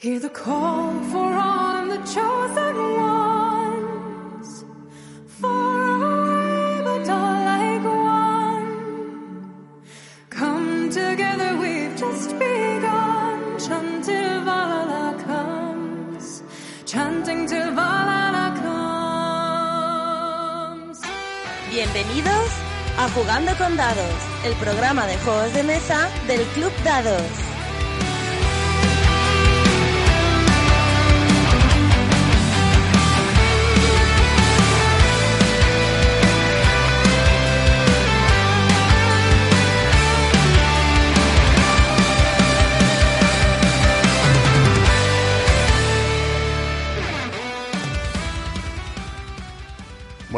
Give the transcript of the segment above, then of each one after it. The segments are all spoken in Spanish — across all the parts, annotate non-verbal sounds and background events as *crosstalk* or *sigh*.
Hear the call for on the chosen ones. Far away, but all like one. Come together, we've just begun. Chant till Valhalla comes. Chanting till Valhalla comes. Bienvenidos a Jugando con Dados, el programa de juegos de mesa del Club Dados.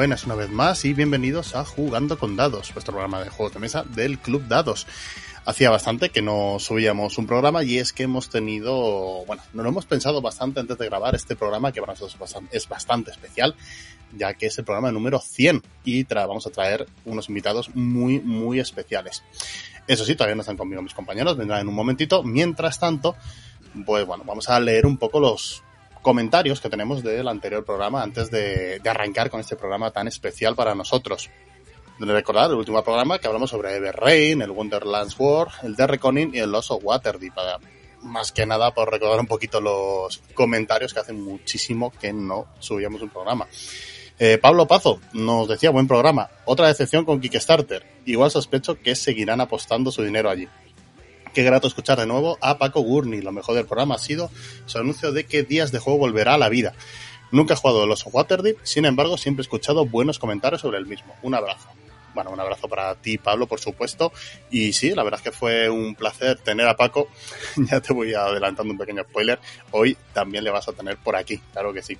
Buenas una vez más y bienvenidos a Jugando con Dados, vuestro programa de juegos de mesa del Club Dados. Hacía bastante que no subíamos un programa y es que hemos tenido, bueno, nos lo hemos pensado bastante antes de grabar este programa que para nosotros es bastante, es bastante especial, ya que es el programa número 100 y vamos a traer unos invitados muy, muy especiales. Eso sí, todavía no están conmigo mis compañeros, vendrán en un momentito. Mientras tanto, pues bueno, vamos a leer un poco los comentarios que tenemos del anterior programa antes de, de arrancar con este programa tan especial para nosotros. De recordar el último programa que hablamos sobre Ever Rain, el Wonderland's War, el The Reckoning y el Lost of Waterdeep. Más que nada por recordar un poquito los comentarios que hacen muchísimo que no subíamos un programa. Eh, Pablo Pazo nos decía buen programa. Otra decepción con Kickstarter. Igual sospecho que seguirán apostando su dinero allí. Qué grato escuchar de nuevo a Paco Gurney. Lo mejor del programa ha sido su anuncio de que Días de Juego volverá a la vida. Nunca he jugado los Waterdeep, sin embargo, siempre he escuchado buenos comentarios sobre el mismo. Un abrazo. Bueno, un abrazo para ti, Pablo, por supuesto. Y sí, la verdad es que fue un placer tener a Paco. *laughs* ya te voy adelantando un pequeño spoiler. Hoy también le vas a tener por aquí, claro que sí.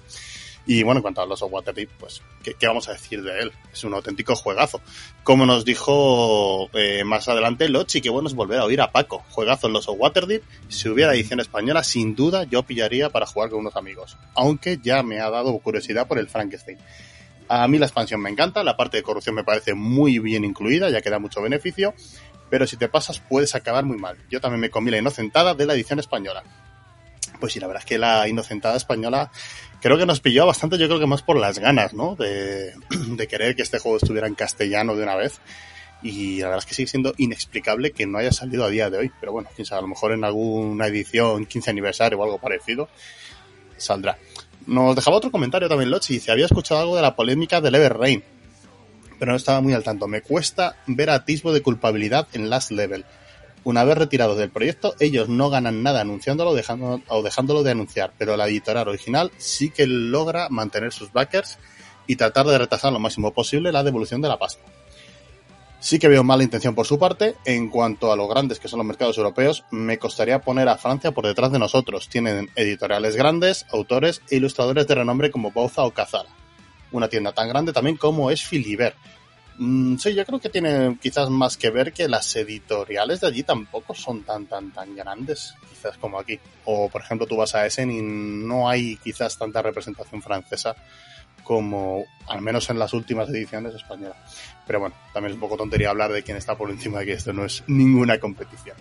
Y bueno, en cuanto a los of Waterdeep, pues, ¿qué, ¿qué, vamos a decir de él? Es un auténtico juegazo. Como nos dijo eh, más adelante Lochi, que bueno es volver a oír a Paco. Juegazo en los of Waterdeep. Si hubiera edición española, sin duda yo pillaría para jugar con unos amigos. Aunque ya me ha dado curiosidad por el Frankenstein. A mí la expansión me encanta, la parte de corrupción me parece muy bien incluida, ya que da mucho beneficio, pero si te pasas puedes acabar muy mal. Yo también me comí la inocentada de la edición española. Pues sí, la verdad es que la inocentada española creo que nos pilló bastante, yo creo que más por las ganas, ¿no? *clears throat* De, querer que este juego estuviera en castellano de una vez. Y la verdad es que sigue siendo inexplicable que no haya salido a día de hoy. Pero bueno, quién sabe, a lo mejor en alguna edición 15 aniversario o algo parecido saldrá. Nos dejaba otro comentario también Lochi, dice, había escuchado algo de la polémica del Ever Rain, pero no estaba muy al tanto. Me cuesta ver atisbo de culpabilidad en Last Level. Una vez retirados del proyecto, ellos no ganan nada anunciándolo o dejándolo de anunciar, pero la editorial original sí que logra mantener sus backers y tratar de retrasar lo máximo posible la devolución de la pasta. Sí que veo mala intención por su parte. En cuanto a lo grandes que son los mercados europeos, me costaría poner a Francia por detrás de nosotros. Tienen editoriales grandes, autores e ilustradores de renombre como Bauza o Cazara. Una tienda tan grande también como es Philibert. Mm, sí, yo creo que tiene quizás más que ver que las editoriales de allí tampoco son tan, tan, tan grandes, quizás como aquí. O, por ejemplo, tú vas a Essen y no hay quizás tanta representación francesa como al menos en las últimas ediciones españolas. Pero bueno, también es un poco tontería hablar de quién está por encima de que esto no es ninguna competición.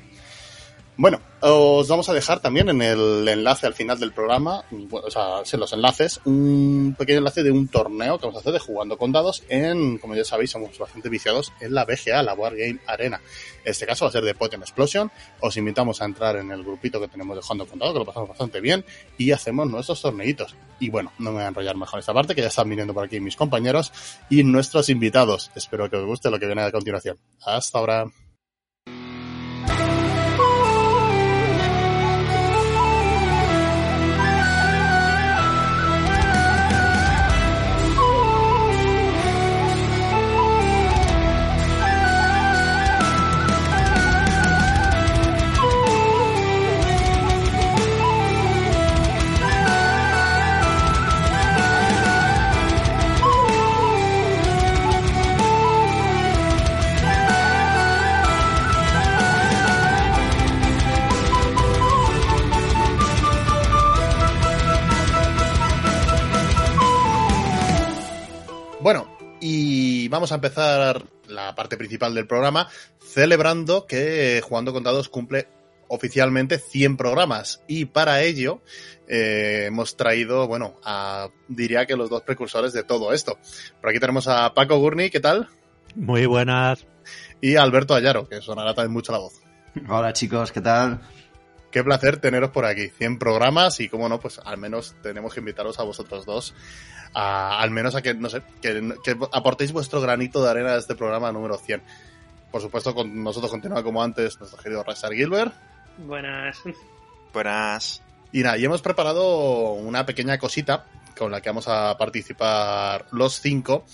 Bueno, os vamos a dejar también en el enlace al final del programa, o sea, en los enlaces, un pequeño enlace de un torneo que vamos a hacer de jugando con dados en, como ya sabéis, somos bastante viciados en la BGA, la War Game Arena. En este caso va a ser de Potion Explosion. Os invitamos a entrar en el grupito que tenemos de jugando con dados, que lo pasamos bastante bien, y hacemos nuestros torneitos. Y bueno, no me voy a enrollar mejor esta parte, que ya están viniendo por aquí mis compañeros y nuestros invitados. Espero que os guste lo que viene a continuación. Hasta ahora. Y vamos a empezar la parte principal del programa celebrando que Jugando con Dados cumple oficialmente 100 programas y para ello eh, hemos traído, bueno, a, diría que los dos precursores de todo esto. Por aquí tenemos a Paco Gurney, ¿qué tal? Muy buenas. Y a Alberto Ayaro, que sonará también mucho la voz. Hola chicos, ¿qué tal? Qué placer teneros por aquí. 100 programas y, como no, pues al menos tenemos que invitaros a vosotros dos, a, al menos a que, no sé, que, que aportéis vuestro granito de arena a este programa número 100. Por supuesto, con nosotros continúa como antes nuestro querido Raxar Gilbert. Buenas. Buenas. Y nada, y hemos preparado una pequeña cosita con la que vamos a participar los cinco.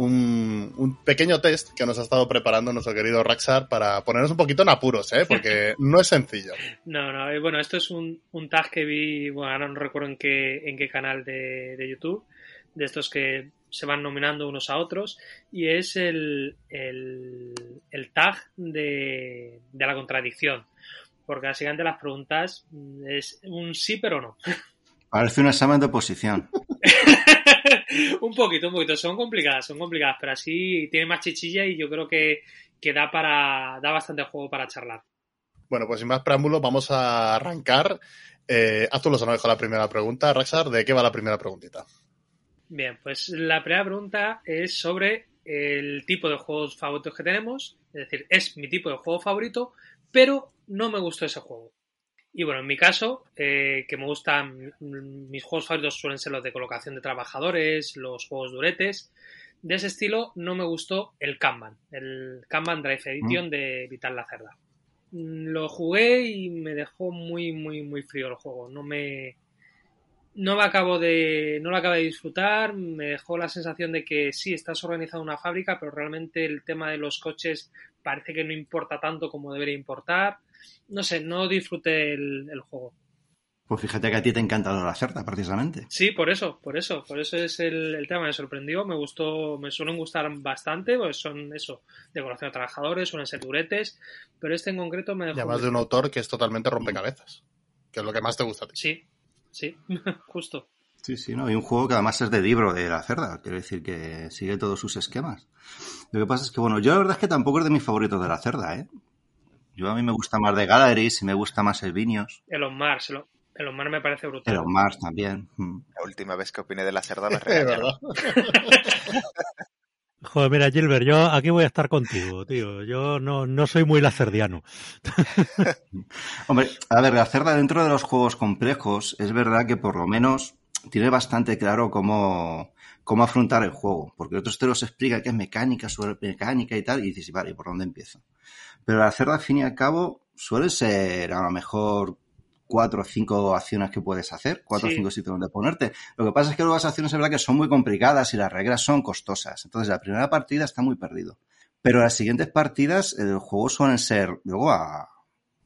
Un, un, pequeño test que nos ha estado preparando nuestro querido Raxar para ponernos un poquito en apuros, ¿eh? porque *laughs* no es sencillo. No, no, bueno, esto es un, un tag que vi, bueno, ahora no recuerdo en qué, en qué canal de, de YouTube, de estos que se van nominando unos a otros, y es el, el, el tag de, de la contradicción porque básicamente las preguntas es un sí pero no. *laughs* Parece un examen de oposición. *laughs* *laughs* un poquito, un poquito. Son complicadas, son complicadas, pero así tiene más chichilla y yo creo que, que da para da bastante juego para charlar. Bueno, pues sin más preámbulos, vamos a arrancar. Eh, haz tú los honores con la primera pregunta, Raxar. ¿De qué va la primera preguntita? Bien, pues la primera pregunta es sobre el tipo de juegos favoritos que tenemos. Es decir, es mi tipo de juego favorito, pero no me gustó ese juego. Y bueno, en mi caso, eh, que me gustan, mis juegos favoritos suelen ser los de colocación de trabajadores, los juegos duretes. De ese estilo no me gustó el Kanban, el Kanban Drive Edition mm. de Vital Lacerda. Lo jugué y me dejó muy, muy, muy frío el juego. No me, no me acabo de, no lo acabo de disfrutar. Me dejó la sensación de que sí, estás organizado una fábrica, pero realmente el tema de los coches parece que no importa tanto como debería importar. No sé, no disfruté el, el juego. Pues fíjate que a ti te ha encantado la cerda, precisamente. Sí, por eso, por eso, por eso es el, el, tema. Me sorprendió, me gustó, me suelen gustar bastante, pues son eso, decoración de trabajadores, suelen ser duretes, pero este en concreto me dejó. Y además de un autor que es totalmente rompecabezas, que es lo que más te gusta a ti. Sí, sí, *laughs* justo. Sí, sí, ¿no? Y un juego que además es de libro de la cerda, quiere decir que sigue todos sus esquemas. Lo que pasa es que, bueno, yo la verdad es que tampoco es de mis favoritos de la cerda, ¿eh? Yo a mí me gusta más de Galleries y me gusta más el Vinios. El Omar, se lo, el Omar me parece brutal. El Omar también. La última vez que opiné de la cerda me regañaron. *laughs* Joder, mira, Gilbert, yo aquí voy a estar contigo, tío. Yo no, no soy muy lacerdiano. *laughs* Hombre, a ver, la cerda dentro de los juegos complejos es verdad que por lo menos tiene bastante claro cómo, cómo afrontar el juego. Porque otros te los explica que es mecánica sobre mecánica y tal, y dices, vale, ¿por dónde empiezo? Pero la cerda, al fin y al cabo, suele ser a lo mejor cuatro o cinco acciones que puedes hacer, cuatro o cinco sitios donde ponerte. Lo que pasa es que luego las acciones es verdad que son muy complicadas y las reglas son costosas. Entonces la primera partida está muy perdido. Pero las siguientes partidas, el juego suelen ser luego a,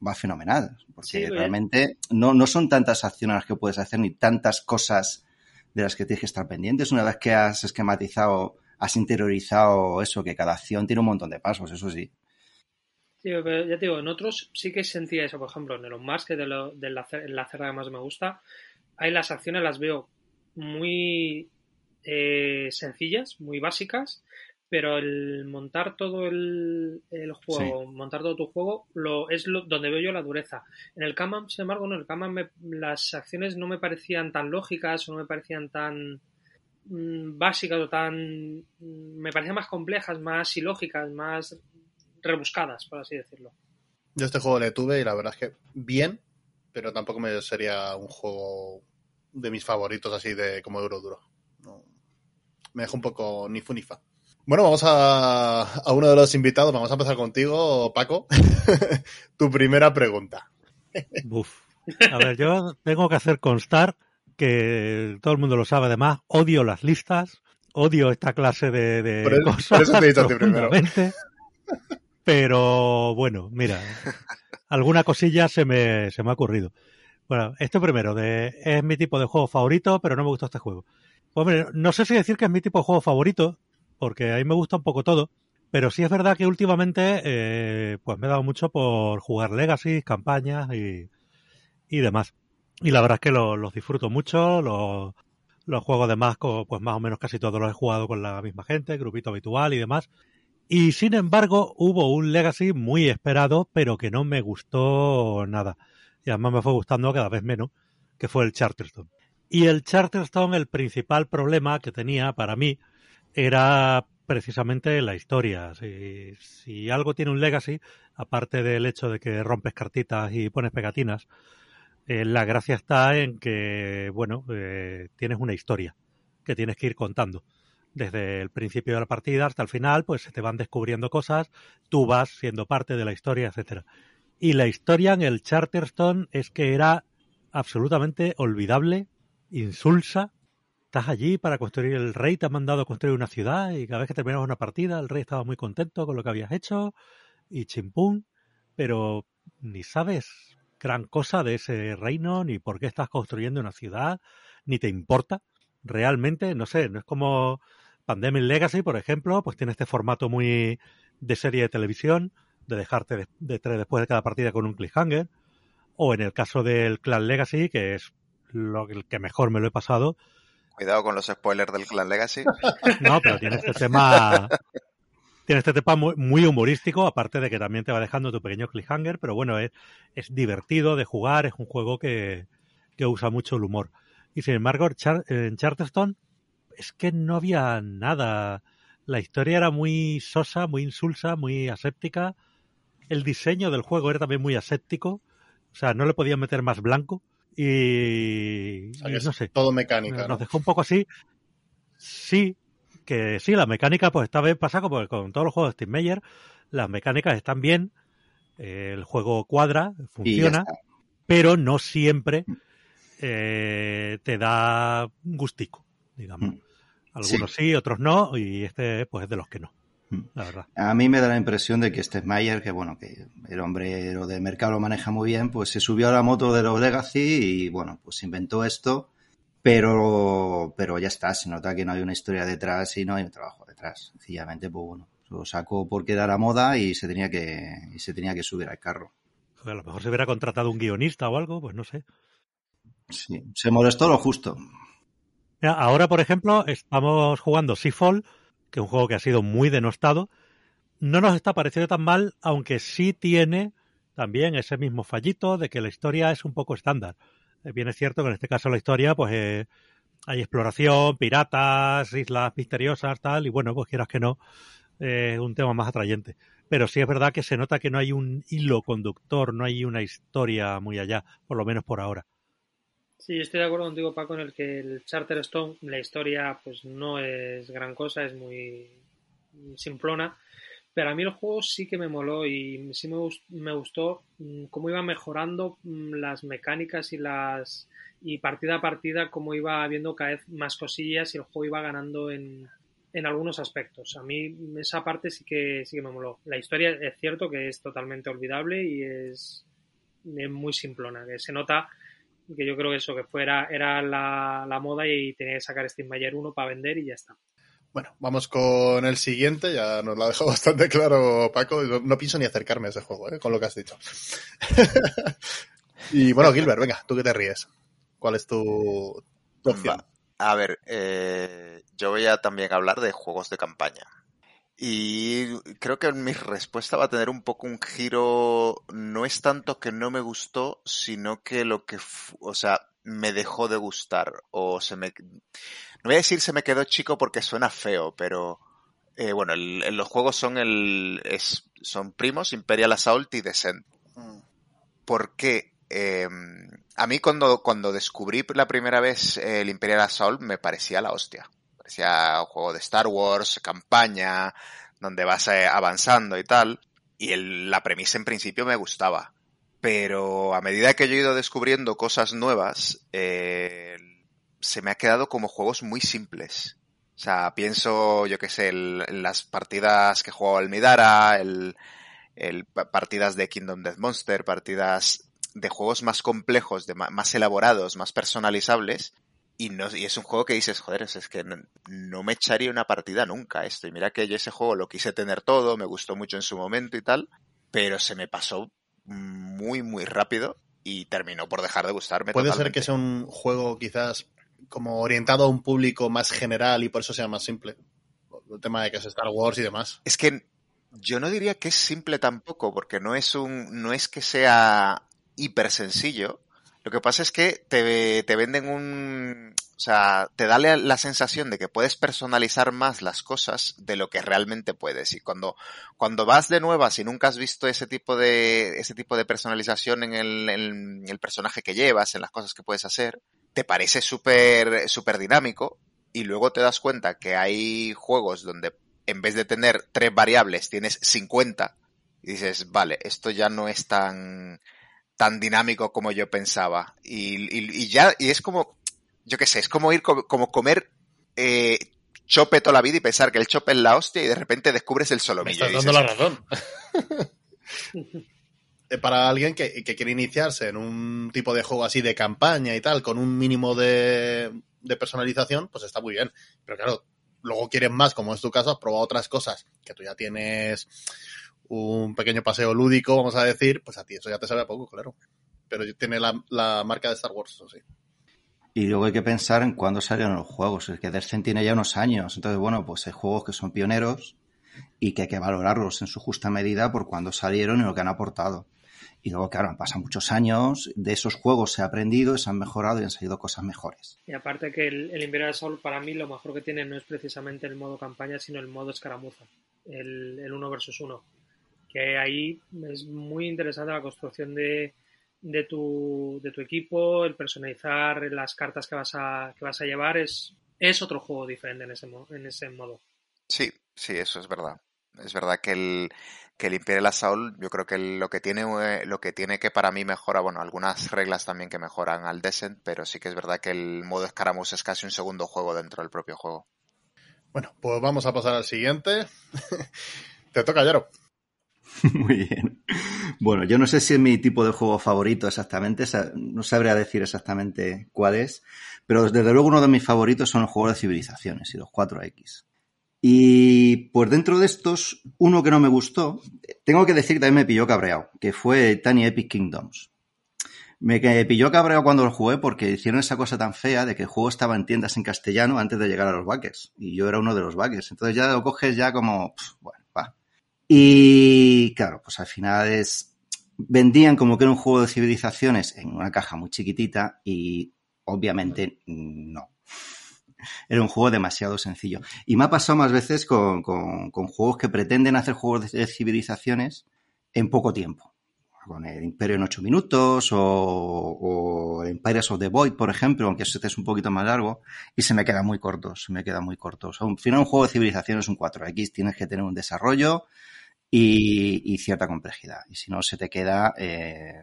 va fenomenal. Porque sí, realmente no, no son tantas acciones las que puedes hacer ni tantas cosas de las que tienes que estar pendientes. Una vez que has esquematizado, has interiorizado eso, que cada acción tiene un montón de pasos, eso sí. Sí, pero ya te digo, en otros sí que sentía eso, por ejemplo, en el más que de, lo, de la, la cerda que más me gusta, hay las acciones las veo muy eh, sencillas, muy básicas, pero el montar todo el, el juego, sí. montar todo tu juego, lo, es lo, donde veo yo la dureza. En el Kanban, sin embargo, no, en el Kanban me, las acciones no me parecían tan lógicas o no me parecían tan mmm, básicas o tan... Mmm, me parecían más complejas, más ilógicas, más rebuscadas, por así decirlo. Yo este juego le tuve y la verdad es que bien, pero tampoco me sería un juego de mis favoritos así de como Euro Duro. No, me dejó un poco ni fu ni fa. Bueno, vamos a, a, uno de los invitados. Vamos a empezar contigo, Paco. *laughs* tu primera pregunta. Buf. A ver, yo tengo que hacer constar que todo el mundo lo sabe además, odio las listas, odio esta clase de, de por eso, cosas. Por eso te he dicho a ti primero. Pero bueno, mira, alguna cosilla se me, se me ha ocurrido. Bueno, esto primero, de, es mi tipo de juego favorito, pero no me gustó este juego. Pues no sé si decir que es mi tipo de juego favorito, porque a mí me gusta un poco todo, pero sí es verdad que últimamente eh, pues me he dado mucho por jugar Legacy, campañas y, y demás. Y la verdad es que los, los disfruto mucho, los, los juegos de más, pues más o menos casi todos los he jugado con la misma gente, grupito habitual y demás. Y sin embargo, hubo un Legacy muy esperado, pero que no me gustó nada. Y además me fue gustando cada vez menos, que fue el Charterstone. Y el Charterstone, el principal problema que tenía para mí era precisamente la historia. Si, si algo tiene un Legacy, aparte del hecho de que rompes cartitas y pones pegatinas, eh, la gracia está en que, bueno, eh, tienes una historia que tienes que ir contando. Desde el principio de la partida hasta el final, pues se te van descubriendo cosas, tú vas siendo parte de la historia, etcétera. Y la historia en el Charterstone es que era absolutamente olvidable, insulsa. Estás allí para construir, el rey te ha mandado construir una ciudad y cada vez que terminabas una partida el rey estaba muy contento con lo que habías hecho y chimpún, pero ni sabes gran cosa de ese reino, ni por qué estás construyendo una ciudad, ni te importa. Realmente, no sé, no es como Pandemic Legacy, por ejemplo, pues tiene este formato muy de serie de televisión, de dejarte de, de después de cada partida con un cliffhanger, o en el caso del Clan Legacy, que es lo que mejor me lo he pasado. Cuidado con los spoilers del Clan Legacy. No, pero tiene este tema tiene este tema muy, muy, humorístico, aparte de que también te va dejando tu pequeño cliffhanger, pero bueno, es, es divertido de jugar, es un juego que, que usa mucho el humor. Y sin embargo, en Charterstone es que no había nada. La historia era muy sosa, muy insulsa, muy aséptica. El diseño del juego era también muy aséptico. O sea, no le podían meter más blanco. Y, O sea, que y es no sé. todo mecánica. Nos ¿no? dejó un poco así. Sí, que sí, la mecánica, pues esta vez pasa como con todos los juegos de Steve Meyer. Las mecánicas están bien, el juego cuadra, funciona, pero no siempre eh, te da gustico, digamos. Mm. Algunos sí. otros no, y este pues es de los que no, Mm. la verdad. A mí me da la impresión de que Steve Mayer, que bueno, que el hombre lo de mercado lo maneja muy bien, pues se subió a la moto de los Legacy y bueno, pues inventó esto, pero, pero ya está, se nota que no hay una historia detrás y no hay un trabajo detrás. Sencillamente, pues bueno, lo sacó porque era la moda y se tenía que, y se tenía que subir al carro. A lo mejor se hubiera contratado un guionista o algo, pues no sé. Sí, se molestó lo justo. Ahora, por ejemplo, estamos jugando Seafall, que es un juego que ha sido muy denostado. No nos está pareciendo tan mal, aunque sí tiene también ese mismo fallito de que la historia es un poco estándar. Eh, Bien es cierto que en este caso la historia, pues eh, hay exploración, piratas, islas misteriosas, tal, y bueno, pues quieras que no, eh, es un tema más atrayente. Pero sí es verdad que se nota que no hay un hilo conductor, no hay una historia muy allá, por lo menos por ahora. Sí, estoy de acuerdo contigo, Paco, en el que el Charterstone, la historia, pues no es gran cosa, es muy simplona. Pero a mí el juego sí que me moló y sí me, gust- me gustó mm, cómo iba mejorando mm, las mecánicas y las y partida a partida cómo iba habiendo cada vez más cosillas y el juego iba ganando en, en algunos aspectos. A mí esa parte sí que sí que me moló. La historia es cierto que es totalmente olvidable y es, es muy simplona, que se nota que yo creo que eso, que fuera, era la, la moda y tenía que sacar Steam Mayer 1 para vender y ya está. Bueno, vamos con el siguiente. Ya nos lo ha dejado *laughs* bastante claro Paco. No, no pienso ni acercarme a ese juego, ¿eh? con lo que has dicho. *laughs* y bueno, Gilbert, venga, tú que te ríes. ¿Cuál es tu, tu opción? Va. A ver, eh, yo voy a también hablar de juegos de campaña. Y creo que mi respuesta va a tener un poco un giro, no es tanto que no me gustó, sino que lo que, o sea, me dejó de gustar, o se me, no voy a decir se me quedó chico porque suena feo, pero, eh, bueno, el- el- los juegos son el, es, son primos, Imperial Assault y Descent. Porque eh, a mí cuando, cuando descubrí la primera vez el Imperial Assault me parecía la hostia. Parecía un juego de Star Wars, campaña, donde vas eh, avanzando y tal. Y la premisa en principio me gustaba. Pero a medida que yo he ido descubriendo cosas nuevas, eh, se me ha quedado como juegos muy simples. O sea, pienso, yo qué sé, en las partidas que jugaba el Midara, el, el pa- partidas de Kingdom Death Monster, partidas de juegos más complejos, de más elaborados, más personalizables. Y, no, y es un juego que dices, joder, es que no, no me echaría una partida nunca esto. Y mira que yo ese juego lo quise tener todo, me gustó mucho en su momento y tal, pero se me pasó muy, muy rápido y terminó por dejar de gustarme. Puede ser que sea un juego quizás como orientado a un público más general y por eso sea más simple. El tema de que es Star Wars y demás. Es que Yo no diría que es simple tampoco, porque no es un, no es que sea hiper sencillo. Lo que pasa es que te, te venden un, o sea, te da la, sensación de que puedes personalizar más las cosas de lo que realmente puedes. Y cuando, cuando vas de nuevas y nunca has visto ese tipo de, ese tipo de personalización en el, en el personaje que llevas, en las cosas que puedes hacer, te parece súper, súper dinámico. Y luego te das cuenta que hay juegos donde en vez de tener tres variables tienes 50 y dices, vale, esto ya no es tan, tan dinámico como yo pensaba. Y, y, y ya, y es como, yo qué sé, es como ir co- como comer eh, chope toda la vida y pensar que el chope es la hostia y de repente descubres el Me solomillo. estás y dando la razón. *laughs* Eh, Para alguien que, que quiere iniciarse en un tipo de juego así de campaña y tal, con un mínimo de, de personalización, pues está muy bien. Pero claro, luego quieres más, como es tu caso, has probado otras cosas, que tú ya tienes un pequeño paseo lúdico, vamos a decir, pues a ti eso ya te sabe a poco, claro. Pero tiene la, la marca de Star Wars, eso sí. Y luego hay que pensar en cuándo salieron los juegos. Es que Descent tiene ya unos años. Entonces, bueno, pues hay juegos que son pioneros y que hay que valorarlos en su justa medida por cuándo salieron y lo que han aportado. Y luego, claro, han pasado muchos años, de esos juegos se ha aprendido, se han mejorado y han salido cosas mejores. Y aparte que el, el Imperial Sol para mí lo mejor que tiene no es precisamente el modo campaña, sino el modo escaramuza, el, el uno versus uno. Que ahí es muy interesante la construcción de, de, tu, de tu equipo, el personalizar las cartas que vas a, que vas a llevar, es, es otro juego diferente en ese, en ese modo. Sí, sí, eso es verdad. Es verdad que el, que el Imperial Assault, yo creo que lo que tiene, eh, lo que tiene que para mí mejora, bueno, algunas reglas también que mejoran al Descent, pero sí que es verdad que el modo escaramuz es casi un segundo juego dentro del propio juego. Bueno, pues vamos a pasar al siguiente. *laughs* Te toca, Yaro. *laughs* Muy bien. Bueno, yo no sé si es mi tipo de juego favorito exactamente, no sabría decir exactamente cuál es, pero desde luego uno de mis favoritos son los juegos de civilizaciones y los 4X. Y pues dentro de estos, uno que no me gustó, tengo que decir que también me pilló cabreado, que fue Tiny Epic Kingdoms. Me pilló cabreado cuando lo jugué porque hicieron esa cosa tan fea de que el juego estaba en tiendas en castellano antes de llegar a los backers. Y yo era uno de los backers. Entonces ya lo coges ya como, bueno. Y claro, pues al final es. Vendían como que era un juego de civilizaciones en una caja muy chiquitita y obviamente no. Era un juego demasiado sencillo. Y me ha pasado más veces con, con- con juegos que pretenden hacer juegos de civilizaciones en poco tiempo. Con el Imperio en 8 minutos o, o Empires of the Void, por ejemplo, aunque este es un poquito más largo, y se me queda muy corto, se me queda muy corto. O sea, al final un juego de civilizaciones es un 4X, tienes que tener un desarrollo y, y cierta complejidad. Y si no, se te queda eh,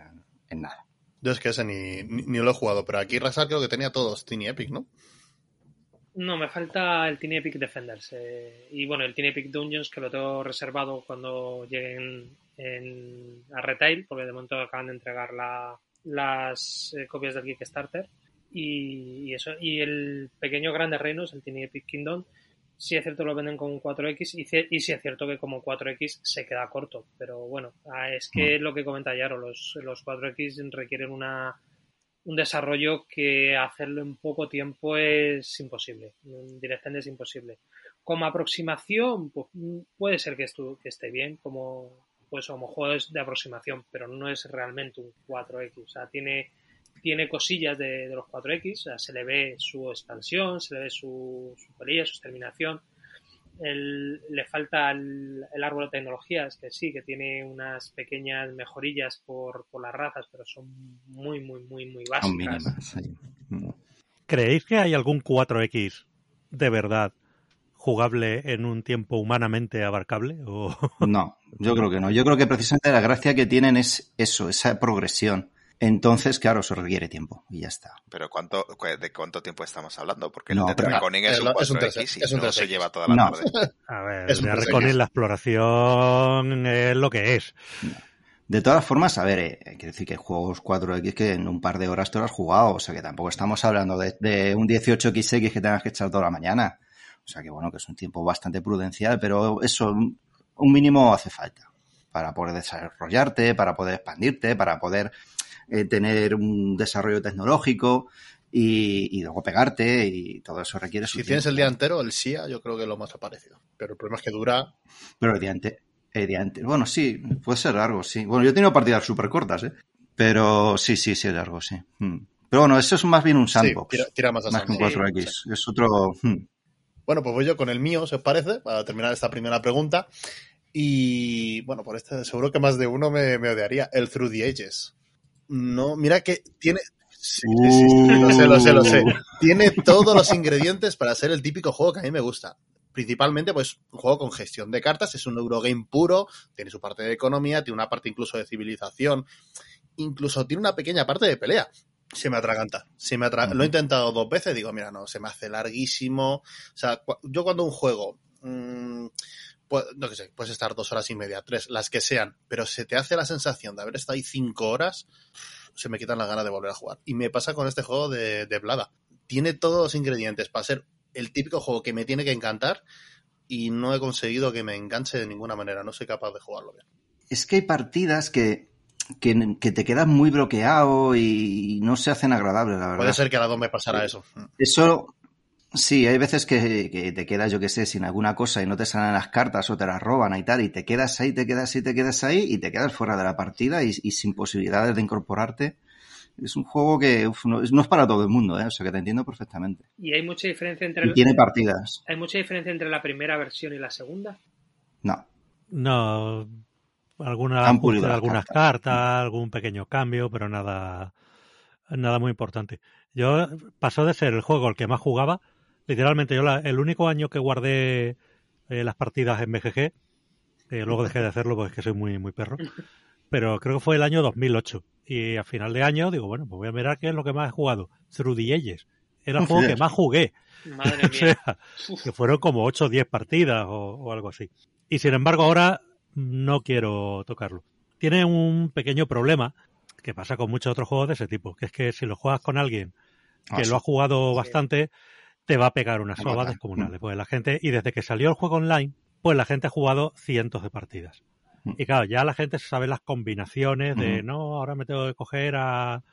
en nada. Yo es que ese ni, ni, ni lo he jugado, pero aquí Rasar creo que tenía todos Tiny Epic, ¿no? No, me falta el Tiny Epic Defenders. eh, y bueno, el Tiny Epic Dungeons que lo tengo reservado cuando lleguen en- a retail, porque de momento acaban de entregar la- las eh, copias del Kickstarter. Y, y eso, y el pequeño Grandes Reinos, el Tiny Epic Kingdom, sí es cierto lo venden con 4X y, y sí es cierto que como 4X se queda corto. Pero bueno, ah, es que lo que comenta Yaro, los, los 4X requieren una, un desarrollo que hacerlo en poco tiempo es imposible. Directamente es imposible. Como aproximación, pues, mm, puede ser que, estu- que esté bien, como pues como juegos de aproximación, pero no es realmente un 4X. O sea, tiene, tiene cosillas de, de los 4X, o sea, se le ve su expansión, se le ve su, su polilla, su terminación. El- le falta el, el árbol de tecnologías, que sí, que tiene unas pequeñas mejorillas por, por las razas, pero son muy, muy, muy, muy básicas. Mínimas. ¿Creéis que hay algún 4X de verdad jugable en un tiempo humanamente abarcable? O... *laughs* No, yo creo que no. Yo creo que precisamente la gracia que tienen es eso, esa progresión. Entonces, claro, eso requiere tiempo y ya está. Pero ¿cuánto, cu- ¿de cuánto tiempo estamos hablando? Porque No, el de Draconing es es un lo- es un 4X 3X, y es un no se 3X. lleva toda la No. tarde. *laughs* A ver, Es un de proceso. Reconin la exploración es lo que es. De todas formas, a ver, eh, quiero decir que juegos 4X que en un par de horas te lo has jugado, o sea que tampoco estamos hablando de, de un 18XX que tengas que echar toda la mañana. O sea que bueno, que es un tiempo bastante prudencial, pero eso, un mínimo hace falta para poder desarrollarte, para poder expandirte, para poder eh, tener un desarrollo tecnológico y, y luego pegarte y todo eso requiere su Si tienes el día entero, el SIA yo creo que es lo más aparecido. Pero el problema es que dura... Pero el día, ente- Mediante. Bueno, sí, puede ser largo, sí. Bueno, yo he tenido partidas súper cortas, ¿eh? Pero sí, sí, sí es largo, sí. Mm. Pero bueno, eso es más bien un sandbox. Sí, tira, tira más a más que un sandbox. 4X. Es otro... mm. Bueno, pues voy yo con el mío, si os parece, para terminar esta primera pregunta. Y bueno, por este seguro que más de uno me, odiaría. El Through the Ages. No, mira que tiene. Sí, sí, sí, sí, lo sé, lo sé, lo sé. Tiene todos los ingredientes para ser el típico juego que a mí me gusta. Principalmente, pues, un juego con gestión de cartas, es un Eurogame puro, tiene su parte de economía, tiene una parte incluso de civilización, incluso tiene una pequeña parte de pelea. Se me atraganta. Se me Lo he intentado dos veces, digo, mira, no, se me hace larguísimo. O sea, cu- yo cuando un juego, mm, pues, no que sé, puedes estar dos horas y media, tres, las que sean, pero se te hace la sensación de haber estado ahí cinco horas, se me quitan las ganas de volver a jugar. Y me pasa con este juego de, de Blada. Tiene todos los ingredientes para ser el típico juego que me tiene que encantar y no he conseguido que me enganche de ninguna manera. No soy capaz de jugarlo bien. Es que hay partidas que, que, que te quedas muy bloqueado y no se hacen agradables, la verdad. Puede ser que a las dos me pasara eso. Eso, sí, hay veces que, que te quedas, yo que sé, sin alguna cosa y no te salen las cartas o te las roban y tal, y te quedas ahí, te quedas ahí, te quedas ahí y te quedas fuera de la partida y, y sin posibilidades de incorporarte. Es un juego que uf, no, es- no es para todo el mundo, ¿eh? o sea que te entiendo perfectamente. Y hay mucha diferencia entre Y tiene partidas. hay mucha diferencia entre la primera versión y la segunda. No. No, alguna Han ajuste pulido de las algunas cartas. cartas, algún pequeño cambio, pero nada, nada muy importante. Yo pasó de ser el juego el que más jugaba, literalmente yo la- el único año que guardé eh, las partidas en BGG, eh, luego dejé de hacerlo porque es que soy muy muy perro, pero creo que fue el año 2008 y a final de año digo bueno pues voy a mirar qué es lo que más he jugado, Through the Ages. Era el juego que más jugué. *laughs* Madre *laughs* O mía. sea, que fueron como 8 o 10 partidas o, o algo así. Y sin embargo ahora no quiero tocarlo. Tiene un pequeño problema que pasa con muchos otros juegos de ese tipo, que es que si lo juegas con alguien Ah, que lo ha jugado Sí. bastante, te va a pegar unas sobas descomunales. Mm. Pues la gente, y desde que salió el juego online, pues la gente ha jugado cientos de partidas. Mm. Y claro, ya la gente sabe las combinaciones de, Mm. no, ahora me tengo que coger a,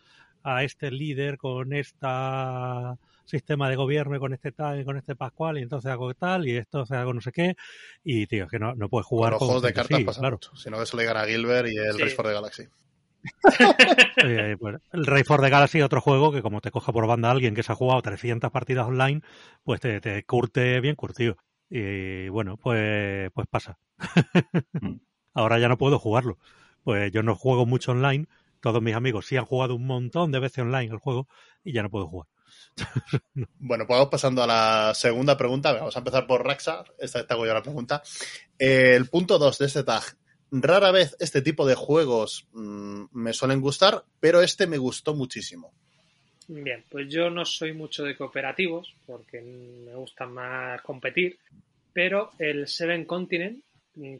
a este líder con esta sistema de gobierno y con este tal y con este pascual y entonces hago tal y esto hago no sé qué y tío es que no, no puedes Con jugar los con juegos de cartas pasa claro mucho. Si no, que se le gana a Gilbert y el Sí. Race for the Galaxy. *laughs* Eh, pues, el Ray for the Galaxy otro juego que como te coja por banda alguien que se ha jugado 300 partidas online pues te, te curte bien curtido y bueno pues pues pasa Mm. *laughs* ahora ya no puedo jugarlo pues yo no juego mucho online todos mis amigos sí han jugado un montón de veces online el juego y ya no puedo jugar *laughs* Bueno, pues vamos pasando a la segunda pregunta. Vamos a empezar por Raxa. Esta te hago yo la pregunta. Eh, el punto 2 de este tag. Rara vez este tipo de juegos mm, me suelen gustar, pero este me gustó muchísimo. Bien, pues yo no soy mucho de cooperativos porque me gusta más competir, pero el Seven Continent,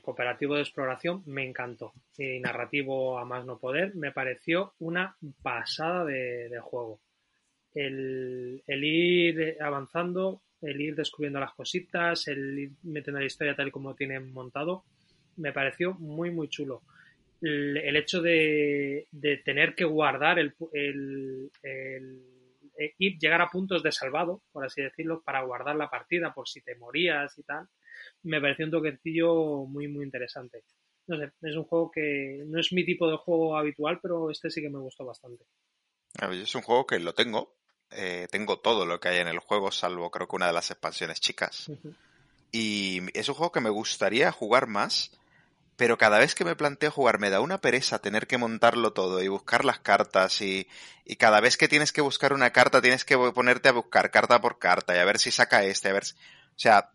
cooperativo de exploración, me encantó. Y narrativo a más no poder, me pareció una pasada de, juego. El, ir avanzando, el ir descubriendo las cositas, el ir metiendo la historia tal y como tienen montado, me pareció muy, muy chulo el, hecho de, tener que guardar el, el, eh, llegar a puntos de salvado, por así decirlo, para guardar la partida por si te morías y tal, me pareció un toquecillo muy muy interesante. No sé, es un juego que no es mi tipo de juego habitual, pero este sí que me gustó bastante. A ver, Es un juego que lo tengo. eh, tengo todo lo que hay en el juego, salvo creo que una de las expansiones chicas. Y es un juego que me gustaría jugar más, pero cada vez que me planteo jugar me da una pereza tener que montarlo todo y buscar las cartas y, y cada vez que tienes que buscar una carta tienes que ponerte a buscar carta por carta y a ver si saca este, a ver si... O sea,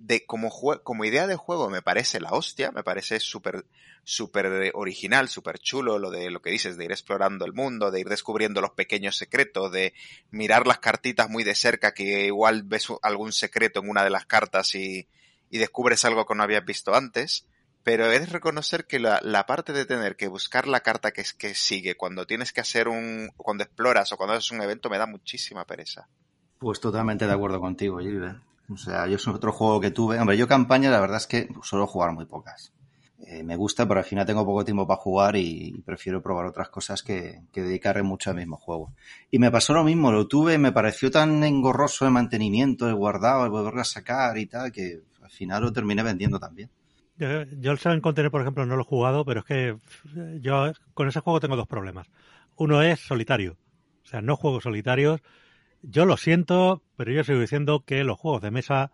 de, como, como idea de juego me parece la hostia, me parece súper súper original, súper chulo lo de lo que dices, de ir explorando el mundo, de ir descubriendo los pequeños secretos, de mirar las cartitas muy de cerca, que igual ves algún secreto en una de las cartas y, y descubres algo que no habías visto antes. Pero es reconocer que la, la parte de tener que buscar la carta que, es, que sigue cuando tienes que hacer un, cuando exploras o cuando haces un evento me da muchísima pereza. Pues totalmente de acuerdo contigo, Gilbert. O sea, yo es otro juego que tuve. Hombre, yo campaña, la verdad es que suelo jugar muy pocas. Eh, me gusta, pero al final tengo poco tiempo para jugar y, prefiero probar otras cosas que, que dedicarle mucho al mismo juego. Y me pasó lo mismo, lo tuve, me pareció tan engorroso el mantenimiento, el guardado, el volverlo a sacar y tal, que al final lo terminé vendiendo también. Yo, el Seven Continent, por ejemplo, no lo he jugado, pero es que yo con ese juego tengo dos problemas. Uno es solitario. O sea, no juego solitarios. Yo lo siento, pero yo sigo diciendo que los juegos de mesa,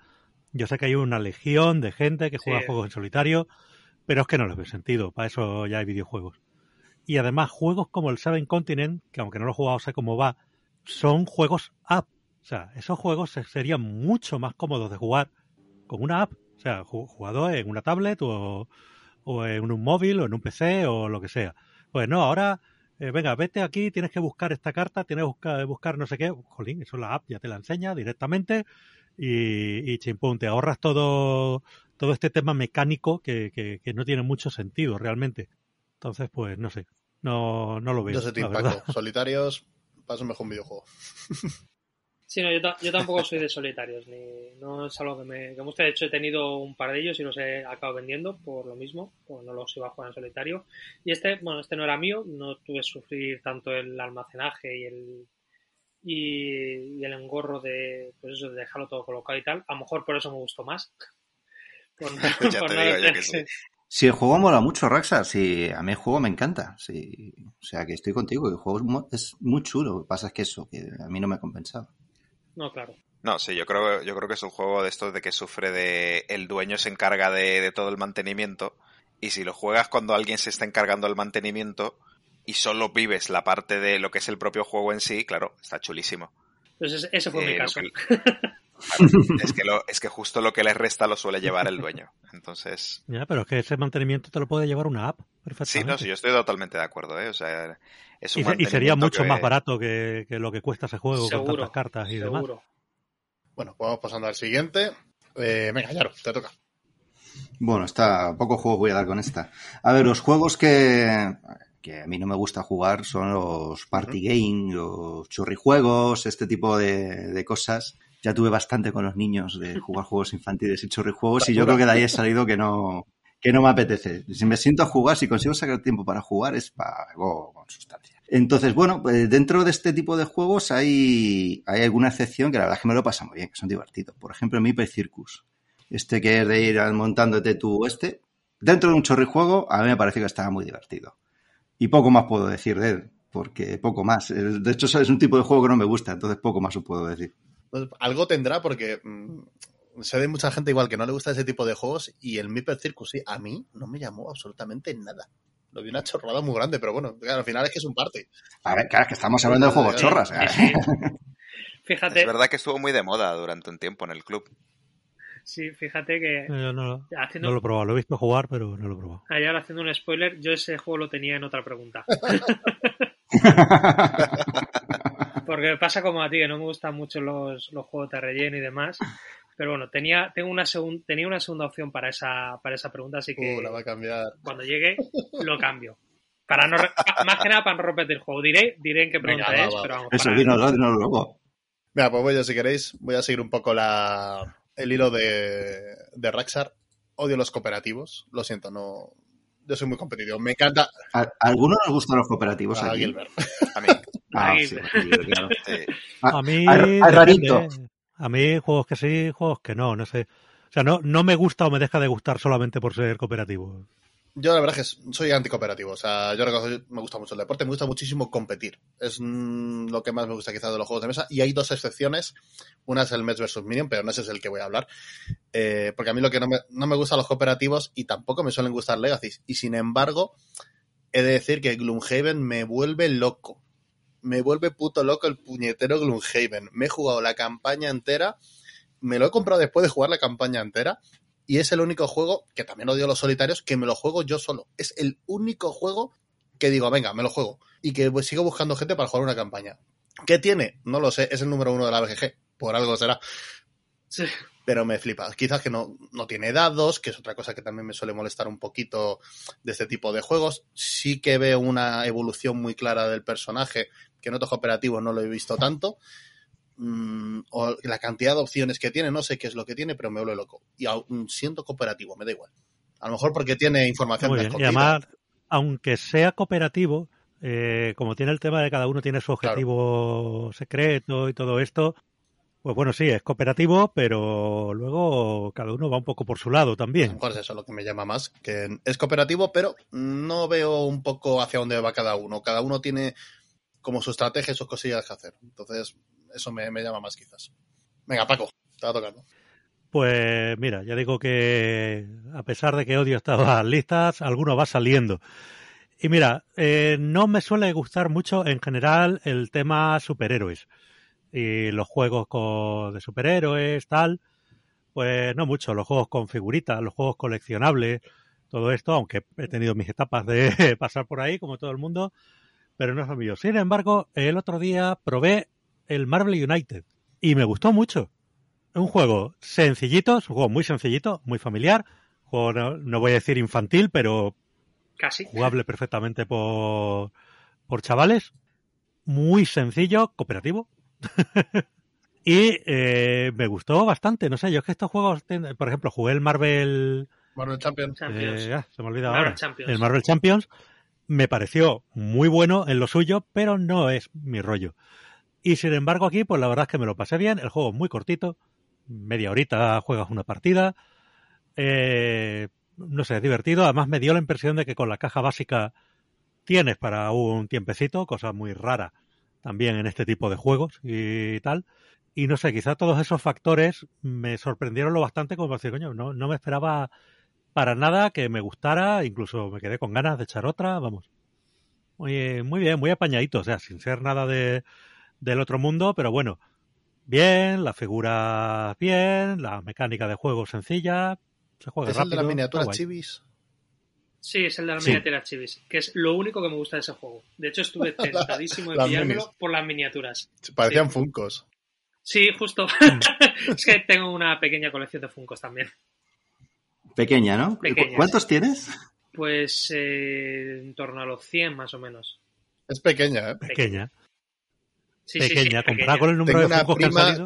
yo sé que hay una legión de gente que juega Sí. juegos en solitario, pero es que no les veo sentido. Para eso ya hay videojuegos. Y además, juegos como el Seven Continent, que aunque no lo he jugado, sé cómo va, son juegos app. O sea, esos juegos se- serían mucho más cómodos de jugar con una app. O sea, ju- jugado en una tablet o, o en un móvil o en un PC o lo que sea. Pues no, ahora, eh, venga, vete aquí, tienes que buscar esta carta, tienes que buscar, buscar no sé qué. Jolín, eso la app ya te la enseña directamente y, y chimpún, te ahorras todo, todo este tema mecánico que, que, que no tiene mucho sentido realmente. Entonces, pues no sé, no, no lo veo. Yo Team. Paco. Solitarios, paso mejor un videojuego. *laughs* Sí, no, yo, ta- yo tampoco soy de solitarios, ni no es algo que me, que me guste. De hecho, he tenido un par de ellos y los he acabado vendiendo por lo mismo, porque no los iba a jugar en solitario. Y este, bueno, este no era mío, no tuve que sufrir tanto el almacenaje y el y, y el engorro de, pues eso, de dejarlo todo colocado y tal. A lo mejor por eso me gustó más. *laughs* Por no- *laughs* Pues ya por te no digo yo que sí. Si el juego mola mucho, Raxa, si a mí el juego me encanta. Sí, o sea que estoy contigo, el juego es mu- es muy chulo. Lo que pasa es que eso, que a mí no me compensaba. No, claro. No, sí, yo creo, yo creo que es un juego de estos de que sufre de el dueño se encarga de, de todo el mantenimiento y si lo juegas cuando alguien se está encargando del mantenimiento y solo vives la parte de lo que es el propio juego en sí, claro, está chulísimo. Entonces, ese- ese fue mi Eh, caso. que- *laughs* claro, *laughs* es, que lo- es que justo lo que le resta lo suele llevar el dueño. Entonces, Ya, pero es que ese mantenimiento te lo puede llevar una app sí, perfectamente. no, sí, yo estoy totalmente de acuerdo, ¿eh? O sea, es un y, y sería mucho que- más barato que, que lo que cuesta ese juego con tantas cartas y demás. Bueno, pues vamos pasando al siguiente. Eh, venga, Yaro, te toca. Bueno, está, pocos juegos voy a dar con esta. A ver, los juegos que, que a mí no me gusta jugar son los party game, los chorrijuegos, este tipo de, de cosas. Ya tuve bastante con los niños de *laughs* jugar juegos infantiles y chorrijuegos y yo creo que de ahí he salido que no, que no me apetece. Si me siento a jugar, si consigo sacar tiempo para jugar, es para algo con sustancia. Entonces, bueno, pues dentro de este tipo de juegos hay, hay alguna excepción que la verdad es que me lo pasa muy bien, que son divertidos. Por ejemplo, Meeple Circus. Este que es de ir montándote tu este. Dentro de un chorrijuego, a mí me parece que está muy divertido. Y poco más puedo decir de él, porque poco más. El- De hecho, es un tipo de juego que no me gusta, entonces poco más os puedo decir. Pues algo tendrá porque mm, sé de mucha gente igual que no le gusta ese tipo de juegos y el Meeple Circus, sí, a mí no me llamó absolutamente nada. Lo vi una chorrada muy grande, pero bueno, claro, al final es que es un party. A ver, claro, es que estamos hablando de juegos chorras. ¿eh? *laughs* Fíjate, Es verdad que estuvo muy de moda durante un tiempo en el club. sí, fíjate que Yo no, haciendo, no lo he probado, lo he visto jugar, pero no lo he probado. ayer haciendo un spoiler, yo ese juego lo tenía en otra pregunta. *laughs* *laughs* Porque pasa como a ti, que no me gustan mucho los, los juegos de relleno y demás. *laughs* Pero bueno, tenía, tengo una segun- tenía una segunda opción para esa, para esa pregunta, así que Uh, la va a cambiar. cuando llegue lo cambio. Para no re- *laughs* más que nada para no repetir el juego. Diré, diré en qué Venga, pregunta va, es, va, pero va. vamos. Eso, dínoslo luego. Mira, pues voy yo si queréis. Voy a seguir un poco la, el hilo de, de Raxar. Odio los cooperativos. Lo siento, no. Yo soy muy competitivo. Me encanta ¿A, a alguno nos gustan los cooperativos a aquí? Gilbert. A mí, *laughs* Ah, Ahí. sí, Gilbert, claro. *laughs* sí. A mí, a mí juegos que sí, juegos que no, no sé. O sea, no, no me gusta o me deja de gustar solamente por ser cooperativo. Yo la verdad es que soy anticooperativo. O sea, yo reconozco- me gusta mucho el deporte, me gusta muchísimo competir. Es mm, lo que más me gusta quizás de los juegos de mesa. Y hay dos excepciones. Una es el Mets vs. Minion, pero no ese es el que voy a hablar. Eh, porque a mí lo que no me, no me gustan los cooperativos y tampoco me suelen gustar Legacy. Y sin embargo, he de decir que Gloomhaven me vuelve loco. Me vuelve puto loco el puñetero Gloomhaven. Me he jugado la campaña entera. Me lo he comprado después de jugar la campaña entera. Y es el único juego, que también odio los solitarios, que me lo juego yo solo. Es el único juego que digo, venga, me lo juego. Y que pues, sigo buscando gente para jugar una campaña. ¿Qué tiene? No lo sé, es el número uno de la BGG. Por algo será. Sí. Pero me flipa. Quizás que no, no tiene dados, que es otra cosa que también me suele molestar un poquito de este tipo de juegos. Sí que veo una evolución muy clara del personaje, que en otros cooperativos no lo he visto tanto. Mm, o la cantidad de opciones que tiene, no sé qué es lo que tiene, pero me vuelve loco. Y aún siendo cooperativo, me da igual. A lo mejor porque tiene información Muy bien. Y además, aunque sea cooperativo, eh, como tiene el tema de cada uno tiene su objetivo secreto y todo esto, Pues bueno, sí, es cooperativo, pero luego cada uno va un poco por su lado A lo también. mejor es eso lo que me llama más, que es cooperativo, pero no veo un poco hacia dónde va cada uno. Cada uno tiene como su estrategia y sus cosillas que hacer. Entonces, eso me, llama más quizás. Venga, Paco, te va tocando. Pues mira, ya digo que a pesar de que odio estas listas, alguno va saliendo. Y mira, eh, no me suele gustar mucho en general el tema superhéroes y los juegos con- de superhéroes, tal. Pues no mucho, los juegos con figuritas, los juegos coleccionables, todo esto, aunque he tenido mis etapas de *laughs* pasar por ahí, como todo el mundo, pero no es lo mío. Sin embargo, el otro día probé el Marvel United y me gustó mucho. Un juego sencillito, es un juego muy sencillito, muy familiar, juego no, no voy a decir infantil, pero Casi. jugable perfectamente por, por chavales, muy sencillo, cooperativo. *laughs* y eh, me gustó bastante, no sé, yo es que estos juegos, ten- por ejemplo, jugué el Marvel Marvel Champions. Champions. eh, ah, se me olvida Marvel ahora. Champions. El Marvel Champions me pareció muy bueno en lo suyo, pero no es mi rollo. Y sin embargo aquí, pues la verdad es que me lo pasé bien. El juego es muy cortito, media horita juegas una partida. Eh, no sé, es divertido. Además me dio la impresión de que con la caja básica tienes para un tiempecito, cosa muy rara también en este tipo de juegos y tal. Y no sé, quizá todos esos factores me sorprendieron lo bastante como decir, coño, no, no me esperaba para nada que me gustara, incluso me quedé con ganas de echar otra, vamos. Muy, muy bien, muy apañadito, o sea, sin ser nada de, del otro mundo, pero bueno, bien, la figura bien, la mecánica de juego sencilla, se juega ¿Es el de rápido. las miniaturas chivis? Sí, es el de las Sí. miniaturas chivis, que es lo único que me gusta de ese juego. De hecho, estuve *laughs* tentadísimo de minis. por las miniaturas. Parecían Sí. funcos. Sí, justo. Mm. *laughs* es que tengo una pequeña colección de Funcos también. Pequeña, ¿no? ¿Cu- Pequeña, ¿Cuántos tienes? Pues eh, en torno a los 100 más o menos. Es pequeña, ¿eh? Pequeña, Sí, sí, sí, pequeña, pequeña. comparada con el número Tengo de una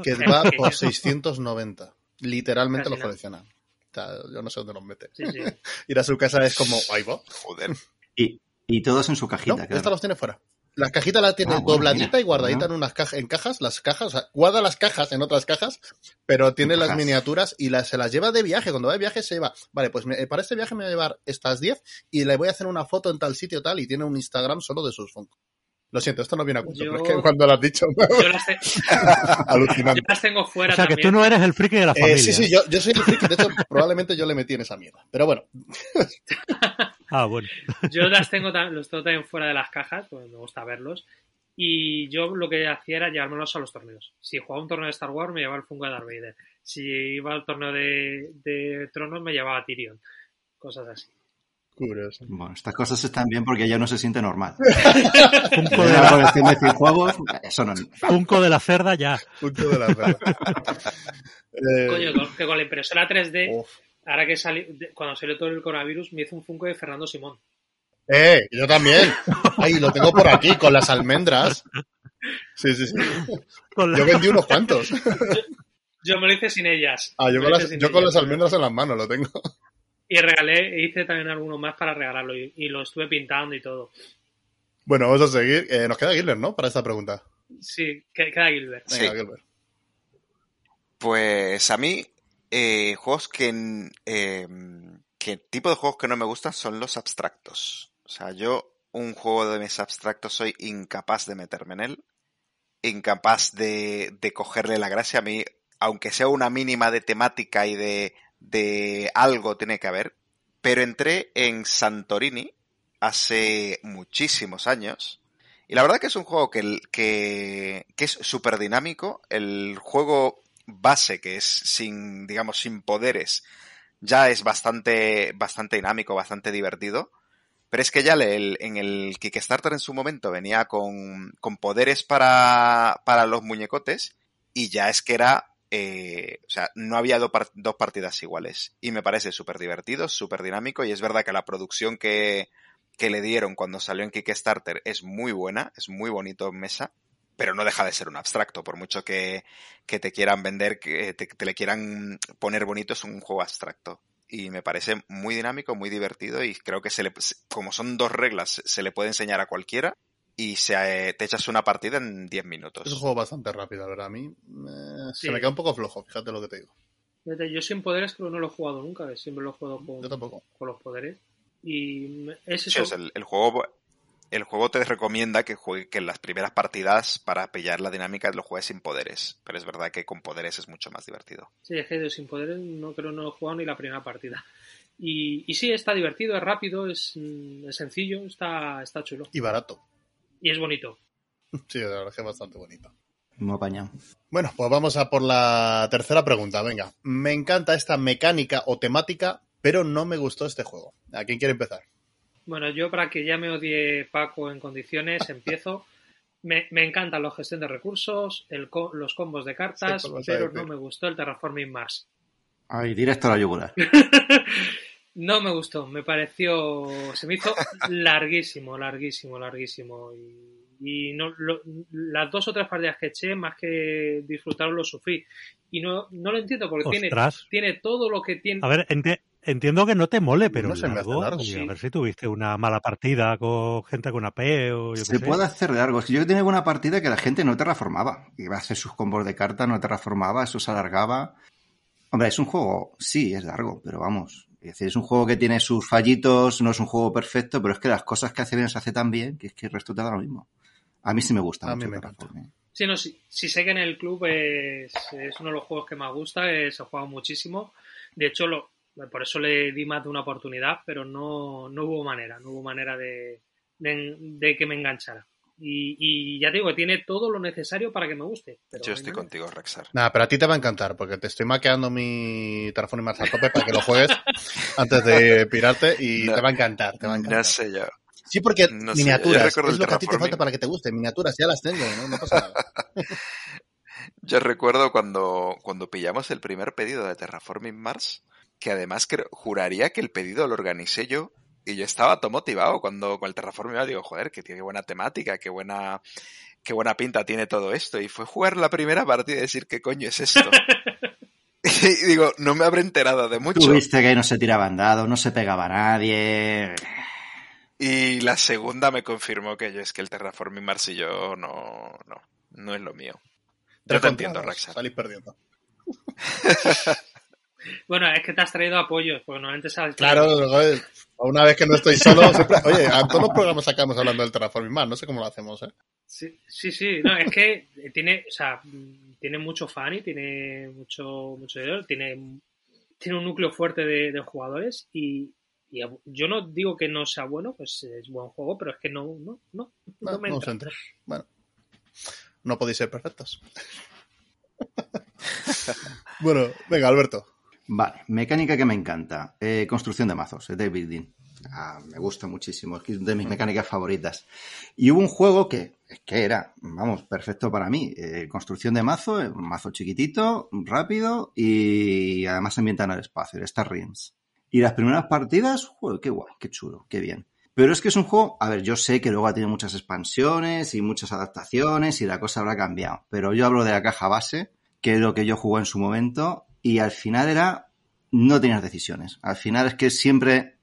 que prima que va por 690. Literalmente Casi los colecciona. O sea, yo no sé dónde los mete. Sí, sí. *laughs* Ir a su casa es como, ahí va. Joder. Y, y todos en su No, cajita, esta claro. los tiene fuera. Las cajitas las tiene Ah, bueno, dobladita mira. y guardadita Bueno. en unas cajas, en cajas, las cajas, o sea, guarda las cajas en otras cajas, pero tiene En las cajas. miniaturas y las, se las lleva de viaje. Cuando va de viaje se lleva, vale, pues me- para este viaje me voy a llevar estas 10 y le voy a hacer una foto en tal sitio tal y tiene un Instagram solo de sus Funko. Lo siento, esto no viene a cuento, Yo- pero es que cuando lo has dicho, Yo las, te- *laughs* alucinante. yo las tengo fuera O sea, que tú no eres el friki de la Eh, familia. sí, sí, yo, yo soy el friki, de hecho, probablemente yo le metí en esa mierda. Pero bueno, Ah, bueno. Yo las tengo, los tengo también fuera de las cajas, pues me gusta verlos. Y yo lo que hacía era llevármelos a los torneos. Si jugaba un torneo de Star Wars, me llevaba el Funko de Darth Vader. Si iba al torneo de, de Tronos, me llevaba a Tyrion. Cosas así. Curioso. Bueno, estas cosas están bien porque ya no se siente normal. *laughs* Funko de la, colección de 100 juegos, eso no. Funko de la cerda ya. De la. *laughs* Eh, Coño, con- que con la impresora 3D, uf. ahora que salió, cuando salió todo el coronavirus, me hizo un Funko de Fernando Simón. Eh, yo también. Ay, lo tengo por aquí, con las almendras. Sí, sí, sí. La- Yo vendí unos cuantos. Yo me lo hice sin ellas. Ah, yo Me con las, sin yo con las almendras en las manos lo tengo. Y regalé, hice también algunos más para regalarlo. Y, y lo estuve pintando y todo. Bueno, vamos a seguir. Eh, nos queda Gilbert, ¿no? Para esta pregunta. Sí, que- queda Gilbert. Venga, Sí. Gilbert. Pues a mí, eh, juegos que, eh, que tipo de juegos que no me gustan son los abstractos. O sea, yo un juego de mesa abstracto soy incapaz de meterme en él, incapaz de, de cogerle la gracia. A mí, aunque sea una mínima de temática y de, de algo tiene que haber, pero entré en Santorini hace muchísimos años. Y la verdad que es un juego que, que, que es súper dinámico. El juego base, que es sin, digamos, sin poderes, ya es bastante, bastante dinámico, bastante divertido. Pero es que ya el, en el Kickstarter en su momento venía con, con poderes para, para los muñecotes y ya es que era, eh, o sea, no había dos partidas iguales. Y me parece súper divertido, súper dinámico y es verdad que la producción que, que le dieron cuando salió en Kickstarter es muy buena, es muy bonito en mesa pero no deja de ser un abstracto, por mucho que, que te quieran vender, que te, te, le quieran poner bonito, es un juego abstracto. Y me parece muy dinámico, muy divertido y creo que se le, como son dos reglas, se le puede enseñar a cualquiera y se, eh, te echas una partida en 10 minutos. Es un juego bastante rápido, la verdad. A mí eh, Sí. se me queda un poco flojo, fíjate lo que te digo. Fíjate, Yo sin poderes creo que no lo he jugado nunca, siempre lo he jugado con, Yo tampoco. con los poderes. Y me- es eso. el, el juego el juego te recomienda que juegue que en las primeras partidas para pillar la dinámica lo juegues sin poderes, pero es verdad que con poderes es mucho más divertido. Sí, es que yo sin poderes no creo no he jugado ni la primera partida. Y, y sí, está divertido, es rápido, es, mm, es sencillo, está, está chulo. Y barato. Y es bonito. Sí, la verdad es que es bastante bonito. Muy apañado. Bueno, pues vamos a por la tercera pregunta. Venga, me encanta esta mecánica o temática, pero no me gustó este juego. ¿A quién quiere empezar? Bueno, yo para que ya me odie Paco en condiciones, empiezo. *laughs* Me, me encantan la gestión de recursos, el los combos de cartas, Sí, pues pero no me gustó el Terraforming Mars. Ay, directo a la yugular. *laughs* No me gustó, me pareció, se me hizo larguísimo, larguísimo, larguísimo. Y, y no, lo- las dos o tres partidas que eché, más que disfrutarlo, lo sufrí. Y no, no lo entiendo porque tiene, Ostras. tiene todo lo que tiene. A ver, enti- entiendo que no te mole, pero No se me hace largo, largo, y sí. a ver si tuviste una mala partida con gente con AP o yo Se sé. puede hacer largo. Es que yo tenía una partida que la gente no terraformaba. Iba a hacer sus combos de carta, no terraformaba, eso se alargaba. Hombre, es un juego, sí, es largo, pero vamos. Es decir, es un juego que tiene sus fallitos, no es un juego perfecto, pero es que las cosas que hace bien se hace tan bien que es que el resto te da lo mismo. A mí sí me gusta A mucho mí me. Terraforming. Sí, no, si, si sé que en el club es, es uno de los juegos que más gusta, eh, se ha jugado muchísimo. De hecho, lo, por eso le di más de una oportunidad, pero no, no hubo manera, no hubo manera de, de, de que me enganchara. Y, y ya te digo, tiene todo lo necesario para que me guste. Pero Yo estoy contigo, Rexar. Nada, pero a ti te va a encantar, porque te estoy maqueando mi Terraforming Mars a tope para que lo juegues *laughs* antes de pirarte y *laughs* No. te va a encantar, te va a encantar. No sé yo. Sí, porque No miniaturas recuerdo es lo que a ti te terraforming. falta para que te guste. Miniaturas ya las tengo, ¿no? No pasa nada. *laughs* Yo recuerdo cuando, cuando pillamos el primer pedido de Terraforming Mars, que además creo- juraría que el pedido lo organicé yo y yo estaba todo motivado cuando con el Terraforming Mars digo, joder, que tiene buena temática, qué buena, qué buena pinta tiene todo esto. Y fue jugar la primera partida y decir, ¿qué coño es esto? *laughs* *laughs* y digo, no me habré enterado de mucho. Tuviste que ahí no se tiraban dados, no se pegaba a nadie. Y la segunda me confirmó que yo es que el Terraforming Mars y yo no, no, no es lo mío. Yo te entiendo, Rexar. Salís perdiendo. *laughs* Bueno, es que te has traído apoyos, porque normalmente sabes. Claro, una vez que no estoy solo, *laughs* siempre... Oye, a todos los programas sacamos hablando del Terraforming Mars, no sé cómo lo hacemos, ¿eh? Sí, sí, sí, no, es que tiene, o sea, tiene mucho fan y tiene mucho, mucho dinero, tiene, tiene un núcleo fuerte de, de jugadores y, yo no digo que no sea bueno, pues es buen juego, pero es que no, no, no, no me no entra. se entra. Bueno, no podéis ser perfectos. *laughs* bueno, venga, Alberto. Vale, mecánica que me encanta. Eh, construcción de mazos, de building. Ah, me gusta muchísimo, es de mis mecánicas favoritas. Y hubo un juego que, que era, vamos, perfecto para mí. Eh, construcción de mazo, eh, un mazo chiquitito, rápido y además ambienta en el espacio, el Star Realms. Y las primeras partidas, joder, qué guay, qué chulo, qué bien. Pero es que es un juego, a ver, yo sé que luego ha tenido muchas expansiones y muchas adaptaciones y la cosa habrá cambiado. Pero yo hablo de la caja base, que es lo que yo jugué en su momento, y al final era, no tenías decisiones. Al final es que siempre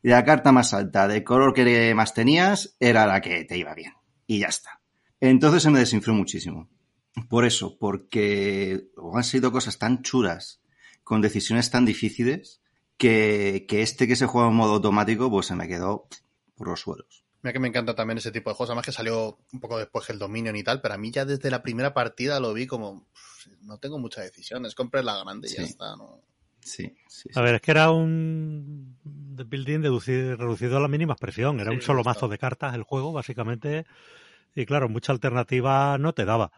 la carta más alta, de color que más tenías, era la que te iba bien. Y ya está. Entonces se me desinfló muchísimo. Por eso, porque han sido cosas tan chulas, con decisiones tan difíciles, que, que este que se juega en modo automático, pues se me quedó por los suelos. Mira que me encanta también ese tipo de juegos, además que salió un poco después que el Dominion y tal, pero a mí ya desde la primera partida lo vi como, "Uf, no tengo muchas decisiones, compré la grande y ya está, ¿no? Sí, sí, sí. A ver, es que era un building deducido, reducido a la mínima expresión. Era Sí, un solo mazo de cartas el juego, básicamente. Y claro, mucha alternativa no te daba.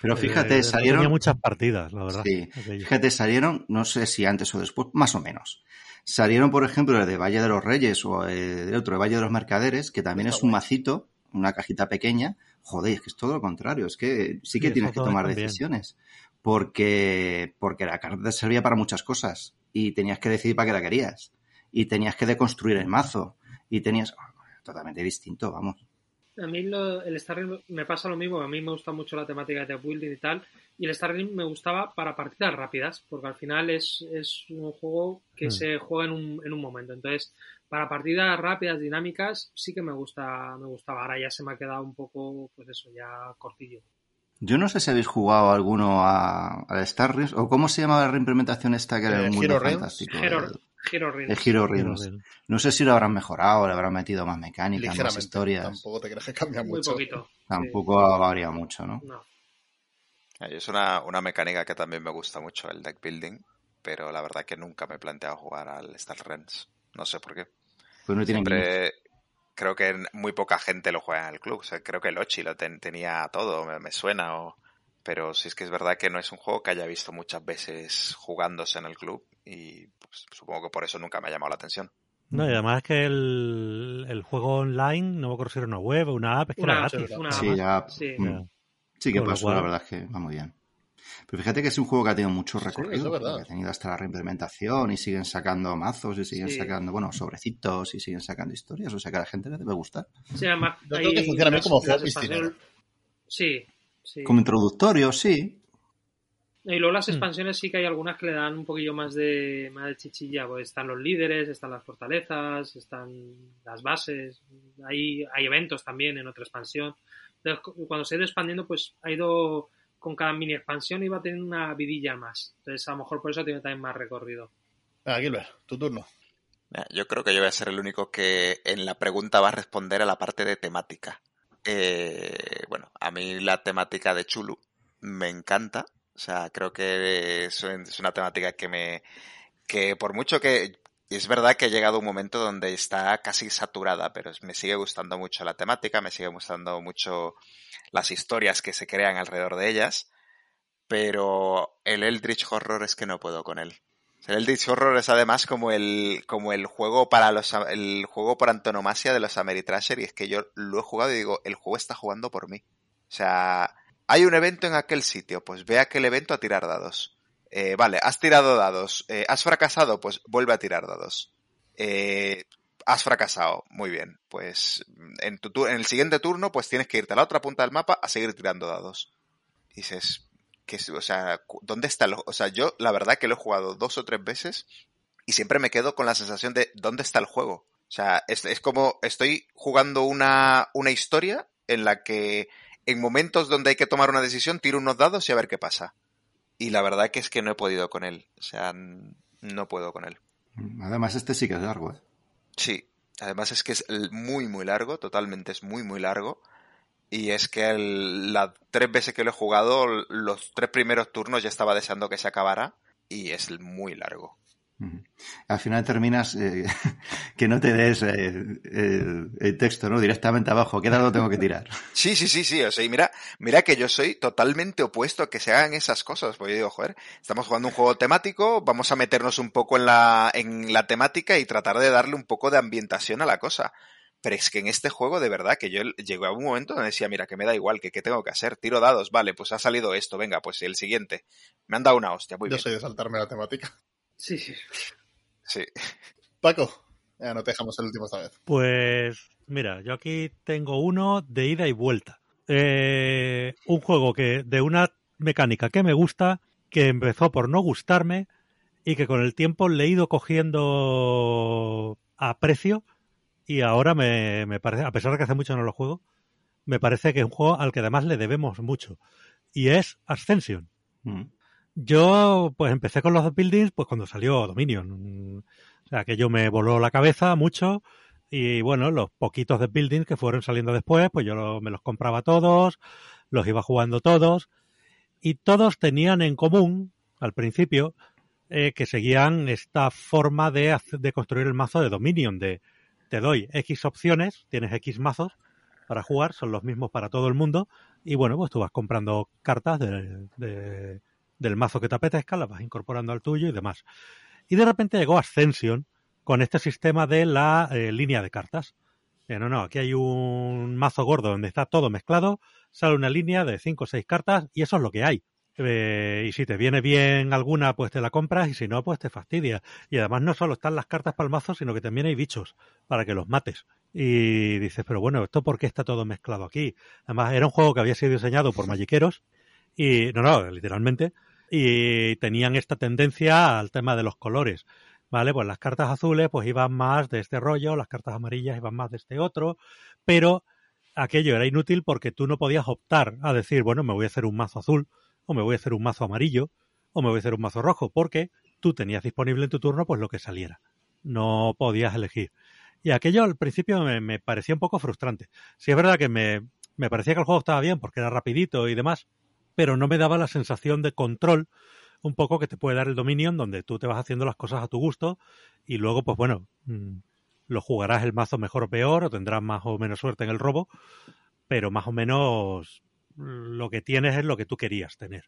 Pero Eh, fíjate, no salieron... tenía muchas partidas, la verdad. Sí, fíjate, salieron, no sé si antes o después, más o menos. Salieron, por ejemplo, el de Valle de los Reyes o el otro, el Valle de los Mercaderes, que también Está es un macito, una cajita pequeña. Joder, es que es todo lo contrario, es que sí que Sí, tienes que tomar decisiones. Porque, porque la carta servía para muchas cosas y tenías que decidir para qué la querías. Y tenías que deconstruir el mazo. Y tenías, totalmente distinto, vamos. A mí lo- el Star Realm me pasa lo mismo, a mí me gusta mucho la temática de building y tal, y el Star Realm me gustaba para partidas rápidas, porque al final es, es un juego que Mm. se juega en un, en un momento. Entonces, para partidas rápidas, dinámicas, sí que me gusta, me gustaba. Ahora ya se me ha quedado un poco, pues eso, ya cortillo. Yo no sé si habéis jugado alguno a, a Star Realms, o cómo se llama la reimplementación esta que era Eh, el mundo Hero Realms. fantástico. Hero, el- Hero Realms. el Hero Realms. No sé si lo habrán mejorado, le habrán metido más mecánicas, más historias. Tampoco te creas que cambia Muy mucho. poquito. Tampoco ha variado mucho, ¿no? No. Eh, Es una, una mecánica que también me gusta mucho, el deck building, pero la verdad que nunca me he planteado jugar al Star Realms. No sé por qué. Pues no tienen Siempre creo que muy poca gente lo juega en el club. O sea, creo que el Ochi lo ten- tenía todo, me, me suena. O... Pero sí es que es verdad que no es un juego que haya visto muchas veces jugándose en el club y supongo que por eso nunca me ha llamado la atención. No, y además es que el, el juego online, no me acuerdo si era una web o una app, es que Una era app, gratis. una Sí, app. ya. Sí. mm. Sí, que cual- la verdad es que va muy bien. Pero fíjate que es un juego que ha tenido mucho Sí, recorrido. verdad. porque Ha tenido hasta la reimplementación y siguen sacando mazos y siguen Sí. sacando, bueno, sobrecitos y siguen sacando historias. O sea que a la gente le debe gustar. Sí, además, Yo creo que funciona bien como juego Sí, sí. Como introductorio, sí. Y luego las Mm. expansiones sí que hay algunas que le dan un poquillo más de, más de chichilla. Pues están los líderes, están las fortalezas, están las bases. Hay, hay eventos también en otra expansión. Entonces, cu- cuando se ha ido expandiendo, pues ha ido con cada mini expansión iba teniendo una vidilla más. Entonces, a lo mejor por eso tiene también más recorrido. Venga, Gilbert, tu turno. Yo creo que yo voy a ser el único que en la pregunta va a responder a la parte de temática. Eh, bueno, a mí la temática de Chulu me encanta. O sea, creo que es, una temática que me. que por mucho que. Es verdad que ha llegado un momento donde está casi saturada, pero me sigue gustando mucho la temática, me sigue gustando mucho las historias que se crean alrededor de ellas. Pero el Eldritch Horror es que no puedo con él. El Eldritch Horror es además como el, como el juego para los, el juego por antonomasia de los Ameritrasher y es que yo lo he jugado y digo, el juego está jugando por mí. O sea, hay un evento en aquel sitio, pues ve aquel evento a tirar dados. Eh, vale, has tirado dados. Eh, ¿Has fracasado? Pues vuelve a tirar dados. Eh, has fracasado. Muy bien. Pues en, el siguiente turno, pues tienes que irte a la otra punta del mapa a seguir tirando dados. Y dices, que, o sea, ¿dónde está el, O sea, yo la verdad que lo he jugado dos o tres veces y siempre me quedo con la sensación de ¿dónde está el juego? O sea, es, es como estoy jugando una, una historia en la que en momentos donde hay que tomar una decisión tiro unos dados y a ver qué pasa. Y la verdad que es que no he podido con él. O sea, no puedo con él. Además, este sí que es largo, ¿eh? Sí, además es que es muy, muy largo, totalmente es muy, muy largo. Y es que el- las tres veces que lo he jugado, los tres primeros turnos ya estaba deseando que se acabara y es muy largo. Al final terminas eh, *laughs* que no te des eh, el, el texto, ¿no? Directamente abajo. ¿Qué dado tengo que tirar? *laughs* Sí, sí, sí, sí. O sea, y mira, mira que yo soy totalmente opuesto a que se hagan esas cosas. Porque yo digo, joder, estamos jugando un juego temático, vamos a meternos un poco en la, en la temática y tratar de darle un poco de ambientación a la cosa. Pero es que en este juego, de verdad, que yo llegó a un momento donde decía, mira, que me da igual, que qué tengo que hacer. Tiro dados, vale, pues ha salido esto, venga, pues el siguiente. Me han dado una hostia, muy Yo bien. soy de saltarme la temática. Sí, sí. Sí. Paco, ya no te dejamos el último esta vez. Pues mira, yo aquí tengo uno de ida y vuelta. Eh, un juego que de una mecánica que me gusta, que empezó por no gustarme y que con el tiempo le he ido cogiendo aprecio y ahora me, me parece, a pesar de que hace mucho no lo juego, me parece que es un juego al que además le debemos mucho y es Ascension. Mm. Yo, pues empecé con los buildings, pues cuando salió Dominion. O sea, que yo me voló la cabeza mucho. Y bueno, los poquitos de buildings que fueron saliendo después, pues yo lo- me los compraba todos, los iba jugando todos. Y todos tenían en común, al principio, eh, que seguían esta forma de, de construir el mazo de Dominion, de te doy X opciones, tienes X mazos para jugar, son los mismos para todo el mundo. Y bueno, pues tú vas comprando cartas de, del mazo que te apetezca, las vas incorporando al tuyo y demás. Y de repente llegó Ascension con este sistema de la eh, línea de cartas. Eh, no, no, aquí hay un mazo gordo donde está todo mezclado, sale una línea de 5 o 6 cartas y eso es lo que hay. Eh, y si te viene bien alguna, pues te la compras y si no, pues te fastidia. Y además no solo están las cartas para el mazo, sino que también hay bichos para que los mates. Y dices, pero bueno, ¿esto por qué está todo mezclado aquí? Además, era un juego que había sido diseñado por magiqueros y, no, no, literalmente, y tenían esta tendencia al tema de los colores. ¿vale? Pues las cartas azules pues iban más de este rollo, las cartas amarillas iban más de este otro, pero aquello era inútil porque tú no podías optar a decir, bueno, me voy a hacer un mazo azul, o me voy a hacer un mazo amarillo, o me voy a hacer un mazo rojo, porque tú tenías disponible en tu turno pues lo que saliera. No podías elegir. Y aquello al principio me, parecía un poco frustrante. Sí es verdad que me, me parecía que el juego estaba bien porque era rapidito y demás, pero no me daba la sensación de control un poco que te puede dar el Dominion, donde tú te vas haciendo las cosas a tu gusto y luego, pues bueno, mm, lo jugarás el mazo mejor o peor, o tendrás más o menos suerte en el robo, pero más o menos lo que tienes es lo que tú querías tener.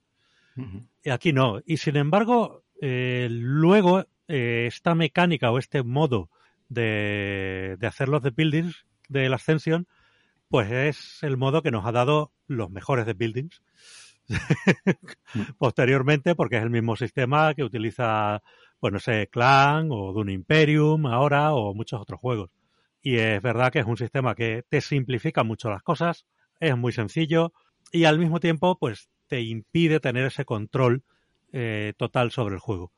Y aquí no. Y sin embargo, eh, luego eh, esta mecánica o este modo de, de hacer los de buildings del Ascension, pues es el modo que nos ha dado los mejores de buildings. *laughs* Posteriormente, porque es el mismo sistema que utiliza, pues no sé, Clan o Dune Imperium ahora o muchos otros juegos. Y es verdad que es un sistema que te simplifica mucho las cosas, es muy sencillo y al mismo tiempo, pues te impide tener ese control eh, total sobre el juego.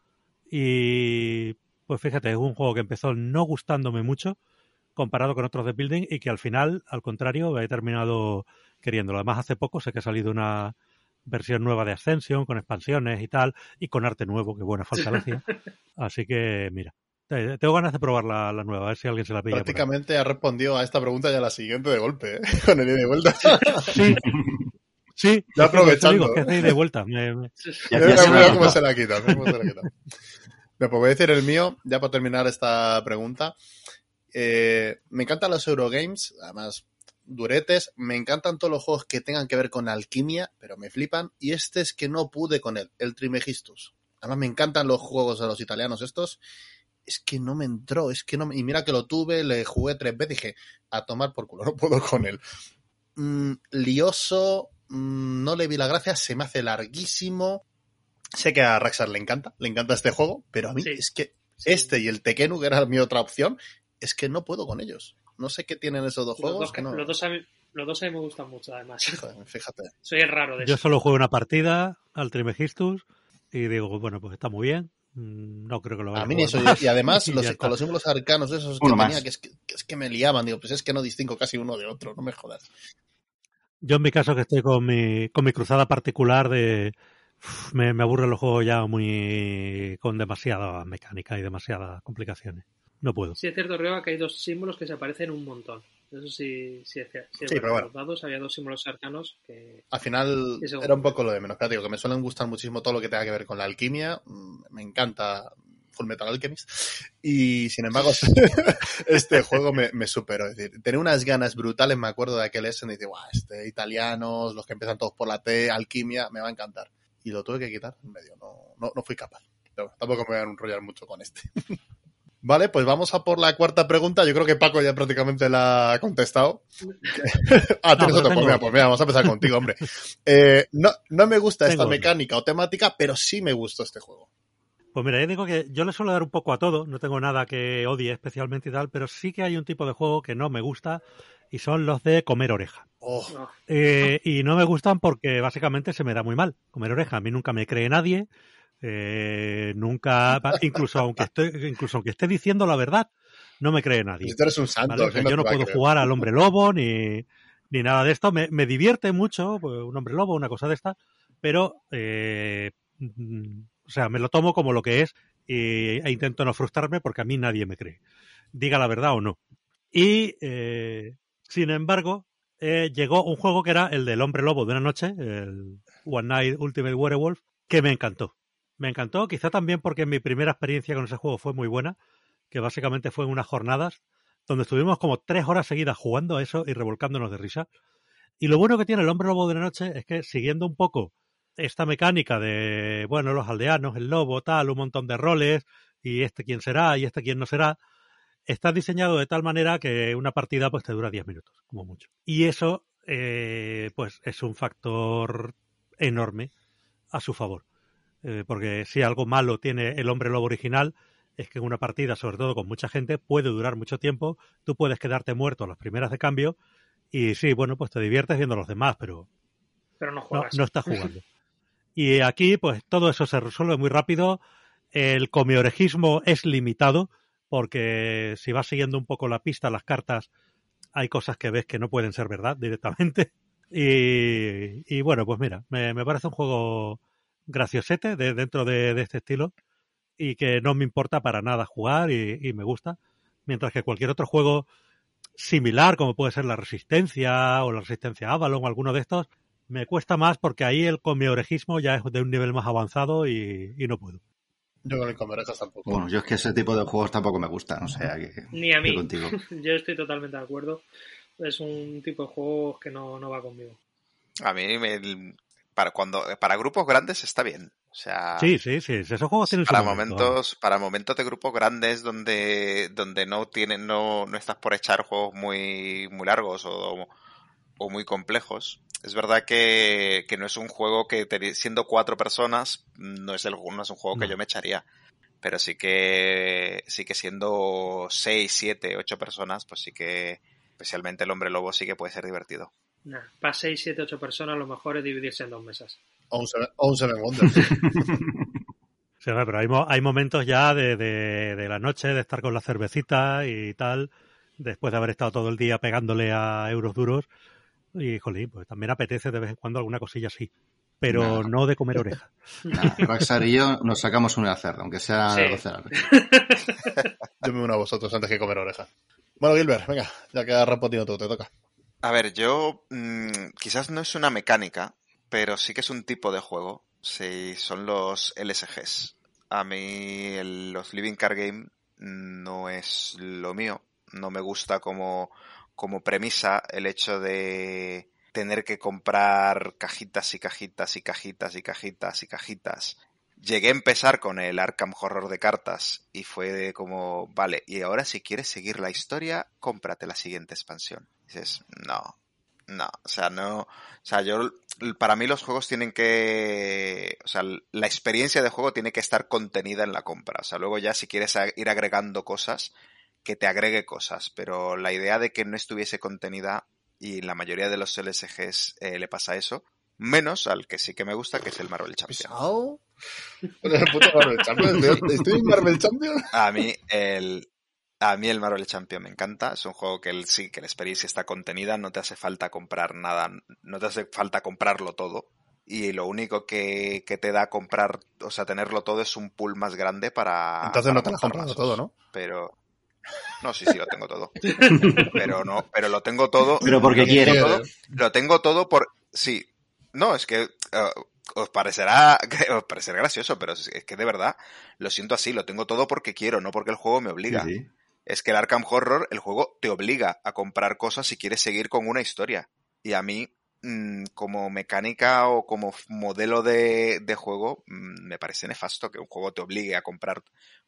Y pues fíjate, es un juego que empezó no gustándome mucho comparado con otros de Building y que al final, al contrario, he terminado queriéndolo. Además, hace poco sé que ha salido una, versión nueva de Ascension, con expansiones y tal, y con arte nuevo, que buena falta le hacía. Así que, mira, tengo ganas de probar la, la, nueva, a ver si alguien se la pilla. Prácticamente ha respondido a esta pregunta y a la siguiente de golpe, ¿eh? *laughs* con el ida de vuelta. sí. Sí, ya aprovechando. Digo, que es de vuelta. Me, me... *laughs* Ya, ya se mira cómo se la quita. Cómo se la quita. Me puedo decir el mío, ya para terminar esta pregunta. Eh, me encantan los Eurogames, además duretes. Me encantan todos los juegos que tengan que ver con alquimia, pero me flipan. Y este es que no pude con él, el Trimegistus. Además me encantan los juegos de los italianos estos. Es que no me entró, es que no me... Y mira que lo tuve, le jugué tres veces, dije, a tomar por culo, *laughs* no puedo con él. Mm, lioso, mm, no le vi la gracia, se me hace larguísimo. Sé que a Raxar le encanta, le encanta este juego, pero a mí sí. es que sí. este y el Tekenu, que era mi otra opción, es que no puedo con ellos. No sé qué tienen esos dos juegos. Los dos, que no... los dos, a mí, los dos a mí me gustan mucho, además. Fíjate. Soy el raro de Yo eso. solo juego una partida al Trimegistus y digo, bueno, pues está muy bien. Mm, No creo que lo vaya a mí eso, más. y además *laughs* los, con los símbolos arcanos esos que Uno tenía, que es que, que es que me liaban, digo, pues es que no distingo casi uno de otro, no me jodas. Yo en mi caso que estoy con mi, con mi cruzada particular de... uf, Me, me aburren los juegos ya muy... con demasiada mecánica y demasiadas complicaciones. No puedo. Sí, es cierto, Reba, que hay dos símbolos que se aparecen un montón. Eso sí, sí, sí, Sí, pero bueno. Los dados había dos símbolos arcanos que... Al final era un poco lo de menos, pero digo, que me suelen gustar muchísimo todo lo que tenga que ver con la alquimia, mm, me encanta Full Metal Alchemist, y sin embargo *laughs* este juego me, me superó, es decir, tenía unas ganas brutales, me acuerdo de aquel Essen, y digo, "Buah, este, italianos, los que empiezan todos por la T, alquimia, me va a encantar. Y lo tuve que quitar en medio, no, no, no fui capaz. Pero tampoco me voy a enrollar mucho con este. *laughs* Vale, pues vamos a por la cuarta pregunta. Yo creo que Paco ya prácticamente la ha contestado. *laughs* ah, tienes otra. Pues tengo mira, pues mira, vamos a empezar contigo, hombre. Eh, no, no me gusta esta Tengo mecánica o temática, pero sí me gustó este juego. Pues mira, yo digo que yo le suelo dar un poco a todo, no tengo nada que odie especialmente y tal, pero sí que hay un tipo de juego que no me gusta y son los de comer oreja. Oh, Eh, y no me gustan porque básicamente se me da muy mal comer oreja. A mí nunca me cree nadie, eh, nunca, incluso aunque esté, incluso aunque esté diciendo la verdad, no me cree nadie. si tú eres un santo, ¿vale? O sea, ¿quién yo no puedo jugar al hombre lobo ni, ni nada de esto. Me, me divierte mucho pues, un hombre lobo, una cosa de esta, pero eh, mm, o sea, me lo tomo como lo que es e intento no frustrarme porque a mí nadie me cree, diga la verdad o no. Y eh, sin embargo, eh, llegó un juego que era el del hombre lobo de una noche, el One Night Ultimate Werewolf, que me encantó. Me encantó, quizá también porque mi primera experiencia con ese juego fue muy buena, que básicamente fue en unas jornadas donde estuvimos como tres horas seguidas jugando a eso y revolcándonos de risa. Y lo bueno que tiene el hombre lobo de la noche es que siguiendo un poco esta mecánica de, bueno, los aldeanos, el lobo, tal, un montón de roles, y este quién será, y este quién no será, está diseñado de tal manera que una partida pues te dura 10 minutos, como mucho. Y eso, eh, pues, es un factor enorme a su favor. Eh, porque si algo malo tiene el hombre lobo original, es que en una partida, sobre todo con mucha gente, puede durar mucho tiempo, tú puedes quedarte muerto a las primeras de cambio, y sí, bueno, pues te diviertes viendo a los demás, pero pero no no, estás *laughs* jugando. Y aquí, pues todo eso se resuelve muy rápido. El comiorejismo es limitado porque si vas siguiendo un poco la pista, las cartas, hay cosas que ves que no pueden ser verdad directamente. *laughs* Y, y bueno, pues mira, me, me, parece un juego graciosete de, dentro de, de, este estilo y que no me importa para nada jugar y, y, me gusta. Mientras que cualquier otro juego similar, como puede ser la Resistencia o la Resistencia Avalon o alguno de estos, me cuesta más porque ahí el comeorejismo ya es de un nivel más avanzado y, y no puedo. Yo con el comeorejas tampoco. Bueno, yo es que ese tipo de juegos tampoco me gustan, o sea que... Ni a mí. *laughs* yo estoy totalmente de acuerdo. Es un tipo de juego que no, no va conmigo. A mí, me, para, cuando, para grupos grandes está bien. O sea, sí, sí, sí. Esos juegos tienen para momento. momentos, para momentos de grupos grandes donde, donde no tienen, no, no estás por echar juegos muy, muy largos o, o muy complejos. Es verdad que, que, no es un juego que siendo cuatro personas no es el no es un juego que yo me echaría. Pero sí que sí que siendo seis, siete, ocho personas, pues sí que especialmente el hombre lobo sí que puede ser divertido. Nah, para 6, 7, 8 personas lo mejor es dividirse en dos mesas. O un Seven, Wonders. *laughs* sí, pero hay, hay momentos ya de, de, de, la noche, de estar con la cervecita y tal, después de haber estado todo el día pegándole a euros duros. Y, jolín, pues también apetece de vez en cuando alguna cosilla así. Pero no, no de comer oreja. Nah, Roxar y yo nos sacamos una cerda, aunque sea Sí. 12 de la noche. Yo me uno a vosotros antes que comer oreja. Bueno, Gilbert, venga, ya que has respondido tú, te toca. A ver, yo mmm, quizás no es una mecánica, pero sí que es un tipo de juego. Sí, son los LSGs. A mí los Living Card Game no es lo mío. No me gusta como, como premisa el hecho de tener que comprar cajitas y cajitas y cajitas y cajitas y cajitas. Llegué a empezar con el Arkham Horror de cartas y fue como, vale, y ahora si quieres seguir la historia, cómprate la siguiente expansión. Dices, no, no, o sea, no, o sea, yo, para mí los juegos tienen que, o sea, la experiencia de juego tiene que estar contenida en la compra. O sea, luego ya si quieres ir agregando cosas, que te agregue cosas, pero la idea de que no estuviese contenida y la mayoría de los LSGs eh, le pasa eso, menos al que sí que me gusta, que es el Marvel Champion. ¿Pesado? el puto Marvel Champion? *laughs* ¿Estoy en Marvel Champion? A mí el, a mí el Marvel Champion me encanta. Es un juego que el, sí, que la experiencia está contenida, no te hace falta comprar nada, no te hace falta comprarlo todo. Y lo único que, que te da comprar, o sea, tenerlo todo es un pool más grande para. Entonces para no te lo has comprado todo, ¿no? Pero. No, sí, sí, lo tengo todo. *laughs* Pero no, pero lo tengo todo. Pero porque lo quiere. Tengo todo, lo tengo todo por. Sí. No, es que. Uh, os parecerá, *laughs* os parecerá gracioso, pero es que de verdad lo siento así, lo tengo todo porque quiero, no porque el juego me obliga. Sí, sí. Es que el Arkham Horror, el juego te obliga a comprar cosas si quieres seguir con una historia. Y a mí, mmm, como mecánica o como modelo de, de juego, mmm, me parece nefasto que un juego te obligue a comprar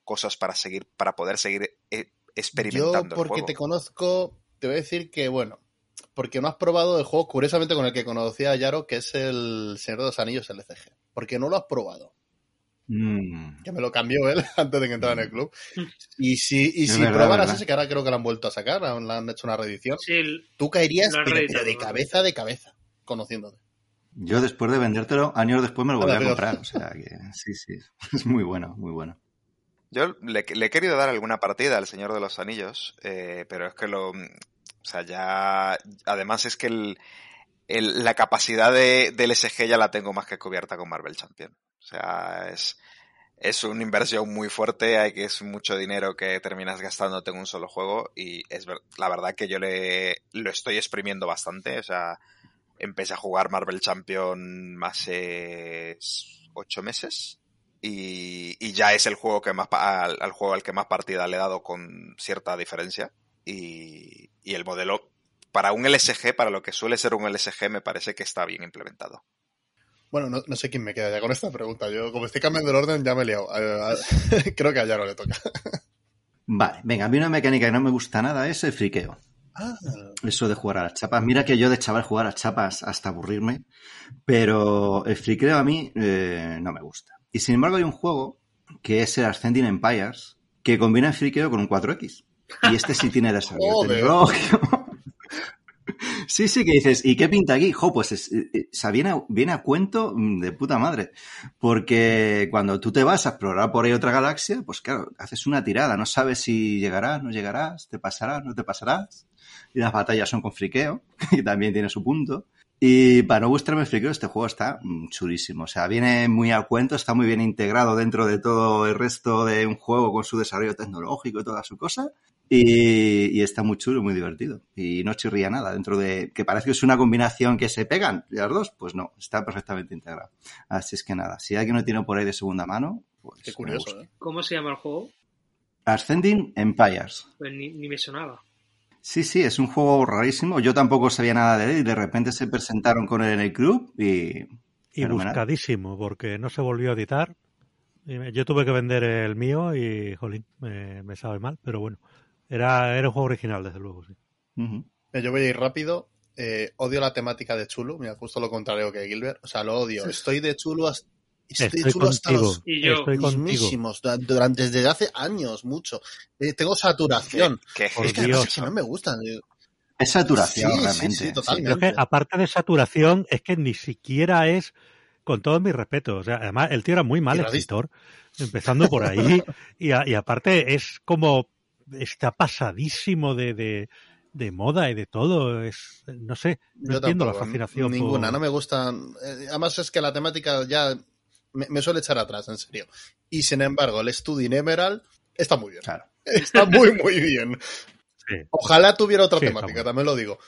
cosas para seguir, para poder seguir eh, experimentando. Yo, porque el juego. te conozco, te voy a decir que, bueno, porque no has probado el juego, curiosamente, con el que conocí a Yaro, que es el Señor de los Anillos LCG. Porque no lo has probado. Mm. Que me lo cambió él *laughs* antes de que entrara en el club. *laughs* Y si, y Es si verdad, probaras ese, que ahora creo que lo han vuelto a sacar, le han hecho una reedición, Sí, el- tú caerías pero, de cabeza de cabeza, conociéndote. Yo después de vendértelo, años después me lo volví a comprar. O sea que sí, sí. *laughs* Es muy bueno, muy bueno. Yo le, le, he querido dar alguna partida al Señor de los Anillos, eh, pero es que lo. O sea, ya. Además, es que el, el, la capacidad de, del SG ya la tengo más que cubierta con Marvel Champion. O sea, es. Es una inversión muy fuerte, hay que es mucho dinero que terminas gastándote en un solo juego y es la verdad que yo le lo estoy exprimiendo bastante, o sea, empecé a jugar Marvel Champion hace ocho meses y, y, ya es el juego que más al, al, juego al que más partida le he dado con cierta diferencia y, y, el modelo para un LSG para lo que suele ser un LSG me parece que está bien implementado bueno no, no sé quién me queda ya con esta pregunta yo como estoy cambiando el orden ya me he liado *laughs* creo que a Yaro le toca vale venga a mí una mecánica que no me gusta nada es el friqueo Ah. Eso de jugar a las chapas. Mira que yo de chaval jugar a las chapas hasta aburrirme, pero el friqueo a mí eh, no me gusta. Y sin embargo hay un juego que es el Ascending Empires que combina el friqueo con un 4X. Y este sí tiene desarrollo. *laughs* Sí, sí, que dices, ¿y qué pinta aquí? Jo, pues es, eh, eh, viene, a, viene a cuento mm, de puta madre. Porque cuando tú te vas a explorar por ahí otra galaxia, pues claro, haces una tirada, no sabes si llegarás, no llegarás, te pasarás, no te pasarás. Y las batallas son con friqueo, *laughs* que también tiene su punto. Y para no gustarme el friqueo, este juego está mm, chulísimo. O sea, viene muy al cuento, está muy bien integrado dentro de todo el resto de un juego con su desarrollo tecnológico y toda su cosa. Y, y, está muy chulo, muy divertido. Y no chirría nada dentro de que parece que es una combinación que se pegan las dos. Pues no, está perfectamente integrado. Así es que nada, si alguien no tiene por ahí de segunda mano, pues. Qué curioso, ¿eh? ¿Cómo se llama el juego? Ascending Empires. Pues ni, ni, me sonaba. Sí, sí, es un juego rarísimo. Yo tampoco sabía nada de él y de repente se presentaron con él en el club y. Y fenomenal. buscadísimo, porque no se volvió a editar. Yo tuve que vender el mío y, jolín, me, me sabe mal, pero bueno. Era, era un juego original, desde luego, sí. Uh -huh. Yo voy a ir rápido. Eh, odio la temática de chulo. Mira, justo lo contrario que Gilbert. O sea, lo odio. Sí. Estoy de chulo hasta. Estoy, estoy de chulo contigo. hasta los Y yo. Estoy contigo. mismísimos, durante desde hace años, mucho. Eh, tengo saturación. ¿Qué, Por es que Dios. además es que no me gustan. Es saturación, Sí, sí, realmente. sí, totalmente. Yo es que, aparte de saturación, es que ni siquiera es, con todo mi respeto, o sea, además el tío era muy mal escritor, empezando por ahí, y, a- y aparte es como, está pasadísimo de, de, de moda y de todo, es, no sé, no Yo entiendo tampoco, la fascinación. Ninguna, por- no me gustan. eh, Además es que la temática ya me, me suele echar atrás, en serio. Y sin embargo, el Study in Emerald está muy bien. Claro. Está muy, muy bien. Sí. Ojalá tuviera otra Sí, temática, también lo digo.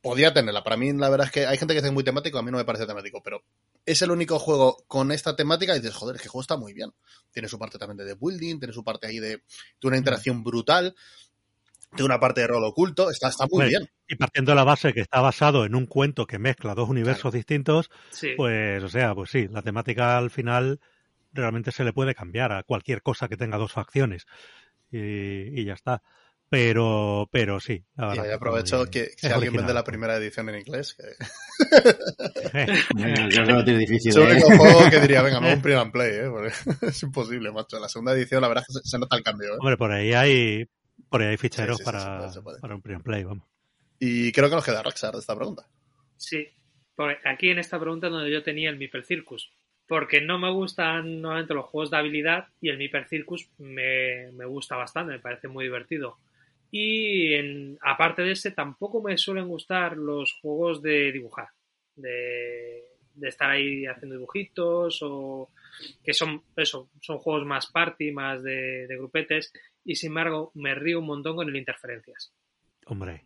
Podría tenerla. Para mí, la verdad es que hay gente que dice muy temático, a mí no me parece temático, pero es el único juego con esta temática y dices, joder, es que el juego está muy bien. Tiene su parte también de building, tiene su parte ahí de, de una interacción brutal, de una parte de rol oculto, está, está muy bien. Y partiendo de la base que está basado en un cuento que mezcla dos universos distintos, Sí. pues, o sea, pues sí, la temática al final realmente se le puede cambiar a cualquier cosa que tenga dos facciones y, y ya está. Pero, pero sí. la Y verdad ahí que aprovecho que si es alguien vende la primera edición en inglés, que *laughs* Eh, Yo creo que tiene difícil. es el ¿eh? único *laughs* juego que diría, venga, me un print and play, ¿eh? Porque *laughs* es imposible, macho. La segunda edición, la verdad es que se, nota el cambio, ¿eh? Hombre, por ahí hay, por ahí hay ficheros Sí, sí, sí, para, se puede, se puede. para un print and play, vamos. Y creo que nos queda Rockstar de esta pregunta. Sí. Por aquí en esta pregunta es donde yo tenía el Meeple Circus. Porque no me gustan normalmente los juegos de habilidad y el Meeple Circus me, me gusta bastante, me parece muy divertido. Y en- aparte de ese, tampoco me suelen gustar los juegos de dibujar. De, de estar ahí haciendo dibujitos o que son eso, son juegos más party, más de, de grupetes. Y sin embargo, me río un montón con el interferencias. Hombre,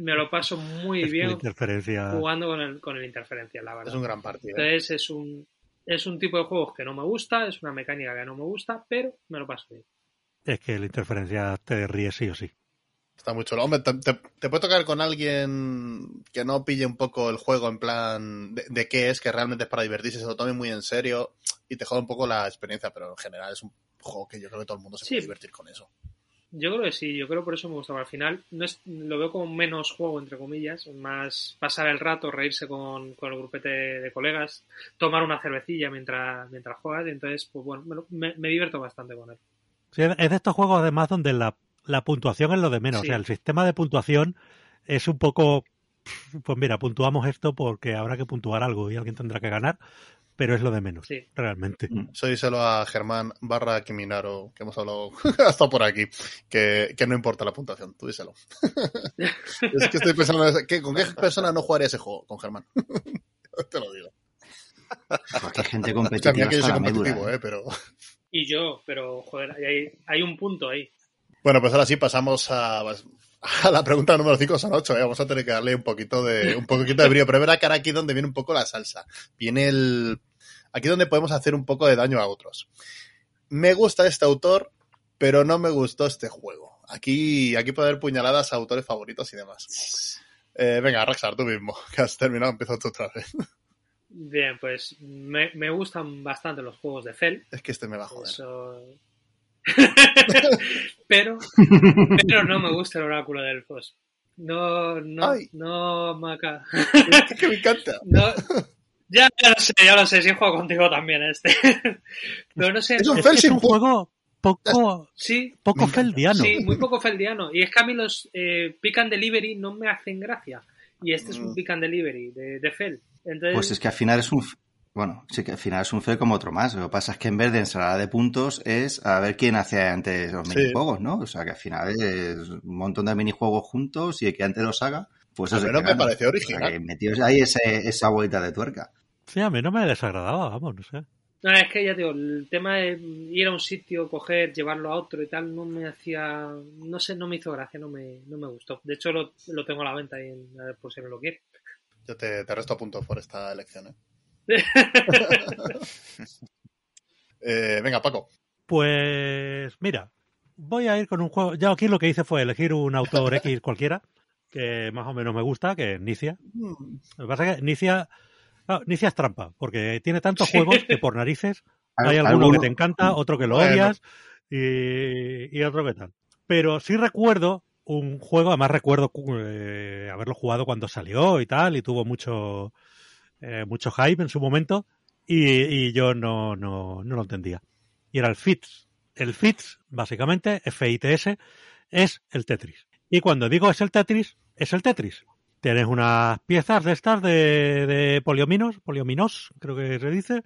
Me lo paso muy *laughs* es bien interferencia. jugando con el, con el interferencia, la verdad. Es un gran partido. ¿eh? Entonces es un, es un tipo de juegos que no me gusta, es una mecánica que no me gusta, pero me lo paso bien. Es que la interferencia te ríe sí o sí. Está muy chulo. Hombre, te, te- te puede tocar con alguien que no pille un poco el juego en plan de, de qué es, que realmente es para divertirse, se lo tome muy en serio y te joda un poco la experiencia, pero en general es un juego que yo creo que todo el mundo se Sí. puede divertir con eso. Yo creo que sí, yo creo por eso me gustaba. Al final no es, lo veo como menos juego, entre comillas, más pasar el rato, reírse con, con el grupete de colegas, tomar una cervecilla mientras, mientras juegas, y entonces, pues bueno, me- me divierto bastante con él. Sí, es de estos juegos además donde la, la puntuación es lo de menos. Sí. O sea, el sistema de puntuación es un poco, pues mira, puntuamos esto porque habrá que puntuar algo y alguien tendrá que ganar, pero es lo de menos, Sí. realmente. Mm. Eso díselo a Germán barra Kiminaro, que hemos hablado *laughs* hasta por aquí, que, que no importa la puntuación, tú díselo. *laughs* es que estoy pensando, en- ¿qué- ¿con qué persona no jugaría ese juego? Con Germán. *laughs* Te lo digo. Porque hay gente Es que a mí competitiva que yo soy competitivo, ¿eh? ¿eh? Pero... Y yo, pero joder, hay, hay un punto ahí. Bueno, pues ahora sí pasamos a, a la pregunta número 5, son 8, ¿eh? Vamos a tener que darle un poquito de, un poquito de brillo, pero verá que ahora aquí donde viene un poco la salsa. Viene el, aquí donde podemos hacer un poco de daño a otros. Me gusta este autor, pero no me gustó este juego. Aquí, aquí puede haber puñaladas a autores favoritos y demás. Eh, venga, Raxar, tú mismo, que has terminado, empieza tú otra vez. Bien, pues me, me gustan bastante los juegos de Cell. Es que este me va a joder. Eso... *laughs* pero, pero no me gusta el oráculo de Elfos. No, no, Ay. no me acá. Es que me encanta. *laughs* No, ya, ya lo sé, ya lo sé, si juego contigo también este. *laughs* Pero no sé, Es un Es, que es un juego poco, sí, poco feldiano. sí, muy poco feldiano. Y es que a mí los eh, Pick and Delivery no me hacen gracia. y este es un pick and delivery de, de Fel. Entonces, Pues es que al final es un... Bueno, sí que al final es un FEL como otro más. Lo que pasa es que en vez de ensalada de puntos es a ver quién hace antes los Sí. minijuegos, ¿no? O sea que al final es un montón de minijuegos juntos y el que antes los haga, pues Al es el menos que me pareció O sea original. que metidos ahí ese, esa vuelta de tuerca. Sí, a mí no me desagradaba, vamos, no sé. no, es que ya te digo, el tema de ir a un sitio, coger, llevarlo a otro y tal, no me hacía, no sé, no me hizo gracia, no me, no me gustó. De hecho, lo, lo tengo a la venta y a ver por si no lo quiere. Yo te, te resto puntos por esta elección, ¿eh? *laughs* Eh, venga, Paco. Pues mira, voy a ir con un juego. Ya aquí lo que hice fue elegir un autor X cualquiera, que más o menos me gusta, que es Nicia. Lo que pasa es que Nicia, claro, Nicia es trampa, porque tiene tantos Sí. juegos que por narices *laughs* hay Al- alguno que te encanta, otro que lo Bueno. odias y, y otro que tal. Pero sí recuerdo un juego, además recuerdo eh, haberlo jugado cuando salió y tal, y tuvo mucho, eh, mucho hype en su momento, y, yo no, no, no lo entendía. Y era el FITS. El FITS, básicamente, F-I-T-S, es el Tetris. Y cuando digo es el Tetris, es el Tetris. Tienes unas piezas de estas de, de poliominos, poliominos, creo que se dice,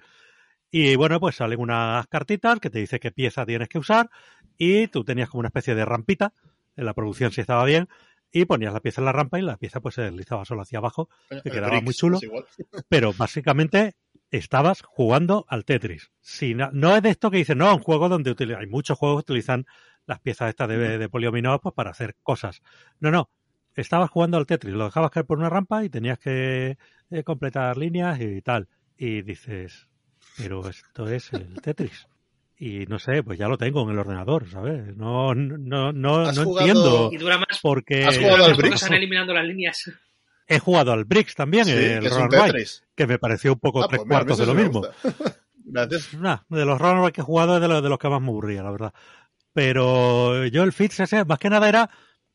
y bueno, pues salen unas cartitas que te dice qué pieza tienes que usar y tú tenías como una especie de rampita, la producción si estaba bien, y ponías la pieza en la rampa y la pieza pues se deslizaba solo hacia abajo, El Que quedaba muy chulo. *laughs* pero básicamente estabas jugando al Tetris. Si no, no es de esto que dicen, no, un juego donde hay muchos juegos que utilizan las piezas estas de, de pues, para hacer cosas. No, no. Estabas jugando al Tetris, lo dejabas caer por una rampa y tenías que eh, completar líneas y tal. Y dices, pero esto es el Tetris. Y no sé, pues ya lo tengo en el ordenador, ¿sabes? No, no, no, ¿Has no jugado- entiendo Y dura más, por qué ¿Has dura jugado al *laughs* porque Brix? están eliminando las líneas. he jugado al Bricks también, Sí, el Tetris. que me pareció un poco Ah, tres pues mí cuartos de lo mismo. *laughs* Gracias. *laughs* Nah, de los Runaway que he jugado es de los, de los que más me aburría, la verdad. Pero yo el Fitz ese, más que nada era,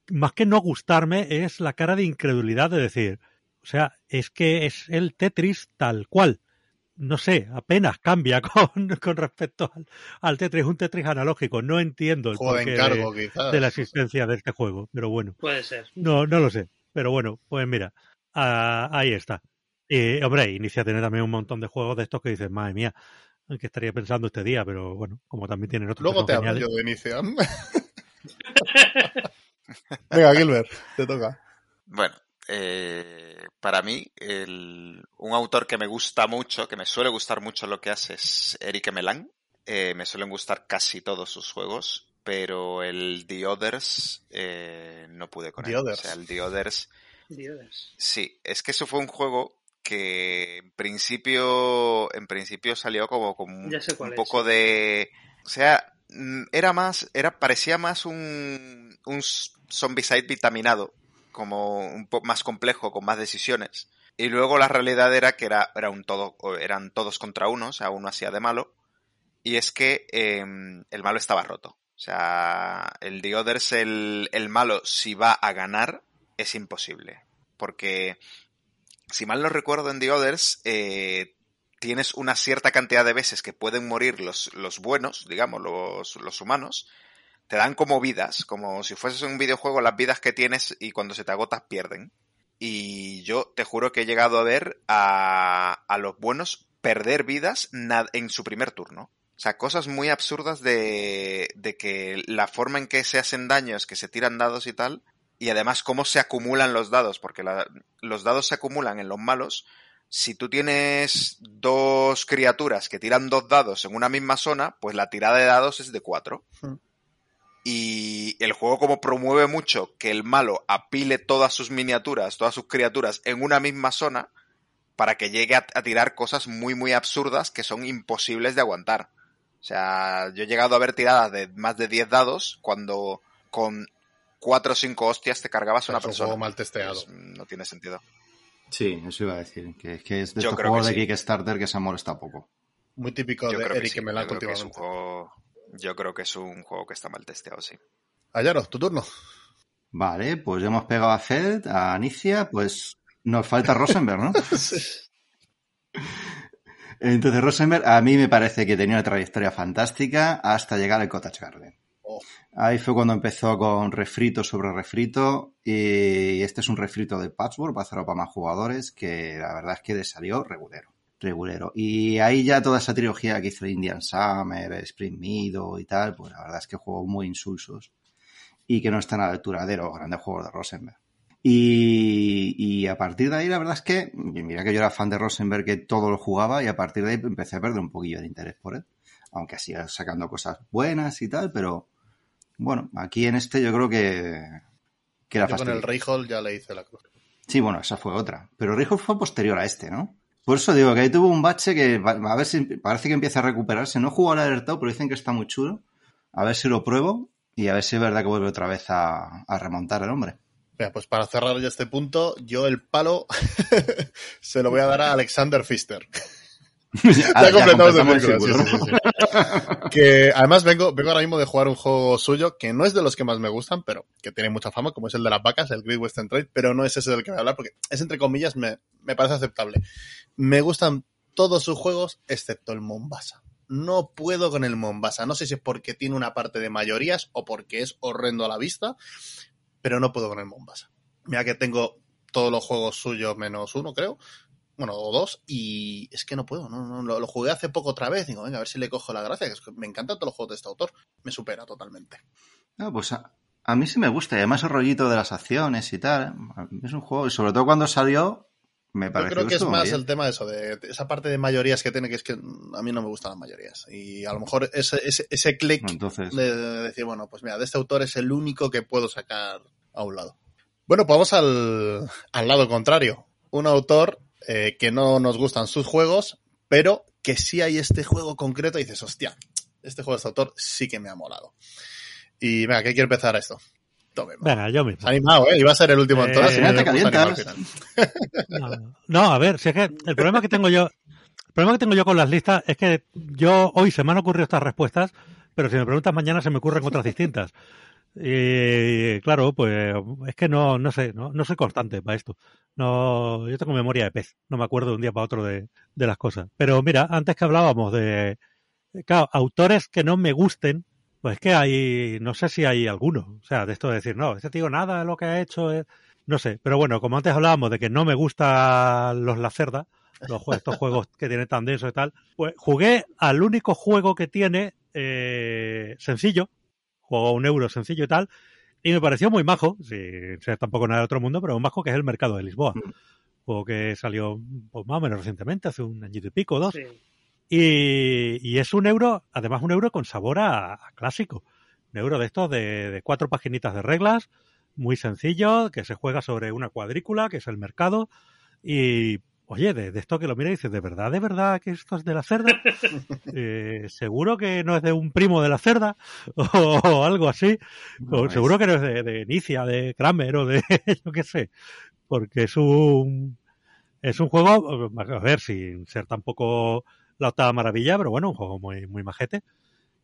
más que no gustarme, es la cara de incredulidad de decir, o sea, es que es el Tetris tal cual. No sé, apenas cambia *laughs* con, con respecto al, al Tetris, un Tetris analógico. No entiendo el Juego de porqué encargo, de, la existencia de este juego, pero bueno. Puede ser. No, no lo sé. Pero bueno, pues mira, ah, ahí está. Y, hombre, Inicia tiene también un montón de juegos de estos que dices, madre mía, en qué estaría pensando este día, pero bueno, como también tienen otros Luego que te hablo yo de inicio. *laughs* Venga, Gilbert, te toca. Bueno, eh, para mí, el- un autor que me gusta mucho, que me suele gustar mucho lo que hace es Eric Melan. Eh, me suelen gustar casi todos sus juegos, pero el The Others eh, no pude con The él. Others. O sea, el The Others Dios. Sí, es que eso fue un juego que en principio, en principio salió como con un, poco de, o sea, mm, era más, era parecía más un, un zombicide vitaminado, como un poco más complejo, con más decisiones. Y luego la realidad era que era, era un todo, eran todos contra uno, o sea, uno hacía de malo. Y es que em, el malo estaba roto. O sea, el The Others, el, el malo, si va a ganar, es imposible. Porque, si mal no recuerdo en The Others, eh, tienes una cierta cantidad de veces que pueden morir los, los buenos, digamos, los, los humanos. Te dan como vidas, como si fueses un videojuego, las vidas que tienes y cuando se te agotas pierden. Y yo te juro que he llegado a ver a, a los buenos perder vidas en su primer turno. O sea, cosas muy absurdas de, de que la forma en que se hacen daños, que se tiran dados y tal, y además cómo se acumulan los dados, porque los dados se acumulan en los malos. Si tú tienes dos criaturas que tiran dos dados en una misma zona, pues la tirada de dados es de cuatro. Hmm. Y el juego como promueve mucho que el malo apile todas sus miniaturas, todas sus criaturas en una misma zona, para que llegue a, a tirar cosas muy muy absurdas que son imposibles de aguantar. O sea, yo he llegado a ver tiradas de más de 10 dados cuando con cuatro o cinco hostias te cargabas a una Es un persona. juego mal testeado. Pues, no tiene sentido. Sí, eso iba a decir. Que, que es de Yo estos creo juegos que de sí. Kickstarter que se molesta poco. Muy típico Yo de que Eric sí. Que es un continuamente. juego. Yo creo que es un juego que está mal testeado, sí. Ayaro, tu turno. Vale, pues ya hemos pegado a Fed, a Anicia, pues nos falta Rosenberg, ¿no? *laughs* Entonces, Rosenberg a mí me parece que tenía una trayectoria fantástica hasta llegar al Cottage Garden. o...? Ahí fue cuando empezó con refrito sobre refrito y este es un refrito de Patchwork, va a hacerlo para más jugadores, que la verdad es que le salió regulero. Regulero. Y ahí ya toda esa trilogía que hizo Indian Summer, Spring Meadow y tal, pues la verdad es que juegos muy insulsos y que no están a la altura de los grandes juegos de Rosenberg. Y, y, a partir de ahí, la verdad es que, mira que yo era fan de Rosenberg, que todo lo jugaba, y a partir de ahí empecé a perder un poquillo de interés por él. Aunque siga sacando cosas buenas y tal, pero bueno, aquí en este yo creo que, que era Yo con el ya le hice la cruz. Sí, bueno, esa fue otra. Pero Rayhall fue posterior a este, ¿no? Por eso digo que ahí tuvo un bache que a ver si parece que empieza a recuperarse. No jugado al alertado, pero dicen que está muy chulo. A ver si lo pruebo y a ver si es verdad que vuelve otra vez a, remontar el hombre. Pues para cerrar ya este punto, yo el palo *laughs* se lo voy a dar a Alexander Pfister. *laughs* ya, completamos el círculo. Sí, sí, sí, que además vengo, vengo ahora mismo de jugar un juego suyo que no es de los que más me gustan, pero que tiene mucha fama, como es el de las vacas, el Great Western Trade, pero no es ese del que voy a hablar porque es entre comillas, me, me parece aceptable. Me gustan todos sus juegos excepto el Mombasa. No puedo con el Mombasa. No sé si es porque tiene una parte de mayorías o porque es horrendo a la vista, pero no puedo con el Mombasa. Mira que tengo todos los juegos suyos menos uno, creo. Bueno, o dos, y es que no puedo, no, no, lo, lo, jugué hace poco otra vez, digo, venga, a ver si le cojo la gracia, que es que me encantan todos los juegos de este autor, me supera totalmente. No, pues a, a, mí sí me gusta, y además el rollito de las acciones y tal, es un juego, y sobre todo cuando salió, me parece Yo creo que es más bien. el tema de eso, de esa parte de mayorías que tiene, que es que a mí no me gustan las mayorías. Y a lo mejor ese, ese, Entonces... de, de, decir, bueno, pues mira, de este autor es el único que puedo sacar a un lado. Bueno, pues vamos al, al lado contrario. Un autor eh, que no nos gustan sus juegos, pero que sí hay este juego concreto y dices, hostia, este juego de este autor sí que me ha molado. Y venga, ¿qué quiere empezar esto? Tome, venga, yo mismo. Animado, ¿eh? Iba a ser el último en todas. Eh, te calientas. *laughs* No, no, a ver, si es que el problema que tengo yo, el problema que tengo yo con las listas es que yo hoy se me han ocurrido estas respuestas, pero si me preguntas mañana se me ocurren otras distintas. Y claro, pues es que no, no sé, no, no soy constante para esto. No, yo tengo memoria de pez, no me acuerdo de un día para otro de, de las cosas. Pero mira, antes que hablábamos de, claro, autores que no me gusten, pues es que hay, no sé si hay alguno. O sea, de esto de decir, no, este tío nada de lo que ha hecho no sé. Pero bueno, como antes hablábamos de que no me gustan los Lacerda, los, estos juegos que tiene tan denso y tal, pues jugué al único juego que tiene eh, sencillo, juego a un euro sencillo y tal, y me pareció muy majo, sin ser tampoco nada de otro mundo, pero un majo que es el mercado de Lisboa. Mm. Juego que salió pues, más o menos recientemente, hace un añito y pico, dos. Sí. Y, y, es un euro, además un euro con sabor a, a clásico. Un euro de estos de, de, cuatro paginitas de reglas, muy sencillo, que se juega sobre una cuadrícula, que es el mercado, y oye, de, de, esto que lo mira y dices, ¿de verdad, de verdad que esto es de la cerda? *laughs* eh, ¿Seguro que no es de un primo de la cerda? O, *laughs* o algo así. No, o, seguro que no es de, de Nicia, de Kramer o de *laughs* yo qué sé. Porque es un, es un juego, a ver, sin ser tampoco la octava maravilla, pero bueno, un juego muy, muy majete.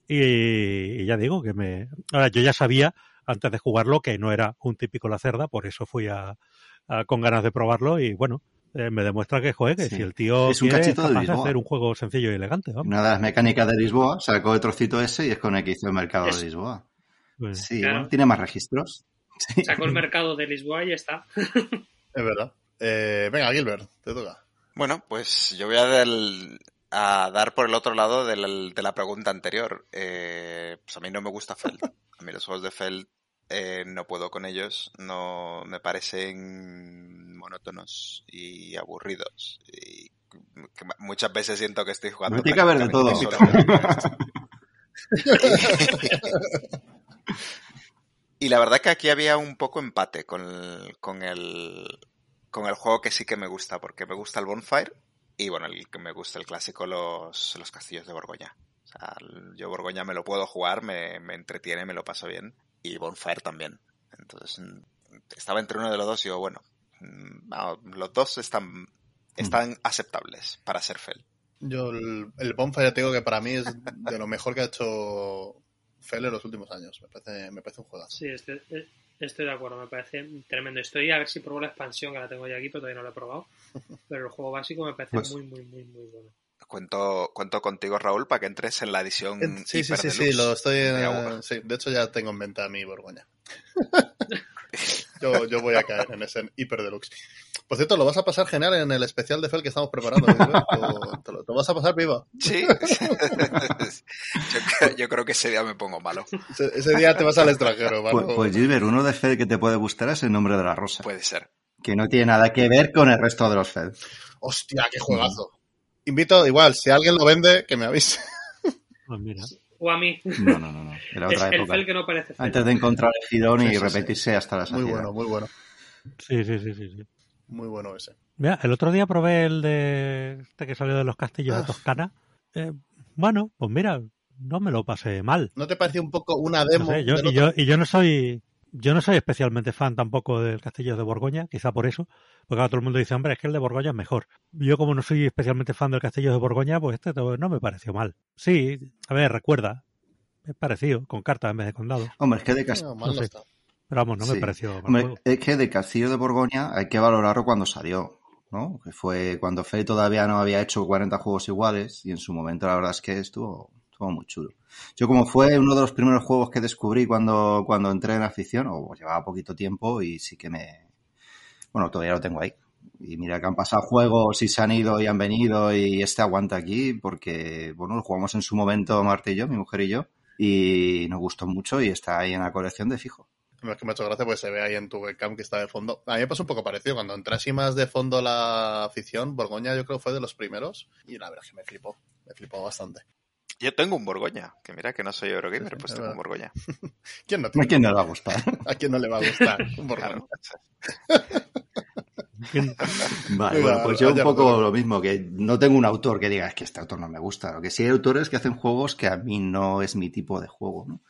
Y, y ya digo que me, ahora yo ya sabía antes de jugarlo que no era un típico la cerda, por eso fui a, a con ganas de probarlo y bueno, eh, me demuestra que, joder, que sí. si el tío es un quiere, cachito de Lisboa. hacer un juego sencillo y elegante. ¿vamos? Una de las mecánicas de Lisboa sacó el trocito ese y es con el que hizo el mercado es... de Lisboa. Pues, sí, claro. bueno, tiene más registros. *laughs* Sí. Sacó el mercado de Lisboa y ya está. *laughs* es verdad. Eh, venga, Gilbert, te toca. Bueno, pues yo voy a dar, a dar por el otro lado de la, de la pregunta anterior. Eh, pues a mí no me gusta Feld. A mí los juegos de Feld eh, no puedo con ellos. No me parecen monótonos y aburridos. Y muchas veces siento que estoy jugando. No tiene que haber de todo. *laughs* y la verdad que aquí había un poco empate con el, con el, con el juego que sí que me gusta, porque me gusta el Bonfire y bueno, el que me gusta el clásico, los, los castillos de Borgoña. O sea, yo Borgoña me lo puedo jugar, me, me entretiene, me lo paso bien. Y Bonfire también. Entonces, estaba entre uno de los dos y digo, bueno, no, los dos están, están mm. aceptables para ser Fel. Yo el, el Bonfire te digo que para mí es de lo mejor que ha hecho Fel en los últimos años. Me parece, me parece un juegazo. Sí, estoy, estoy de acuerdo, me parece tremendo. Estoy a ver si pruebo la expansión, que la tengo ya aquí, pero todavía no la he probado. *laughs* Pero el juego básico me parece pues, muy, muy, muy, muy bueno. Cuento, cuento contigo, Raúl, para que entres en la edición. Eh, Sí, sí, sí, sí, lo estoy. de eh, agua. sí, de hecho, ya tengo en venta mi Borgoña. *laughs* yo, yo voy a caer en ese hiper deluxe. Por cierto, lo vas a pasar genial en el especial de Fel que estamos preparando. Gilbert. Lo- te, lo, te lo vas a pasar viva. Sí. *laughs* yo, creo- yo creo que ese día me pongo malo. Ese, ese día te vas al extranjero, Pues, Marco. pues Gilbert, uno de Fed que te puede gustar es el nombre de la rosa. Puede ser. Que no tiene nada que ver con el resto de los Fed. Hostia, qué juegazo. Invito, igual, si alguien lo vende, que me avise. Pues mira. O a mí. No, no, no, no. Era otra el época. que no parece fel. Antes de encontrar el girón y repetirse hasta la Muy saciedad. bueno, muy bueno. Sí, sí, sí, sí, sí. Muy bueno ese. Mira, el otro día probé el de este que salió de los castillos de Ah. Toscana. Eh, bueno, pues mira, no me lo pasé mal. ¿No te pareció un poco una No demo? sé, yo, del y, otro? yo, y yo no soy yo no soy especialmente fan tampoco del Castillo de Borgoña, quizá por eso, porque ahora todo el mundo dice, hombre, es que el de Borgoña es mejor. Yo como no soy especialmente fan del Castillo de Borgoña, pues este no me pareció mal. Sí, a ver, recuerda, es parecido, con cartas en vez de con dados, Hombre, es que de Cas- No, no sé. pero vamos, no me pareció mal Hombre, es que de Castillo de Borgoña hay que valorarlo cuando salió, ¿no? Que fue cuando Fede todavía no había hecho 40 juegos iguales y en su momento la verdad es que estuvo, estuvo muy chulo. Yo como fue uno de los primeros juegos que descubrí cuando, cuando entré en afición, o llevaba poquito tiempo y sí que me... Bueno, todavía lo tengo ahí. Y mira que han pasado juegos y se han ido y han venido y este aguanta aquí porque, bueno, lo jugamos en su momento Marta y yo, mi mujer y yo, y nos gustó mucho y está ahí en la colección de fijo. Es que me ha hecho gracia, pues se ve ahí en tu webcam que está de fondo. A mí me pasó un poco parecido. Cuando entré así más de fondo la afición, Borgoña yo creo fue de los primeros. Y la verdad es que me flipó. Me flipó bastante. Yo tengo un Borgoña, que mira que no soy Eurogamer, Sí, pues es tengo un. Borgoña. *laughs* ¿Quién no ¿A quién no le va a gustar? ¿A quién no le va a gustar un Borgoña? Claro. *laughs* ¿Quién- Vale, bueno, pues yo un poco lo mismo, que no tengo un autor que diga, es que este autor no me gusta. Lo que sí hay autores que hacen juegos que a mí no es mi tipo de juego, ¿no?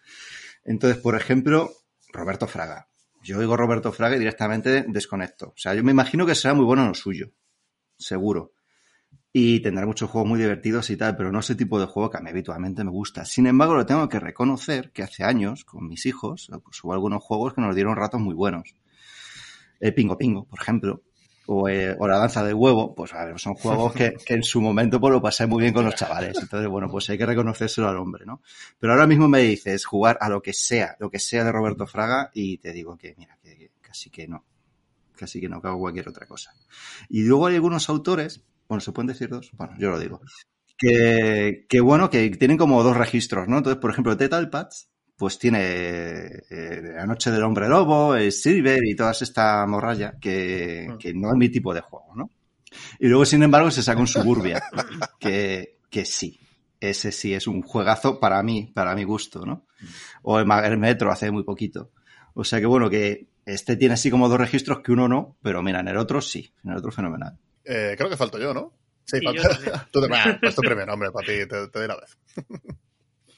Entonces, por ejemplo, Roberto Fraga. Yo oigo Roberto Fraga y directamente desconecto. O sea, yo me imagino que será muy bueno en lo suyo. Seguro. Y tendrá muchos juegos muy divertidos y tal, pero no ese tipo de juego que a mí habitualmente me gusta. Sin embargo, lo tengo que reconocer que hace años, con mis hijos, pues hubo algunos juegos que nos dieron ratos muy buenos. El Pingo Pingo, por ejemplo, o, la danza del huevo, pues a ver, son juegos que, que en su momento pues, lo pasé muy bien con los chavales. Entonces, bueno, pues hay que reconocérselo al hombre, ¿no? Pero ahora mismo me dices jugar a lo que sea, lo que sea de Roberto Fraga, y te digo que, mira, que, que casi que no. Casi que no, que hago cualquier otra cosa. Y luego hay algunos autores, bueno, ¿se pueden decir dos? Bueno, yo lo digo. Que, que bueno, que tienen como dos registros, ¿no? Entonces, por ejemplo, Tetalpats, pues tiene eh, La Noche del Hombre Lobo, el Silver y toda esta morralla que, que no es mi tipo de juego, ¿no? Y luego, sin embargo, se saca un Suburbia, *laughs* que, que sí. Ese sí es un juegazo para mí, para mi gusto, ¿no? O el Metro hace muy poquito. O sea que bueno, que este tiene así como dos registros que uno no, pero mira, en el otro sí, en el otro fenomenal. Eh, creo que falto yo, ¿no? Sí, Y falta. yo. *laughs* Tú te, bah, pues tú primero, hombre, para ti, te, te doy la vez. *laughs*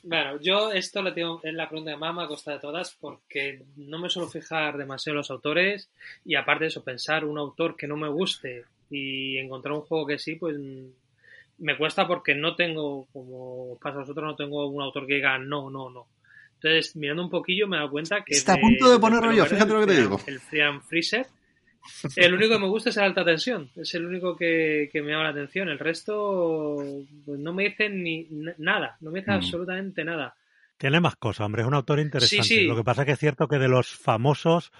Bueno, yo esto le tengo en la pregunta de mamá a costa de todas porque no me suelo fijar demasiado en los autores y aparte de eso, pensar un autor que no me guste y encontrar un juego que sí, pues mm, me cuesta porque no tengo, como pasa a vosotros, no tengo un autor que diga no, no, no. Entonces, mirando un poquillo me he dado cuenta que... Está a punto de ponerlo yo, fíjate lo que te el digo. El Freedom Freezer. El único que me gusta es el alta tensión. Es el único que, que me llama la atención. El resto pues, no me dice ni nada. No me dice Mm. absolutamente nada. Tiene más cosas, hombre, es un autor interesante. Sí, sí. Lo que pasa es que es cierto que de los famosos,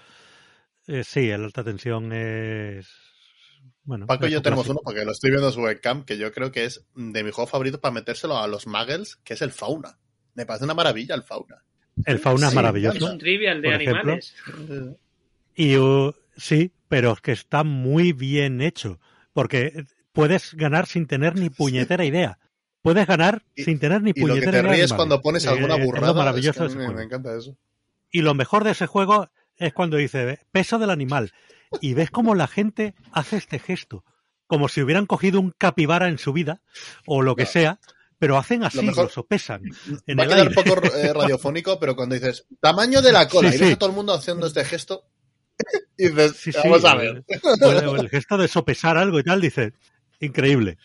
eh, sí, el alta tensión es... Bueno, Paco y yo tenemos uno porque lo estoy viendo en su webcam, que yo creo que es de mi juego favorito para metérselo a los muggles, que es el fauna. Me parece una maravilla el fauna. El fauna es Sí, Es maravilloso. un trivial de ejemplo. animales. Y uh, sí, pero es que está muy bien hecho. Porque puedes ganar sin tener ni *laughs* puñetera idea. Puedes ganar Y- sin tener ni Y lo que puñetera te idea. ríes cuando pones Eh, alguna lo burrada. maravilloso es que me, encanta eso. Y lo mejor de ese juego es cuando dice peso del animal. Y ves cómo la gente hace este gesto. Como si hubieran cogido un capibara en su vida o lo que No. sea, pero hacen así, lo, mejor- sopesan. En Va a el quedar aire. poco eh, radiofónico, pero cuando dices tamaño de la *laughs* cola Sí, y ves sí. a todo el mundo haciendo este gesto, y *laughs* dices, Sí, sí, vamos a ver. O el, o el gesto de sopesar algo y tal, dice, increíble.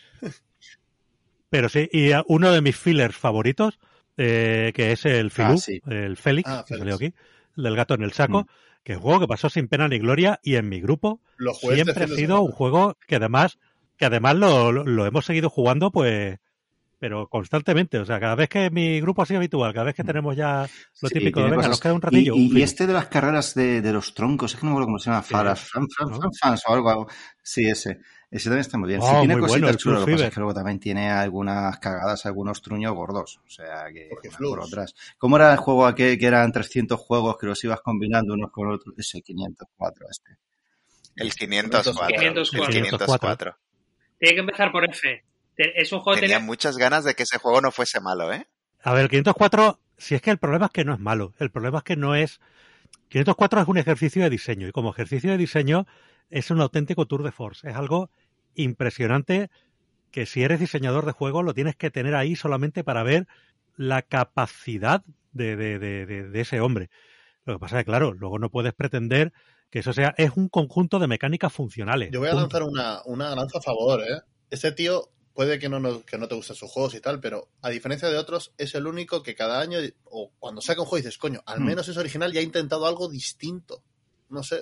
Pero sí, y uno de mis fillers favoritos, eh, que es el Filú, Ah, sí. el Félix, Ah, que salió aquí, el del gato en el saco, Mm. que es un juego que pasó sin pena ni gloria y en mi grupo jugué este siempre ha sido un juego que además que además lo, lo- lo hemos seguido jugando pues pero constantemente. O sea, cada vez que mi grupo así habitual, cada vez que tenemos ya lo Sí, típico de venga, cosas. nos queda un ratillo. Y, y- un y este de las carreras de, de los troncos, es que no me acuerdo cómo se llama, Sí. Faras, Fan, Fan, ¿No? Fan Fans o algo, algo. Sí, ese. Ese también está muy bien. Sí, Oh, tiene cositas bueno, chulas, lo que pasa es que luego también tiene algunas cagadas, algunos truños gordos. O sea, que por otras. ¿Cómo era el juego aquel que eran 300 juegos que los ibas combinando unos con otros? Ese 504, este. El 504. 504. El 504. Tiene que empezar por F. Es un juego que Tenía tenía... muchas ganas de que ese juego no fuese malo, ¿eh? A ver, el 504, si es que el problema es que no es malo, el problema es que no es... 504 es un ejercicio de diseño y como ejercicio de diseño es un auténtico tour de force. Es algo impresionante que si eres diseñador de juegos lo tienes que tener ahí solamente para ver la capacidad de, de- de- de- de ese hombre. Lo que pasa es que, claro, luego no puedes pretender que eso sea... Es un conjunto de mecánicas funcionales. Yo voy a punto. lanzar una, una lanza a favor, ¿eh? Este tío puede que no, nos- que no te gusten sus juegos y tal, pero a diferencia de otros, es el único que cada año, o cuando saca un juego dices, coño, al Hmm. menos es original y ha intentado algo distinto. No sé,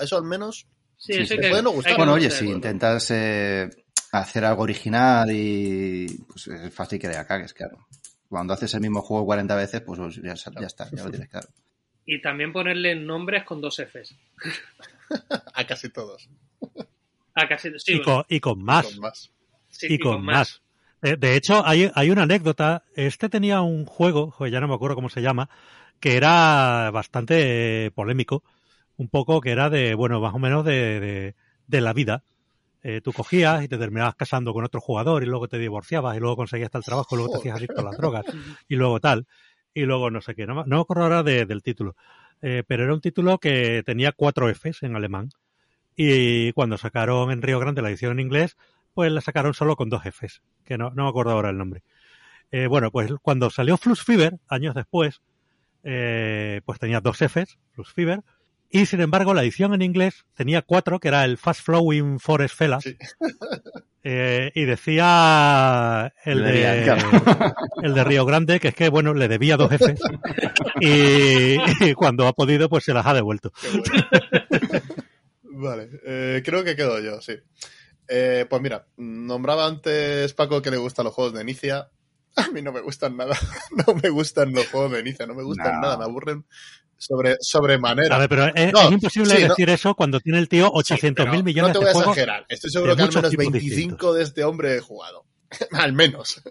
eso al menos Sí, Sí, sí. que- Puede no gustar. Bueno, no oye, si intentas eh, hacer algo original y pues es fácil que le cagues, claro. Cuando haces el mismo juego 40 veces, pues ya, ya está, ya lo tienes claro. Y también ponerle nombres con dos Fs. *laughs* a casi todos. Ah, casi... Sí, y, con, y con más. Con más. Sí, y con más. Eh, De hecho, hay, hay una anécdota. Este tenía un juego, ya no me acuerdo cómo se llama, que era bastante eh, polémico. Un poco que era de, bueno, más o menos de, de, de la vida. Eh, tú cogías y te terminabas casando con otro jugador y luego te divorciabas y luego conseguías tal trabajo y luego te hacías adicto a las drogas y luego tal. Y luego no sé qué. No, me- no me acuerdo ahora de- del título. Eh, pero era un título que tenía cuatro Fs en alemán. Y cuando sacaron en Río Grande la edición en inglés, pues la sacaron solo con dos Fs, que no, no me acuerdo ahora el nombre. Eh, bueno, pues cuando salió Flux Fever, años después, eh, pues tenía dos Fs, Flux Fever, y sin embargo la edición en inglés tenía cuatro, que era el Fast Flowing Forest Fella, Sí. *laughs* eh, y decía el de, *laughs* el de Río Grande, que es que, bueno, le debía dos Fs, *laughs* y, y cuando ha podido, pues se las ha devuelto. Bueno. vale, eh, creo que quedo yo, sí. Eh, pues mira, nombraba antes Paco que le gustan los juegos de Inicia. *laughs* A mí no me gustan nada. *laughs* No me gustan los juegos de Inicia, no me gustan No. nada, me aburren sobre, sobremanera. A ver, pero es, No, es imposible sí, no. decir eso cuando tiene el tío Sí, 800 pero mil millones No te voy de a exagerar. Estoy seguro de que al menos tipos 25 distintos. de este hombre he jugado. *laughs* al menos.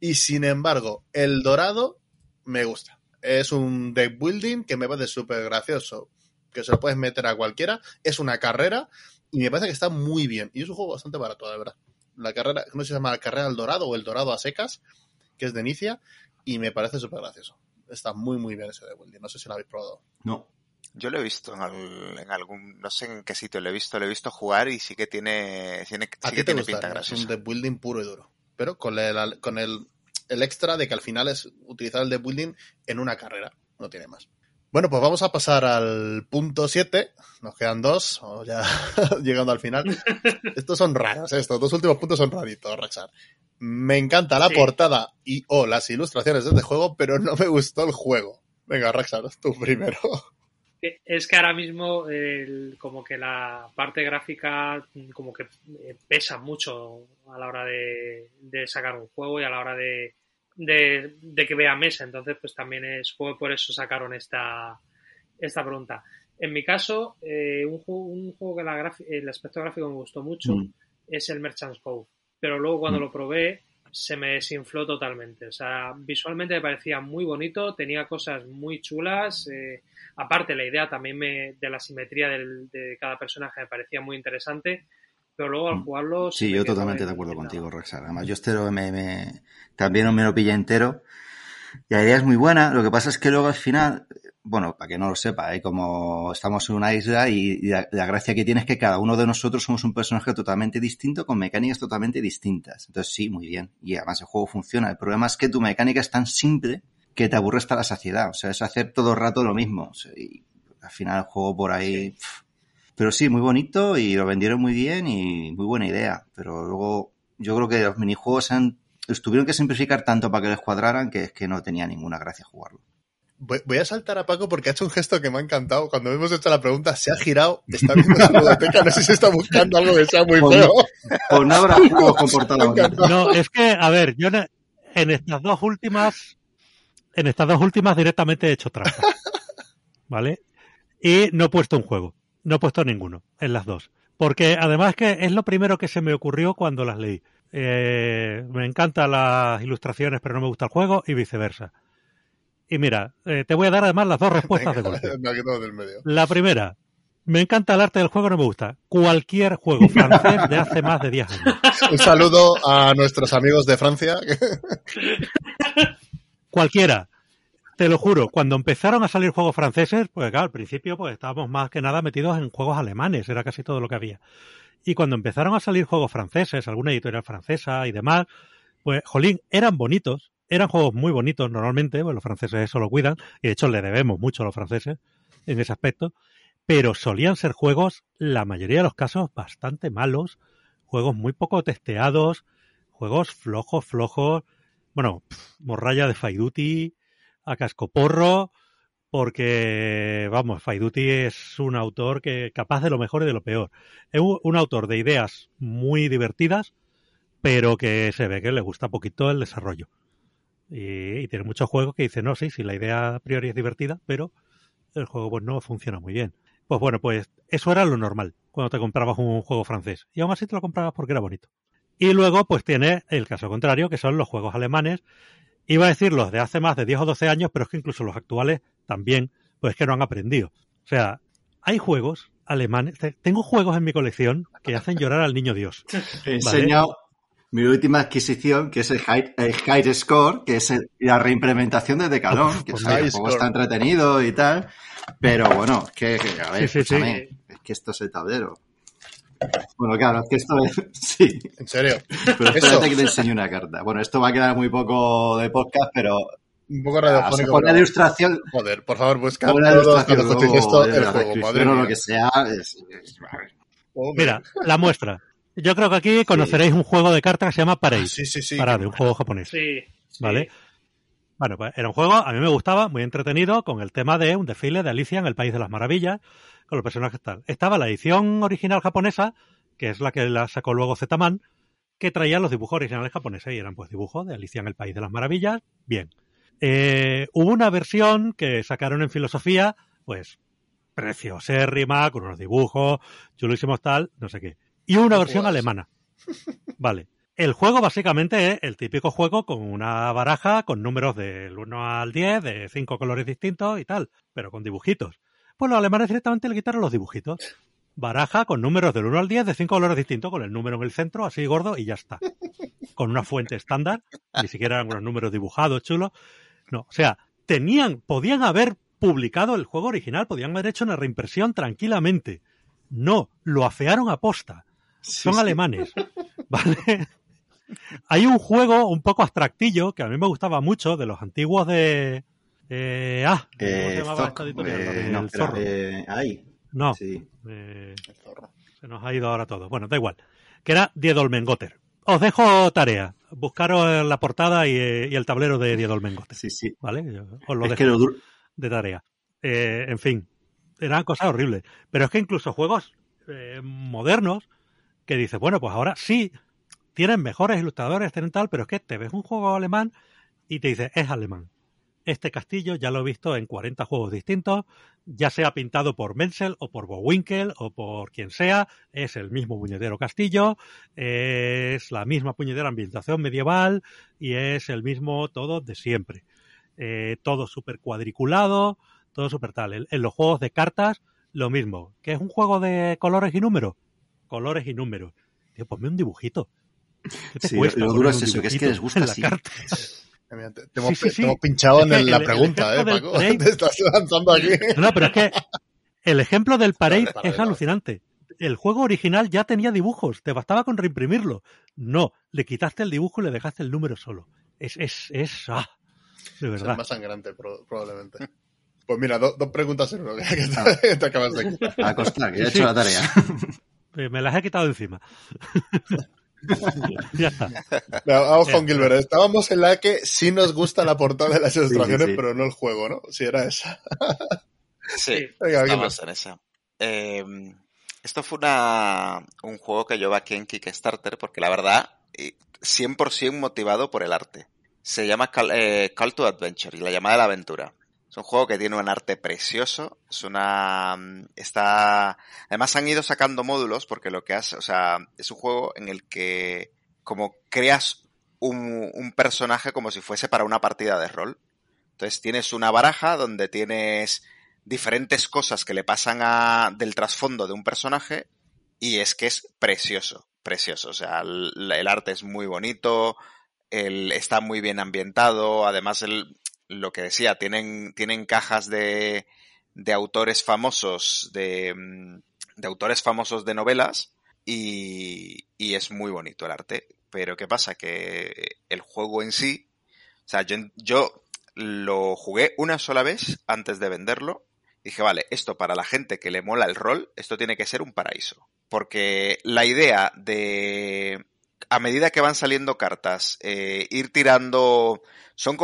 y sin embargo, el dorado me gusta. Es un deck building que me parece súper gracioso. Que se lo puedes meter a cualquiera. Es una carrera y me parece que está muy bien. Y es un juego bastante barato, la verdad. La carrera, no sé si se llama Carrera al Dorado o El Dorado a secas, que es de Inicia. Y me parece súper gracioso. Está muy, muy bien ese deck building. No sé si lo habéis probado. No. Yo lo he visto en, al- en algún, no sé en qué sitio lo he visto, lo he visto jugar y sí que tiene, tiene, A sí ti que te tiene gusta, pinta ¿no? es un deck building puro y duro. Pero con el, con el, el extra de que al final es utilizar el deck building en una carrera. No tiene más. Bueno, pues vamos a pasar al punto 7. Nos quedan dos, o ya *laughs* llegando al final. Estos son raros, ¿eh? estos dos últimos puntos son raritos, Raxar. Me encanta la Sí. portada y o las ilustraciones de este juego, pero no me gustó el juego. Venga, Raxar, tú primero. Que- Es que ahora mismo el- como que la parte gráfica mm, como que eh, pesa mucho a la hora de, de sacar un juego y a la hora de, de, de que vea mesa. Entonces, pues también es fue por eso sacaron esta, esta pregunta. En mi caso, eh, un, juego, un juego que la el aspecto gráfico me gustó mucho Mm. es el Merchant's Cove. Pero luego cuando Mm. lo probé se me desinfló totalmente. O sea, visualmente me parecía muy bonito, tenía cosas muy chulas. eh, aparte, la idea también me, de la simetría del- de cada personaje me parecía muy interesante. Pero luego al Mm. jugarlo... Sí, yo totalmente en- de acuerdo contigo, Rexar. Además, yo este lo- me, me- también me lo pillé entero. Y la idea es muy buena. Lo que pasa es que luego al final, bueno, para que no lo sepa, ¿eh? como estamos en una isla y, y la, la gracia que tiene es que cada uno de nosotros somos un personaje totalmente distinto con mecánicas totalmente distintas. Entonces sí, muy bien. Y además el juego funciona. El problema es que tu mecánica es tan simple que te aburre hasta la saciedad. O sea, es hacer todo el rato lo mismo. O sea, y al final el juego por ahí... pf. Pero sí, muy bonito y lo vendieron muy bien y muy buena idea. Pero luego yo creo que los minijuegos han, los tuvieron que simplificar tanto para que les cuadraran que es que no tenía ninguna gracia jugarlo. Voy, voy a saltar a Paco porque ha hecho un gesto que me ha encantado. Cuando hemos hecho la pregunta, se ha girado, está viendo su biblioteca, no sé si está buscando algo que sea muy feo. Pues no habrá juegos con *laughs* portada. No, es que, a ver, yo, ne- en estas dos últimas, en estas dos últimas directamente he hecho trampa. ¿Vale? Y no he puesto un juego. No he puesto ninguno en las dos. Porque además que es lo primero que se me ocurrió cuando las leí. Eh, me encantan las ilustraciones, pero no me gusta el juego, y viceversa. Y mira, eh, te voy a dar además las dos *laughs* respuestas de golpe. *laughs* La primera, me encanta el arte del juego, no me gusta. Cualquier juego *laughs* francés de hace más de 10 años. Un saludo a nuestros amigos de Francia. Cualquiera. Te lo juro, cuando empezaron a salir juegos franceses, pues claro, al principio pues estábamos más que nada metidos en juegos alemanes, era casi todo lo que había. Y cuando empezaron a salir juegos franceses, alguna editorial francesa y demás, pues, jolín, eran bonitos, eran juegos muy bonitos normalmente, pues los franceses eso lo cuidan, y de hecho le debemos mucho a los franceses en ese aspecto, pero solían ser juegos, la mayoría de los casos, bastante malos, juegos muy poco testeados, juegos flojos, flojos, bueno, morralla de Faiduti, a cascoporro, porque, vamos, Faiduti es un autor que capaz de lo mejor y de lo peor. Es un, autor de ideas muy divertidas, pero que se ve que le gusta poquito el desarrollo. Y, y tiene muchos juegos que dicen, no, sí, sí, la idea a priori es divertida, pero el juego pues no funciona muy bien. Pues bueno, pues eso era lo normal cuando te comprabas un juego francés. Y aún así te lo comprabas porque era bonito. Y luego pues tiene el caso contrario, que son los juegos alemanes. Iba a decir los de hace más de 10 o 12 años, pero es que incluso los actuales también, pues que no han aprendido. O sea, hay juegos alemanes. Tengo juegos en mi colección que hacen llorar al niño Dios. *laughs* He enseñado mi última adquisición, que es el High, el High Score, que es el- la reimplementación de Decadón, *laughs* que Pues el High juego está entretenido y tal, pero bueno, que, que a ver, Sí, sí, sí. escúchame, es que esto es el tablero. Bueno, claro, es que esto es... *laughs* Sí, En serio. pero Eso. espérate que te enseñe una carta. Bueno, esto va a quedar muy poco de podcast, pero Un poco o sea, radiofónico. la pero- ilustración, Joder, por favor, busca todos ilustración luego esto de el juego. Madre o mía. lo que sea. es-. Mira, la muestra. Yo creo que aquí conoceréis un juego de cartas que se llama Parade. Ah, sí, sí, sí. Parade, un juego japonés. Sí. sí. Bueno, pues era un juego, a mí me gustaba, muy entretenido, con el tema de un desfile de Alicia en el País de las Maravillas, con los personajes tal. Estaba la edición original japonesa, que es la que la sacó luego Zetaman, que traía los dibujos originales japoneses y eran pues dibujos de Alicia en el País de las Maravillas. Bien. Eh, hubo una versión que sacaron en filosofía, pues preciosérrima, con unos dibujos chulísimos tal, no sé qué. Y una versión alemana. *laughs* Vale. El juego básicamente es el típico juego con una baraja con números del 1 al 10, de cinco colores distintos y tal, pero con dibujitos. Pues los alemanes directamente le quitaron los dibujitos. Baraja con números del 1 al 10 de cinco colores distintos, con el número en el centro, así gordo, y ya está. Con una fuente estándar, ni siquiera eran unos números dibujados, chulos. No, o sea, tenían, podían haber publicado el juego original, podían haber hecho una reimpresión tranquilamente. No, lo afearon a posta. Son sí. alemanes. ¿Vale? Hay un juego un poco abstractillo que a mí me gustaba mucho de los antiguos de. eh, ah, ¿cómo se Eh, llamaba Zoc, esta editorial? La eh, del no, espera, zorro. eh, ahí, no, sí. zorro. se nos ha ido ahora todo. Bueno, da igual. Que era Diedolmengotter. Os dejo tarea. Buscaros la portada y, y el tablero de Diedolmengotter. Sí, sí. ¿Vale? Yo Os lo Es dejo que lo de tarea. En fin, eran cosas horribles. Pero es que incluso juegos modernos que dices, bueno, pues ahora sí, tienen mejores ilustradores, tienen tal, pero es que te ves un juego alemán y te dices, es alemán. Este castillo ya lo he visto en 40 juegos distintos, ya sea pintado por Menzel o por Bowinkel o por quien sea, es el mismo puñetero castillo, es la misma puñetera ambientación medieval y es el mismo todo de siempre. Eh, todo súper cuadriculado, todo súper tal. En, en los juegos de cartas, lo mismo. ¿Que es un juego de colores y números? Colores y números. Tío, ponme un dibujito. ¿Qué te Sí, cuesta lo duro es eso, que es que les gusta así. *laughs* Te, te hemos, Sí, sí, te hemos pinchado Es en que el- la pregunta, ¿eh, Paco? Prey- *laughs* Te estás lanzando aquí. *laughs* No, pero es que el ejemplo del Parade Vale, vale, es vale. alucinante. El juego original ya tenía dibujos, te bastaba con reimprimirlo. No, le quitaste el dibujo y le dejaste el número solo. Es, es, es, ah, de Es verdad. más sangrante, pro- probablemente. Pues mira, do- dos preguntas en uno que te, que te acabas de quitar. A Costa, que he hecho sí. la tarea. Me las he quitado encima. *laughs* Eh, con Gilbert. Estábamos en la que sí nos gusta la portada de las ilustraciones, sí. pero no el juego, ¿no? Si era esa. *laughs* Sí, Sí. *laughs* Venga, estamos en esa. Eh, esto fue una, un juego que yo baqué en Kickstarter porque la verdad, eh, 100% motivado por el arte. Se llama Call, eh, Call to Adventure y la llamada de la aventura. Es un juego que tiene un arte precioso. Es una. mm, Está. Además, han ido sacando módulos porque lo que hace. O sea, es un juego en el que. Como creas un, un personaje como si fuese para una partida de rol. Entonces, tienes una baraja donde tienes diferentes cosas que le pasan a, del trasfondo de un personaje. Y es que es precioso. Precioso. O sea, el, arte es muy bonito. El, está muy bien ambientado. Además, el, lo que decía, tienen, tienen cajas de, de autores famosos, de, mm, de autores famosos de novelas, y, y es muy bonito el arte. Pero ¿qué pasa? Que el juego en sí, o sea, yo, yo lo jugué una sola vez antes de venderlo. Dije, vale, esto para la gente que le mola el rol, esto tiene que ser un paraíso. Porque la idea de, a medida que van saliendo cartas, eh, ir tirando, son,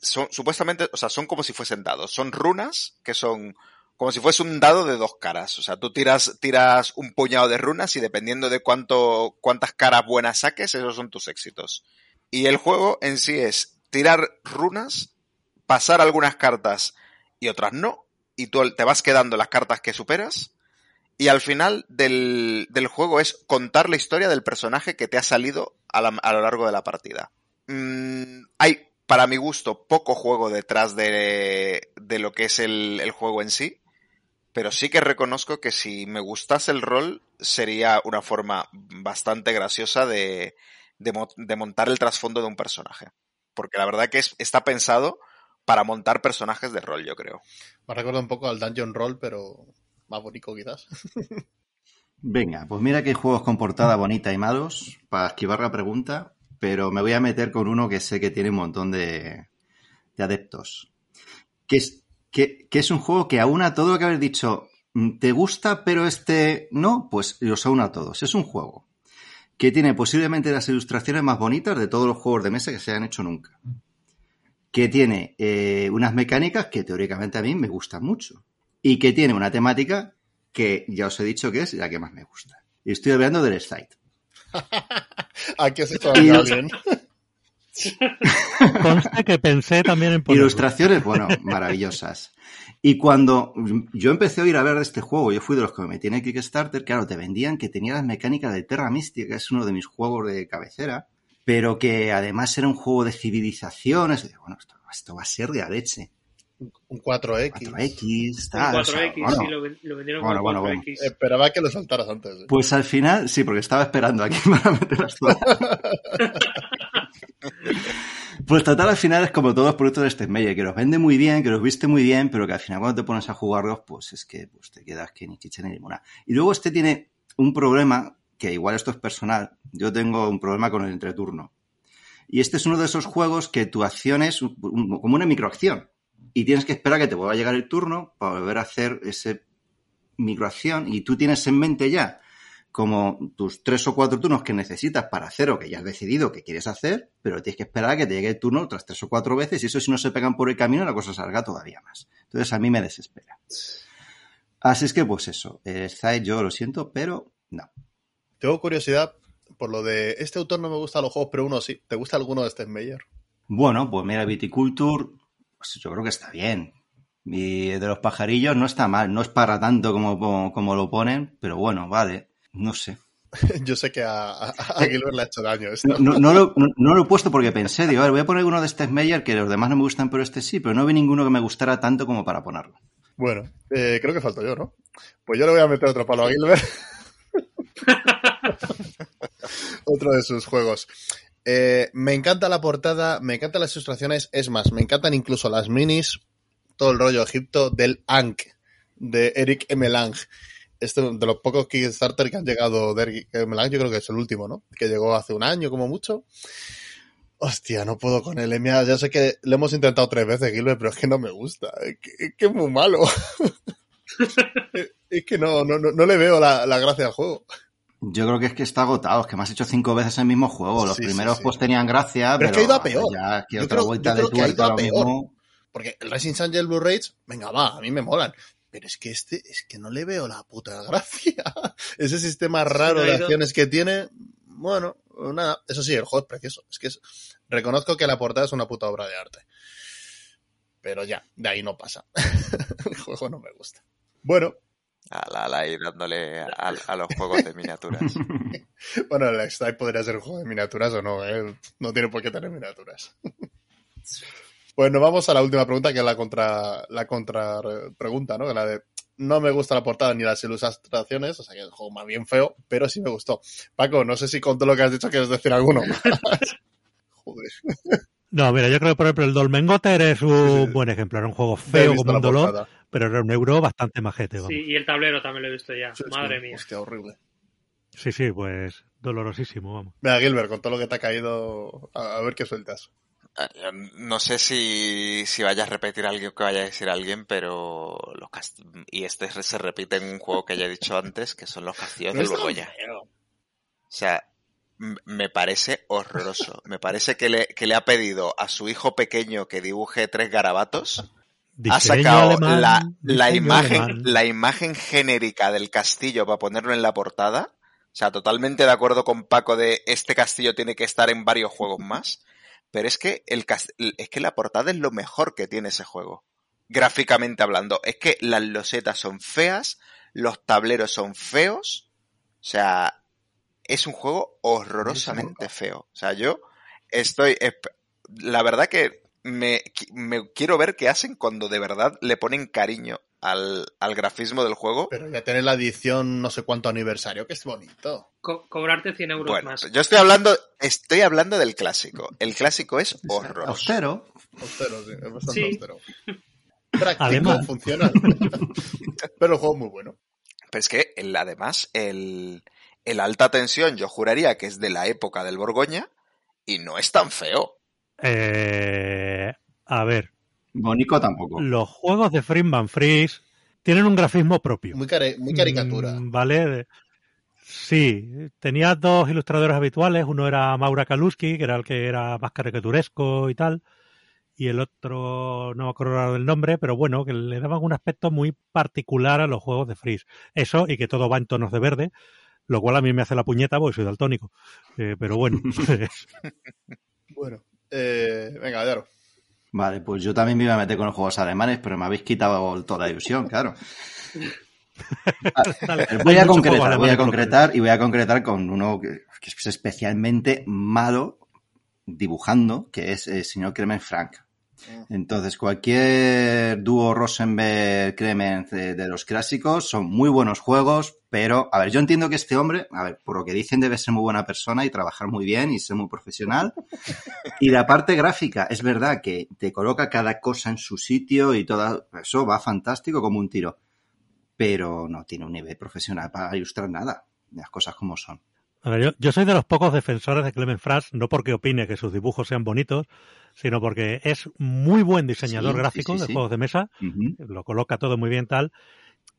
son supuestamente, o sea, son como si fuesen dados. Son runas que son como si fuese un dado de dos caras. O sea, tú tiras, tiras un puñado de runas y dependiendo de cuánto, cuántas caras buenas saques, esos son tus éxitos. Y el juego en sí es tirar runas, pasar algunas cartas y otras no, y tú te vas quedando las cartas que superas. Y al final del, del juego es contar la historia del personaje que te ha salido a, la- a lo largo de la partida. Mm, hay, para mi gusto, poco juego detrás de, de lo que es el, el juego en sí. Pero sí que reconozco que si me gustase el rol, sería una forma bastante graciosa de, de, mo- de montar el trasfondo de un personaje. Porque la verdad que es- está pensado para montar personajes de rol, yo creo. Me recuerda un poco al Dungeon Roll, pero más bonito quizás. *laughs* Venga, pues mira que hay juegos con portada bonita y malos para esquivar la pregunta, pero me voy a meter con uno que sé que tiene un montón de, de adeptos. Que es, que, es un juego que aúna todo lo que habéis dicho, mm, ¿te gusta pero este no? Pues los aúna a todos. Es un juego que tiene posiblemente las ilustraciones más bonitas de todos los juegos de mesa que se hayan hecho nunca. Que tiene eh, unas mecánicas que teóricamente a mí me gustan mucho. Y que tiene una temática que ya os he dicho que es la que más me gusta. Y estoy hablando del Slide. Aquí has hecho Y a los- alguien. *laughs* Conste que pensé también en ponerlo. Ilustraciones, bueno, *laughs* maravillosas. Y cuando yo empecé a oír hablar de este juego, yo fui de los que me metí en el Kickstarter, claro, te vendían que tenía las mecánicas de Terra Mystica, que es uno de mis juegos de cabecera, pero que además era un juego de civilizaciones. Y bueno, esto, esto va a ser de la leche. Un 4X. 4X, Un tal. o sea, 4X, bueno. sí, lo, lo vendieron Bueno, con bueno, bueno. 4X. Esperaba que lo saltaras antes. ¿eh? Pues al final, sí, porque estaba esperando aquí para *laughs* meterlas todas. *laughs* Pues total, al final es como todos los productos de Stedmeyer, que los vende muy bien, que los viste muy bien, pero que al final cuando te pones a jugarlos, pues es que pues, te quedas que ni chicha ni limona. Y luego este tiene un problema, que igual esto es personal, yo tengo un problema con el entreturno. Y este es uno de esos juegos que tu acción es un- un- como una microacción. Y tienes que esperar a que te vuelva a llegar el turno para volver a hacer ese microacción y tú tienes en mente ya como tus tres o cuatro turnos que necesitas para hacer o que ya has decidido que quieres hacer, pero tienes que esperar a que te llegue el turno otras tres o cuatro veces y eso si no se pegan por el camino la cosa salga todavía más. Entonces a mí me desespera. Así es que pues eso, eh, Zay, yo lo siento, pero no. Tengo curiosidad por lo de este autor no me gustan los juegos, pero uno sí. ¿Te gusta alguno de Steinmeyer? Bueno, pues mira, Viticulture, pues yo creo que está bien. Y de los pajarillos no está mal, no es para tanto como, como lo ponen, pero bueno, vale, no sé. *laughs* Yo sé que a, a, a Gilbert le ha hecho daño esto. No, no, no lo, no, no lo he puesto porque pensé, digo, a ver, voy a poner uno de Stessmeyer que los demás no me gustan, pero este sí, pero no vi ninguno que me gustara tanto como para ponerlo. Bueno, eh, creo que falto yo, ¿no? Pues yo le voy a meter otro palo a Gilbert. *laughs* *laughs* otro de sus juegos. Eh, me encanta la portada, me encantan las ilustraciones, es más, me encantan incluso las minis, todo el rollo Egipto del Ankh, de Eric M. Lang. Este, de los pocos Kickstarter que han llegado de Eric M. Yo creo que es el último, ¿no? Que llegó hace un año como mucho. Hostia, no puedo con él. Mira, ya sé que lo hemos intentado tres veces, Gilbert, pero es que no me gusta. Es que es, que es muy malo. *laughs* es que no, no, no, no le veo la, la, gracia al juego. Yo creo que es que está agotado, es que me has hecho cinco veces el mismo juego. Los Sí, primeros sí. pues tenían gracia, Pero pero, es que ha ido a peor. ya que Yo otra creo- vuelta yo de que ha ido a peor. mismo. Porque el Racing Angel Blue Rage, venga, va, a mí me molan. Pero es que este, es que no le veo la puta gracia. *laughs* Ese sistema raro de acciones que tiene, bueno, nada. Eso sí, el juego es precioso. Es que es, Reconozco que la portada es una puta obra de arte. Pero ya, de ahí no pasa. *laughs* el juego no me gusta. Bueno, A la, la ahí dándole *laughs* a, a los juegos de miniaturas. *laughs* bueno, el X-Type podría ser un juego de miniaturas o no, ¿eh? No tiene por qué tener miniaturas. *laughs* Bueno, vamos a la última pregunta, que es la contra, la contra pregunta, ¿no? La de no me gusta la portada ni las ilustraciones, o sea que es un juego más bien feo, pero sí me gustó. Paco, no sé si con todo lo que has dicho quieres decir alguno. Joder. No, mira, yo creo que por ejemplo el Dolmengoter es un Sí, sí. buen ejemplo. Era un juego feo como un dolor, portada. Pero era un euro bastante majete. Vamos. Sí, y el tablero también lo he visto ya. Sí, sí. Madre mía. Hostia, horrible. Sí, sí, pues dolorosísimo, vamos. Mira, Gilbert, con todo lo que te ha caído, a, a ver qué sueltas. Yo No sé si, si vaya a repetir algo que vaya a decir alguien, pero los cast- y este se repite en un juego que ya he dicho antes, que son los castillos No tan Borgoña. O sea, me parece horroroso. Me parece que le, que le ha pedido a su hijo pequeño que dibuje tres garabatos. Ha sacado alemán, la, la imagen, alemán. la imagen genérica del castillo para ponerlo en la portada. O sea, totalmente de acuerdo con Paco de este castillo tiene que estar en varios juegos más. Pero es que el es que la portada es lo mejor que tiene ese juego. Gráficamente hablando. Es que las losetas son feas, los tableros son feos. O sea, es un juego horrorosamente feo. O sea, yo estoy. La verdad que me, qui- me quiero ver qué hacen cuando de verdad le ponen cariño al, al grafismo del juego. Pero ya tener la edición no sé cuánto aniversario, que es bonito. Co- cobrarte 100 euros Bueno, más. yo estoy hablando, estoy hablando del clásico. El clásico es horroroso. Austero. Austero, sí, es bastante Sí. austero. Práctico, Alemán. funcional. *laughs* Pero el juego es muy bueno. Pero es que el- además el, el alta tensión yo juraría que es de la época del Borgoña y no es tan feo. Eh, a ver, Bonico tampoco. los juegos de Friedman Freeze tienen un grafismo propio. Muy, caricatura. Mm, Vale. Sí, tenía dos ilustradores habituales. Uno era Maura Kaluski, que era el que era más caricaturesco y tal. Y el otro, no me acuerdo del nombre, pero bueno, que le daban un aspecto muy particular a los juegos de Freeze. Eso y que todo va en tonos de verde, lo cual a mí me hace la puñeta porque soy daltónico. Eh, pero bueno, *laughs* Bueno. Eh, venga, Daro. Vale, pues yo también me iba a meter con los juegos alemanes, pero me habéis quitado toda la ilusión, claro. *laughs* dale. Voy a concretar, voy a concretar y voy a concretar con uno que, que es especialmente malo dibujando, que es el señor Kremen Frank. Entonces, cualquier dúo Rosenberg-Kremen de, de los clásicos son muy buenos juegos, pero, a ver, yo entiendo que este hombre, a ver, por lo que dicen, debe ser muy buena persona y trabajar muy bien y ser muy profesional. *laughs* Y la parte gráfica, es verdad que te coloca cada cosa en su sitio y todo eso va fantástico como un tiro pero no tiene un nivel profesional para ilustrar nada. Las cosas como son. A ver, yo, yo soy de los pocos defensores de Clement Franz, no porque opine que sus dibujos sean bonitos, sino porque es muy buen diseñador Sí, gráfico sí, de juegos de mesa, lo coloca todo muy bien tal,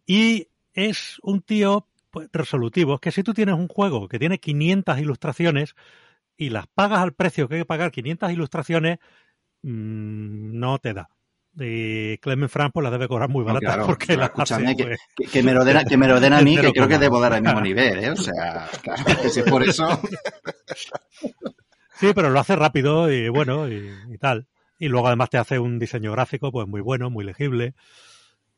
y es un tío pues, resolutivo. Es que si tú tienes un juego que tiene 500 ilustraciones y las pagas al precio que hay que pagar 500 ilustraciones, mm, no te da. Y Clement Franz pues las debe cobrar muy No, baratas claro, *laughs* porque las escúchame, hace, que, pues, que- que me lo den, a- que me lo den a *laughs* mí, que creo que debo dar al mismo *laughs* nivel, ¿eh? O sea, claro, que si por eso... Sí, pero lo hace rápido y bueno, y, y tal. Y luego además te hace un diseño gráfico pues muy bueno, muy legible.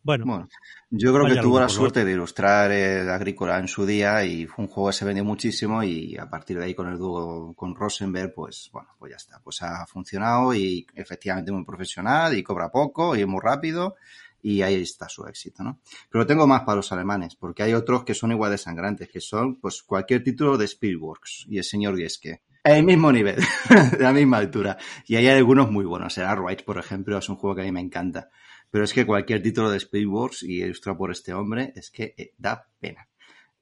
Bueno, Bueno, yo creo que tuvo la suerte de ilustrar el Agrícola en su día y fue un juego que se vendió muchísimo y a partir de ahí con el dúo con Rosenberg, pues bueno, pues ya está. Pues ha funcionado y efectivamente muy profesional y cobra poco y es muy rápido y ahí está su éxito, ¿no? Pero tengo más para los alemanes, porque hay otros que son igual de sangrantes, que son pues cualquier título de Spielworks y el señor Geske. El mismo nivel, *laughs* de la misma altura. Y hay algunos muy buenos. El Arrowhead, por ejemplo, es un juego que a mí me encanta. Pero es que cualquier título de Spielworks y ilustrado por este hombre es que eh, da pena.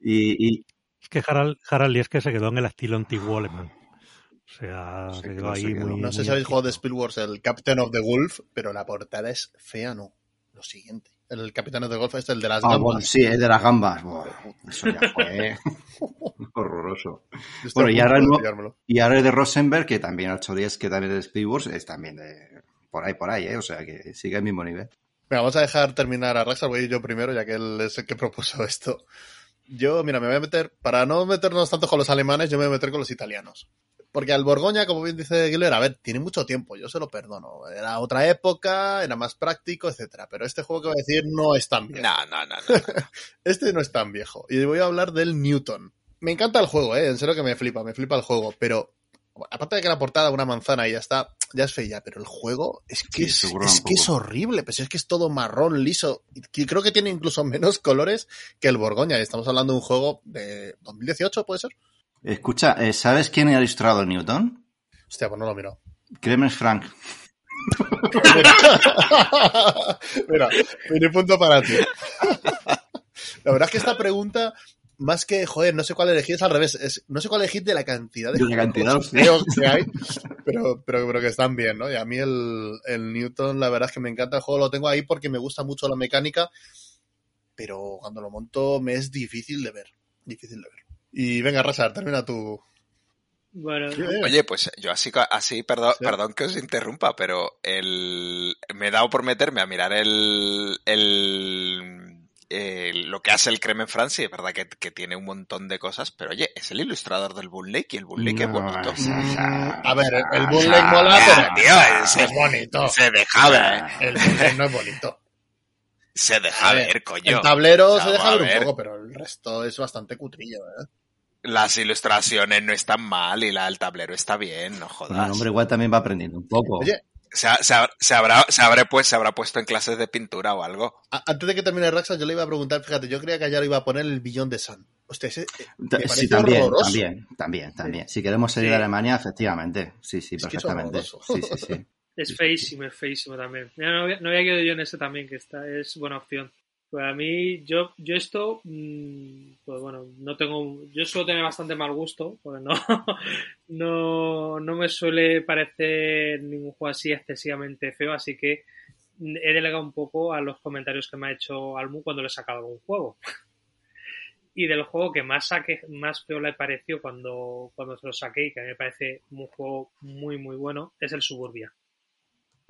Y, y es que Harald, Harald Lieske se quedó en el estilo antiguo alemán. O sea, Se se quedó, se ahí quedó. muy. No sé muy si habéis jugado de antiguo. Spielberg el Captain of the Wolf, pero la portada es fea, ¿no? Lo siguiente. El Capitán of the Wolf es el de las ah, gambas. bueno, sí, el de las gambas. Buah, eso ya fue *laughs* *laughs* horroroso. Yo estoy Bueno, y ahora pillármelo. Y ahora el de Rosenberg, que también 810, que también es de Spielworks, es también de por ahí, por ahí, ¿eh? O sea, que sigue al mismo nivel. Venga, vamos a dejar terminar a Raxa, voy a ir yo primero, ya que él es el que *laughs* propuso esto. Yo, mira, me voy a meter, para no meternos tanto con los alemanes, yo me voy a meter con los italianos. porque al Borgoña, como bien dice Giller, a ver, tiene mucho tiempo, yo se lo perdono. Era otra época, era más práctico, etcétera. Pero este juego que voy a decir no es tan viejo. No, no, no. no. *laughs* Este no es tan viejo. Y voy a hablar del Newton. Me encanta el juego, eh, en serio que me flipa, me flipa el juego, pero aparte de que la portada una manzana y ya está, ya es fea, pero el juego es que, Sí, es, que es horrible, pues es que es todo marrón, liso, y creo que tiene incluso menos *laughs* colores que el Borgoña, y estamos hablando de un juego de 2018, ¿puede ser? Escucha, eh, ¿sabes quién ha ilustrado el Newton? Hostia, pues no lo miro. Clemens Frank. *laughs* Mira, mini punto para ti. *laughs* La verdad es que esta pregunta, más que, joder, no sé cuál elegir, es al revés. Es, no sé cuál elegir de la cantidad de De la cantidad, que hay, pero, pero, pero que están bien, ¿no? Y a mí el, el Newton, la verdad es que me encanta el juego, lo tengo ahí porque me gusta mucho la mecánica, pero cuando lo monto me es difícil de ver. Difícil de ver. Y venga, Rashard, termina tu... Bueno, Oye, pues yo así, así perdón, Sí. perdón que os interrumpa, pero el, me he dado por meterme a mirar el, el, el- lo que hace el Cremen France y es verdad que, que tiene un montón de cosas, pero oye, es el ilustrador del Bull Lake y el Bull Lake es No, bonito. o sea, A ver, el Bootleg mola, Ah, pero tío, es, es- bonito. Se deja ver, El Bootleg no es bonito. se deja A ver, ver, coño. El tablero O sea, se deja ver un ver. poco, pero el resto es bastante cutrillo, ¿eh? Las ilustraciones no están mal y la del tablero está bien, no jodas. el hombre igual también va aprendiendo un poco. Oye, Se, ha- se habrá, se, habrá, se, habrá pues, se habrá puesto en clases de pintura o algo. a- antes de que termine Raxa, yo le iba a preguntar, fíjate, yo creía que allá lo iba a poner el billón de Sun. Hostia, ese, eh, me sí, también, horroroso. también, también, también. Si queremos salir Sí. de Alemania, efectivamente. Sí, sí, Es que es perfectamente. Sí, sí, sí. *laughs* es feísimo, es feísimo también. Mira, no, había, no había quedado yo en ese también, que está, es buena opción. Pues a mí, yo, yo esto, mm, pues bueno, no tengo, yo suelo tener bastante mal gusto, porque no, *laughs* no, no me suele parecer ningún juego así excesivamente feo, así que he delegado un poco a los comentarios que me ha hecho Almu cuando le he sacado algún juego. Y del juego que más saque, más feo le pareció cuando, cuando se lo saqué y que a mí me parece un juego muy muy bueno, es el Suburbia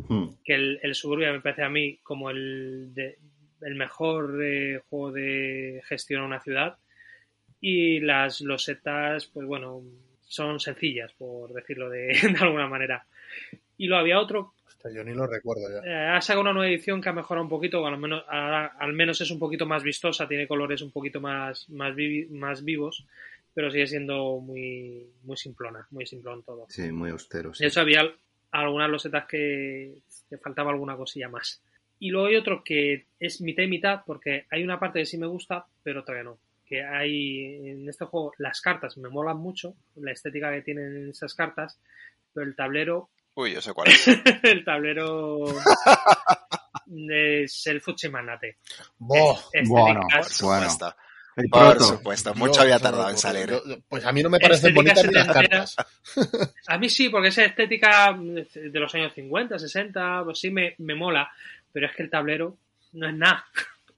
Mm. que el, el Suburbia me parece a mí como el, de- el mejor eh, juego de gestión a una ciudad y las losetas, pues bueno, son sencillas, por decirlo de, *laughs* de alguna manera. Y luego había otro, Hostia, yo ni lo recuerdo ya. eh, ha sacado una nueva edición que ha mejorado un poquito, al menos, al menos es un poquito más vistosa, tiene colores un poquito más, más, vivi- más vivos, pero sigue siendo muy, muy simplona, muy simplón todo. Sí, muy austero. sí. De hecho, había al- algunas losetas que, que faltaba alguna cosilla más. Y luego hay otro que es mitad y mitad, porque hay una parte que sí me gusta, pero otra que no. Que hay en este juego, las cartas me molan mucho, la estética que tienen esas cartas, pero el tablero, Uy, yo sé cuál es. *laughs* el tablero es el Fuchi Manate. Boh, Es- bueno, Bueno. El Por proto. supuesto. Mucho había no tardado en salir. Yo- pues a mí no me parecen bonitas ni las cartas. *laughs* A mí sí, porque esa estética de los años 50, 60, pues sí me, me mola, pero es que el tablero no es nada.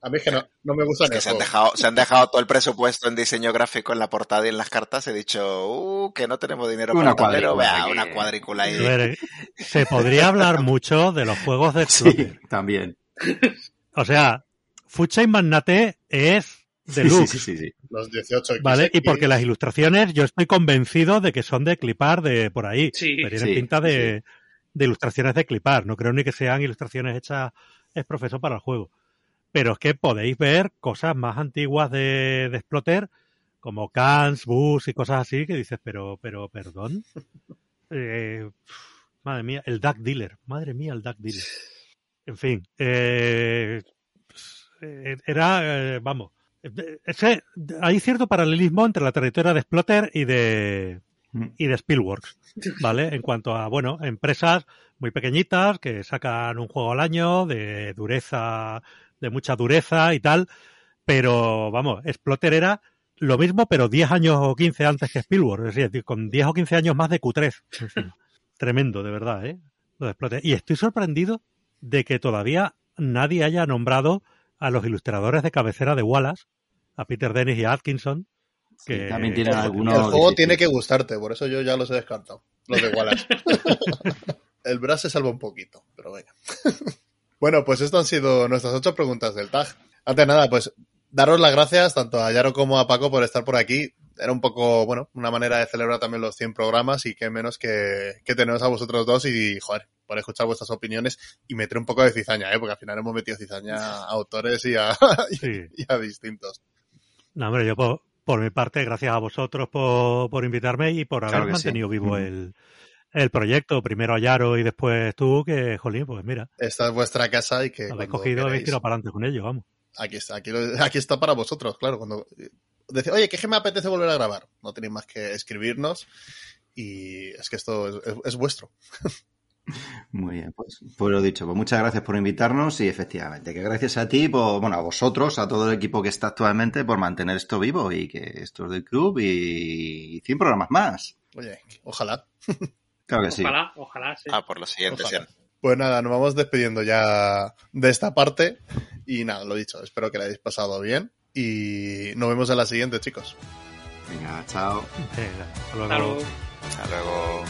A mí es que no, no me gusta Es que se han, dejado, se han dejado todo el presupuesto en diseño gráfico en la portada y en las cartas. He dicho, uh, que no tenemos dinero Una para el tablero. Vea, una cuadrícula ahí. ver, se podría hablar mucho de los juegos de Exploter. *laughs* Sí, también. O sea, Fucha y Magnate es Sí, deluxe, sí, sí, sí. Los 18 ¿vale? Y porque las ilustraciones yo estoy convencido de que son de clipar de por ahí. Sí, que tienen sí, pinta de, de ilustraciones de clipar. No creo ni que sean ilustraciones hechas es profeso para el juego. Pero es que podéis ver cosas más antiguas de, de Exploter, como Cans, Bus y cosas así, que dices, pero, pero, perdón. *laughs* Eh, madre mía, el Duck Dealer. Madre mía, el Duck Dealer. En fin, eh, eh, era, eh, vamos, ese- hay cierto paralelismo entre la trayectoria de Exploter y de, Mm. y de Spielworks, *laughs* ¿vale? En cuanto a, bueno, empresas muy pequeñitas que sacan un juego al año de dureza, de mucha dureza y tal, pero vamos, Exploter era lo mismo, pero 10 años o 15 antes que Spielworks, es decir, con 10 o 15 años más de Q3. encima. Tremendo, de verdad, ¿eh? Lo de Exploter. Y estoy sorprendido de que todavía nadie haya nombrado a los ilustradores de cabecera de Wallace, a Peter Dennis y a Atkinson, que también tienen algunos. el juego difíciles. tiene que gustarte, por eso yo ya los he descartado. Los de Wallace. *laughs* el Brass se salva un poquito, pero venga. *laughs* bueno, pues esto han sido nuestras ocho preguntas del tag. Antes de nada, pues daros las gracias tanto a Yaro como a Paco por estar por aquí. era un poco, bueno, una manera de celebrar también los 100 programas y qué menos que, que tenemos a vosotros dos y, joder, por escuchar vuestras opiniones y meter un poco de cizaña, ¿eh? porque al final hemos metido cizaña a autores y a, *laughs* Sí. y a distintos. No, hombre, yo por, por mi parte, gracias a vosotros por, por invitarme y por haber Claro que sí. mantenido vivo Ujú. el, el proyecto. Primero a Yaro y después tú, que, jolín, pues mira, Esta es vuestra casa y que habéis cogido, habéis tirado para adelante con ello, vamos. aquí está, aquí, lo- aquí está para vosotros, claro. Cuando decís, oye, ¿qué que me apetece volver a grabar? No tenéis más que escribirnos y es que esto es, es- es vuestro. *laughs* Muy bien, pues, pues lo dicho, pues muchas gracias por invitarnos y efectivamente, que gracias a ti, por, bueno, a vosotros, a todo el equipo que está actualmente por mantener esto vivo y que esto es del club y 100 programas más. Oye, ojalá. *laughs* Claro que sí. Ojalá, ojalá, sí. Ah, por lo siguiente, Ojalá. sí. Pues nada, nos vamos despidiendo ya de esta parte y nada, lo dicho, espero que la hayáis pasado bien y nos vemos en la siguiente, chicos. Venga, chao. Venga, hasta luego. Hasta luego.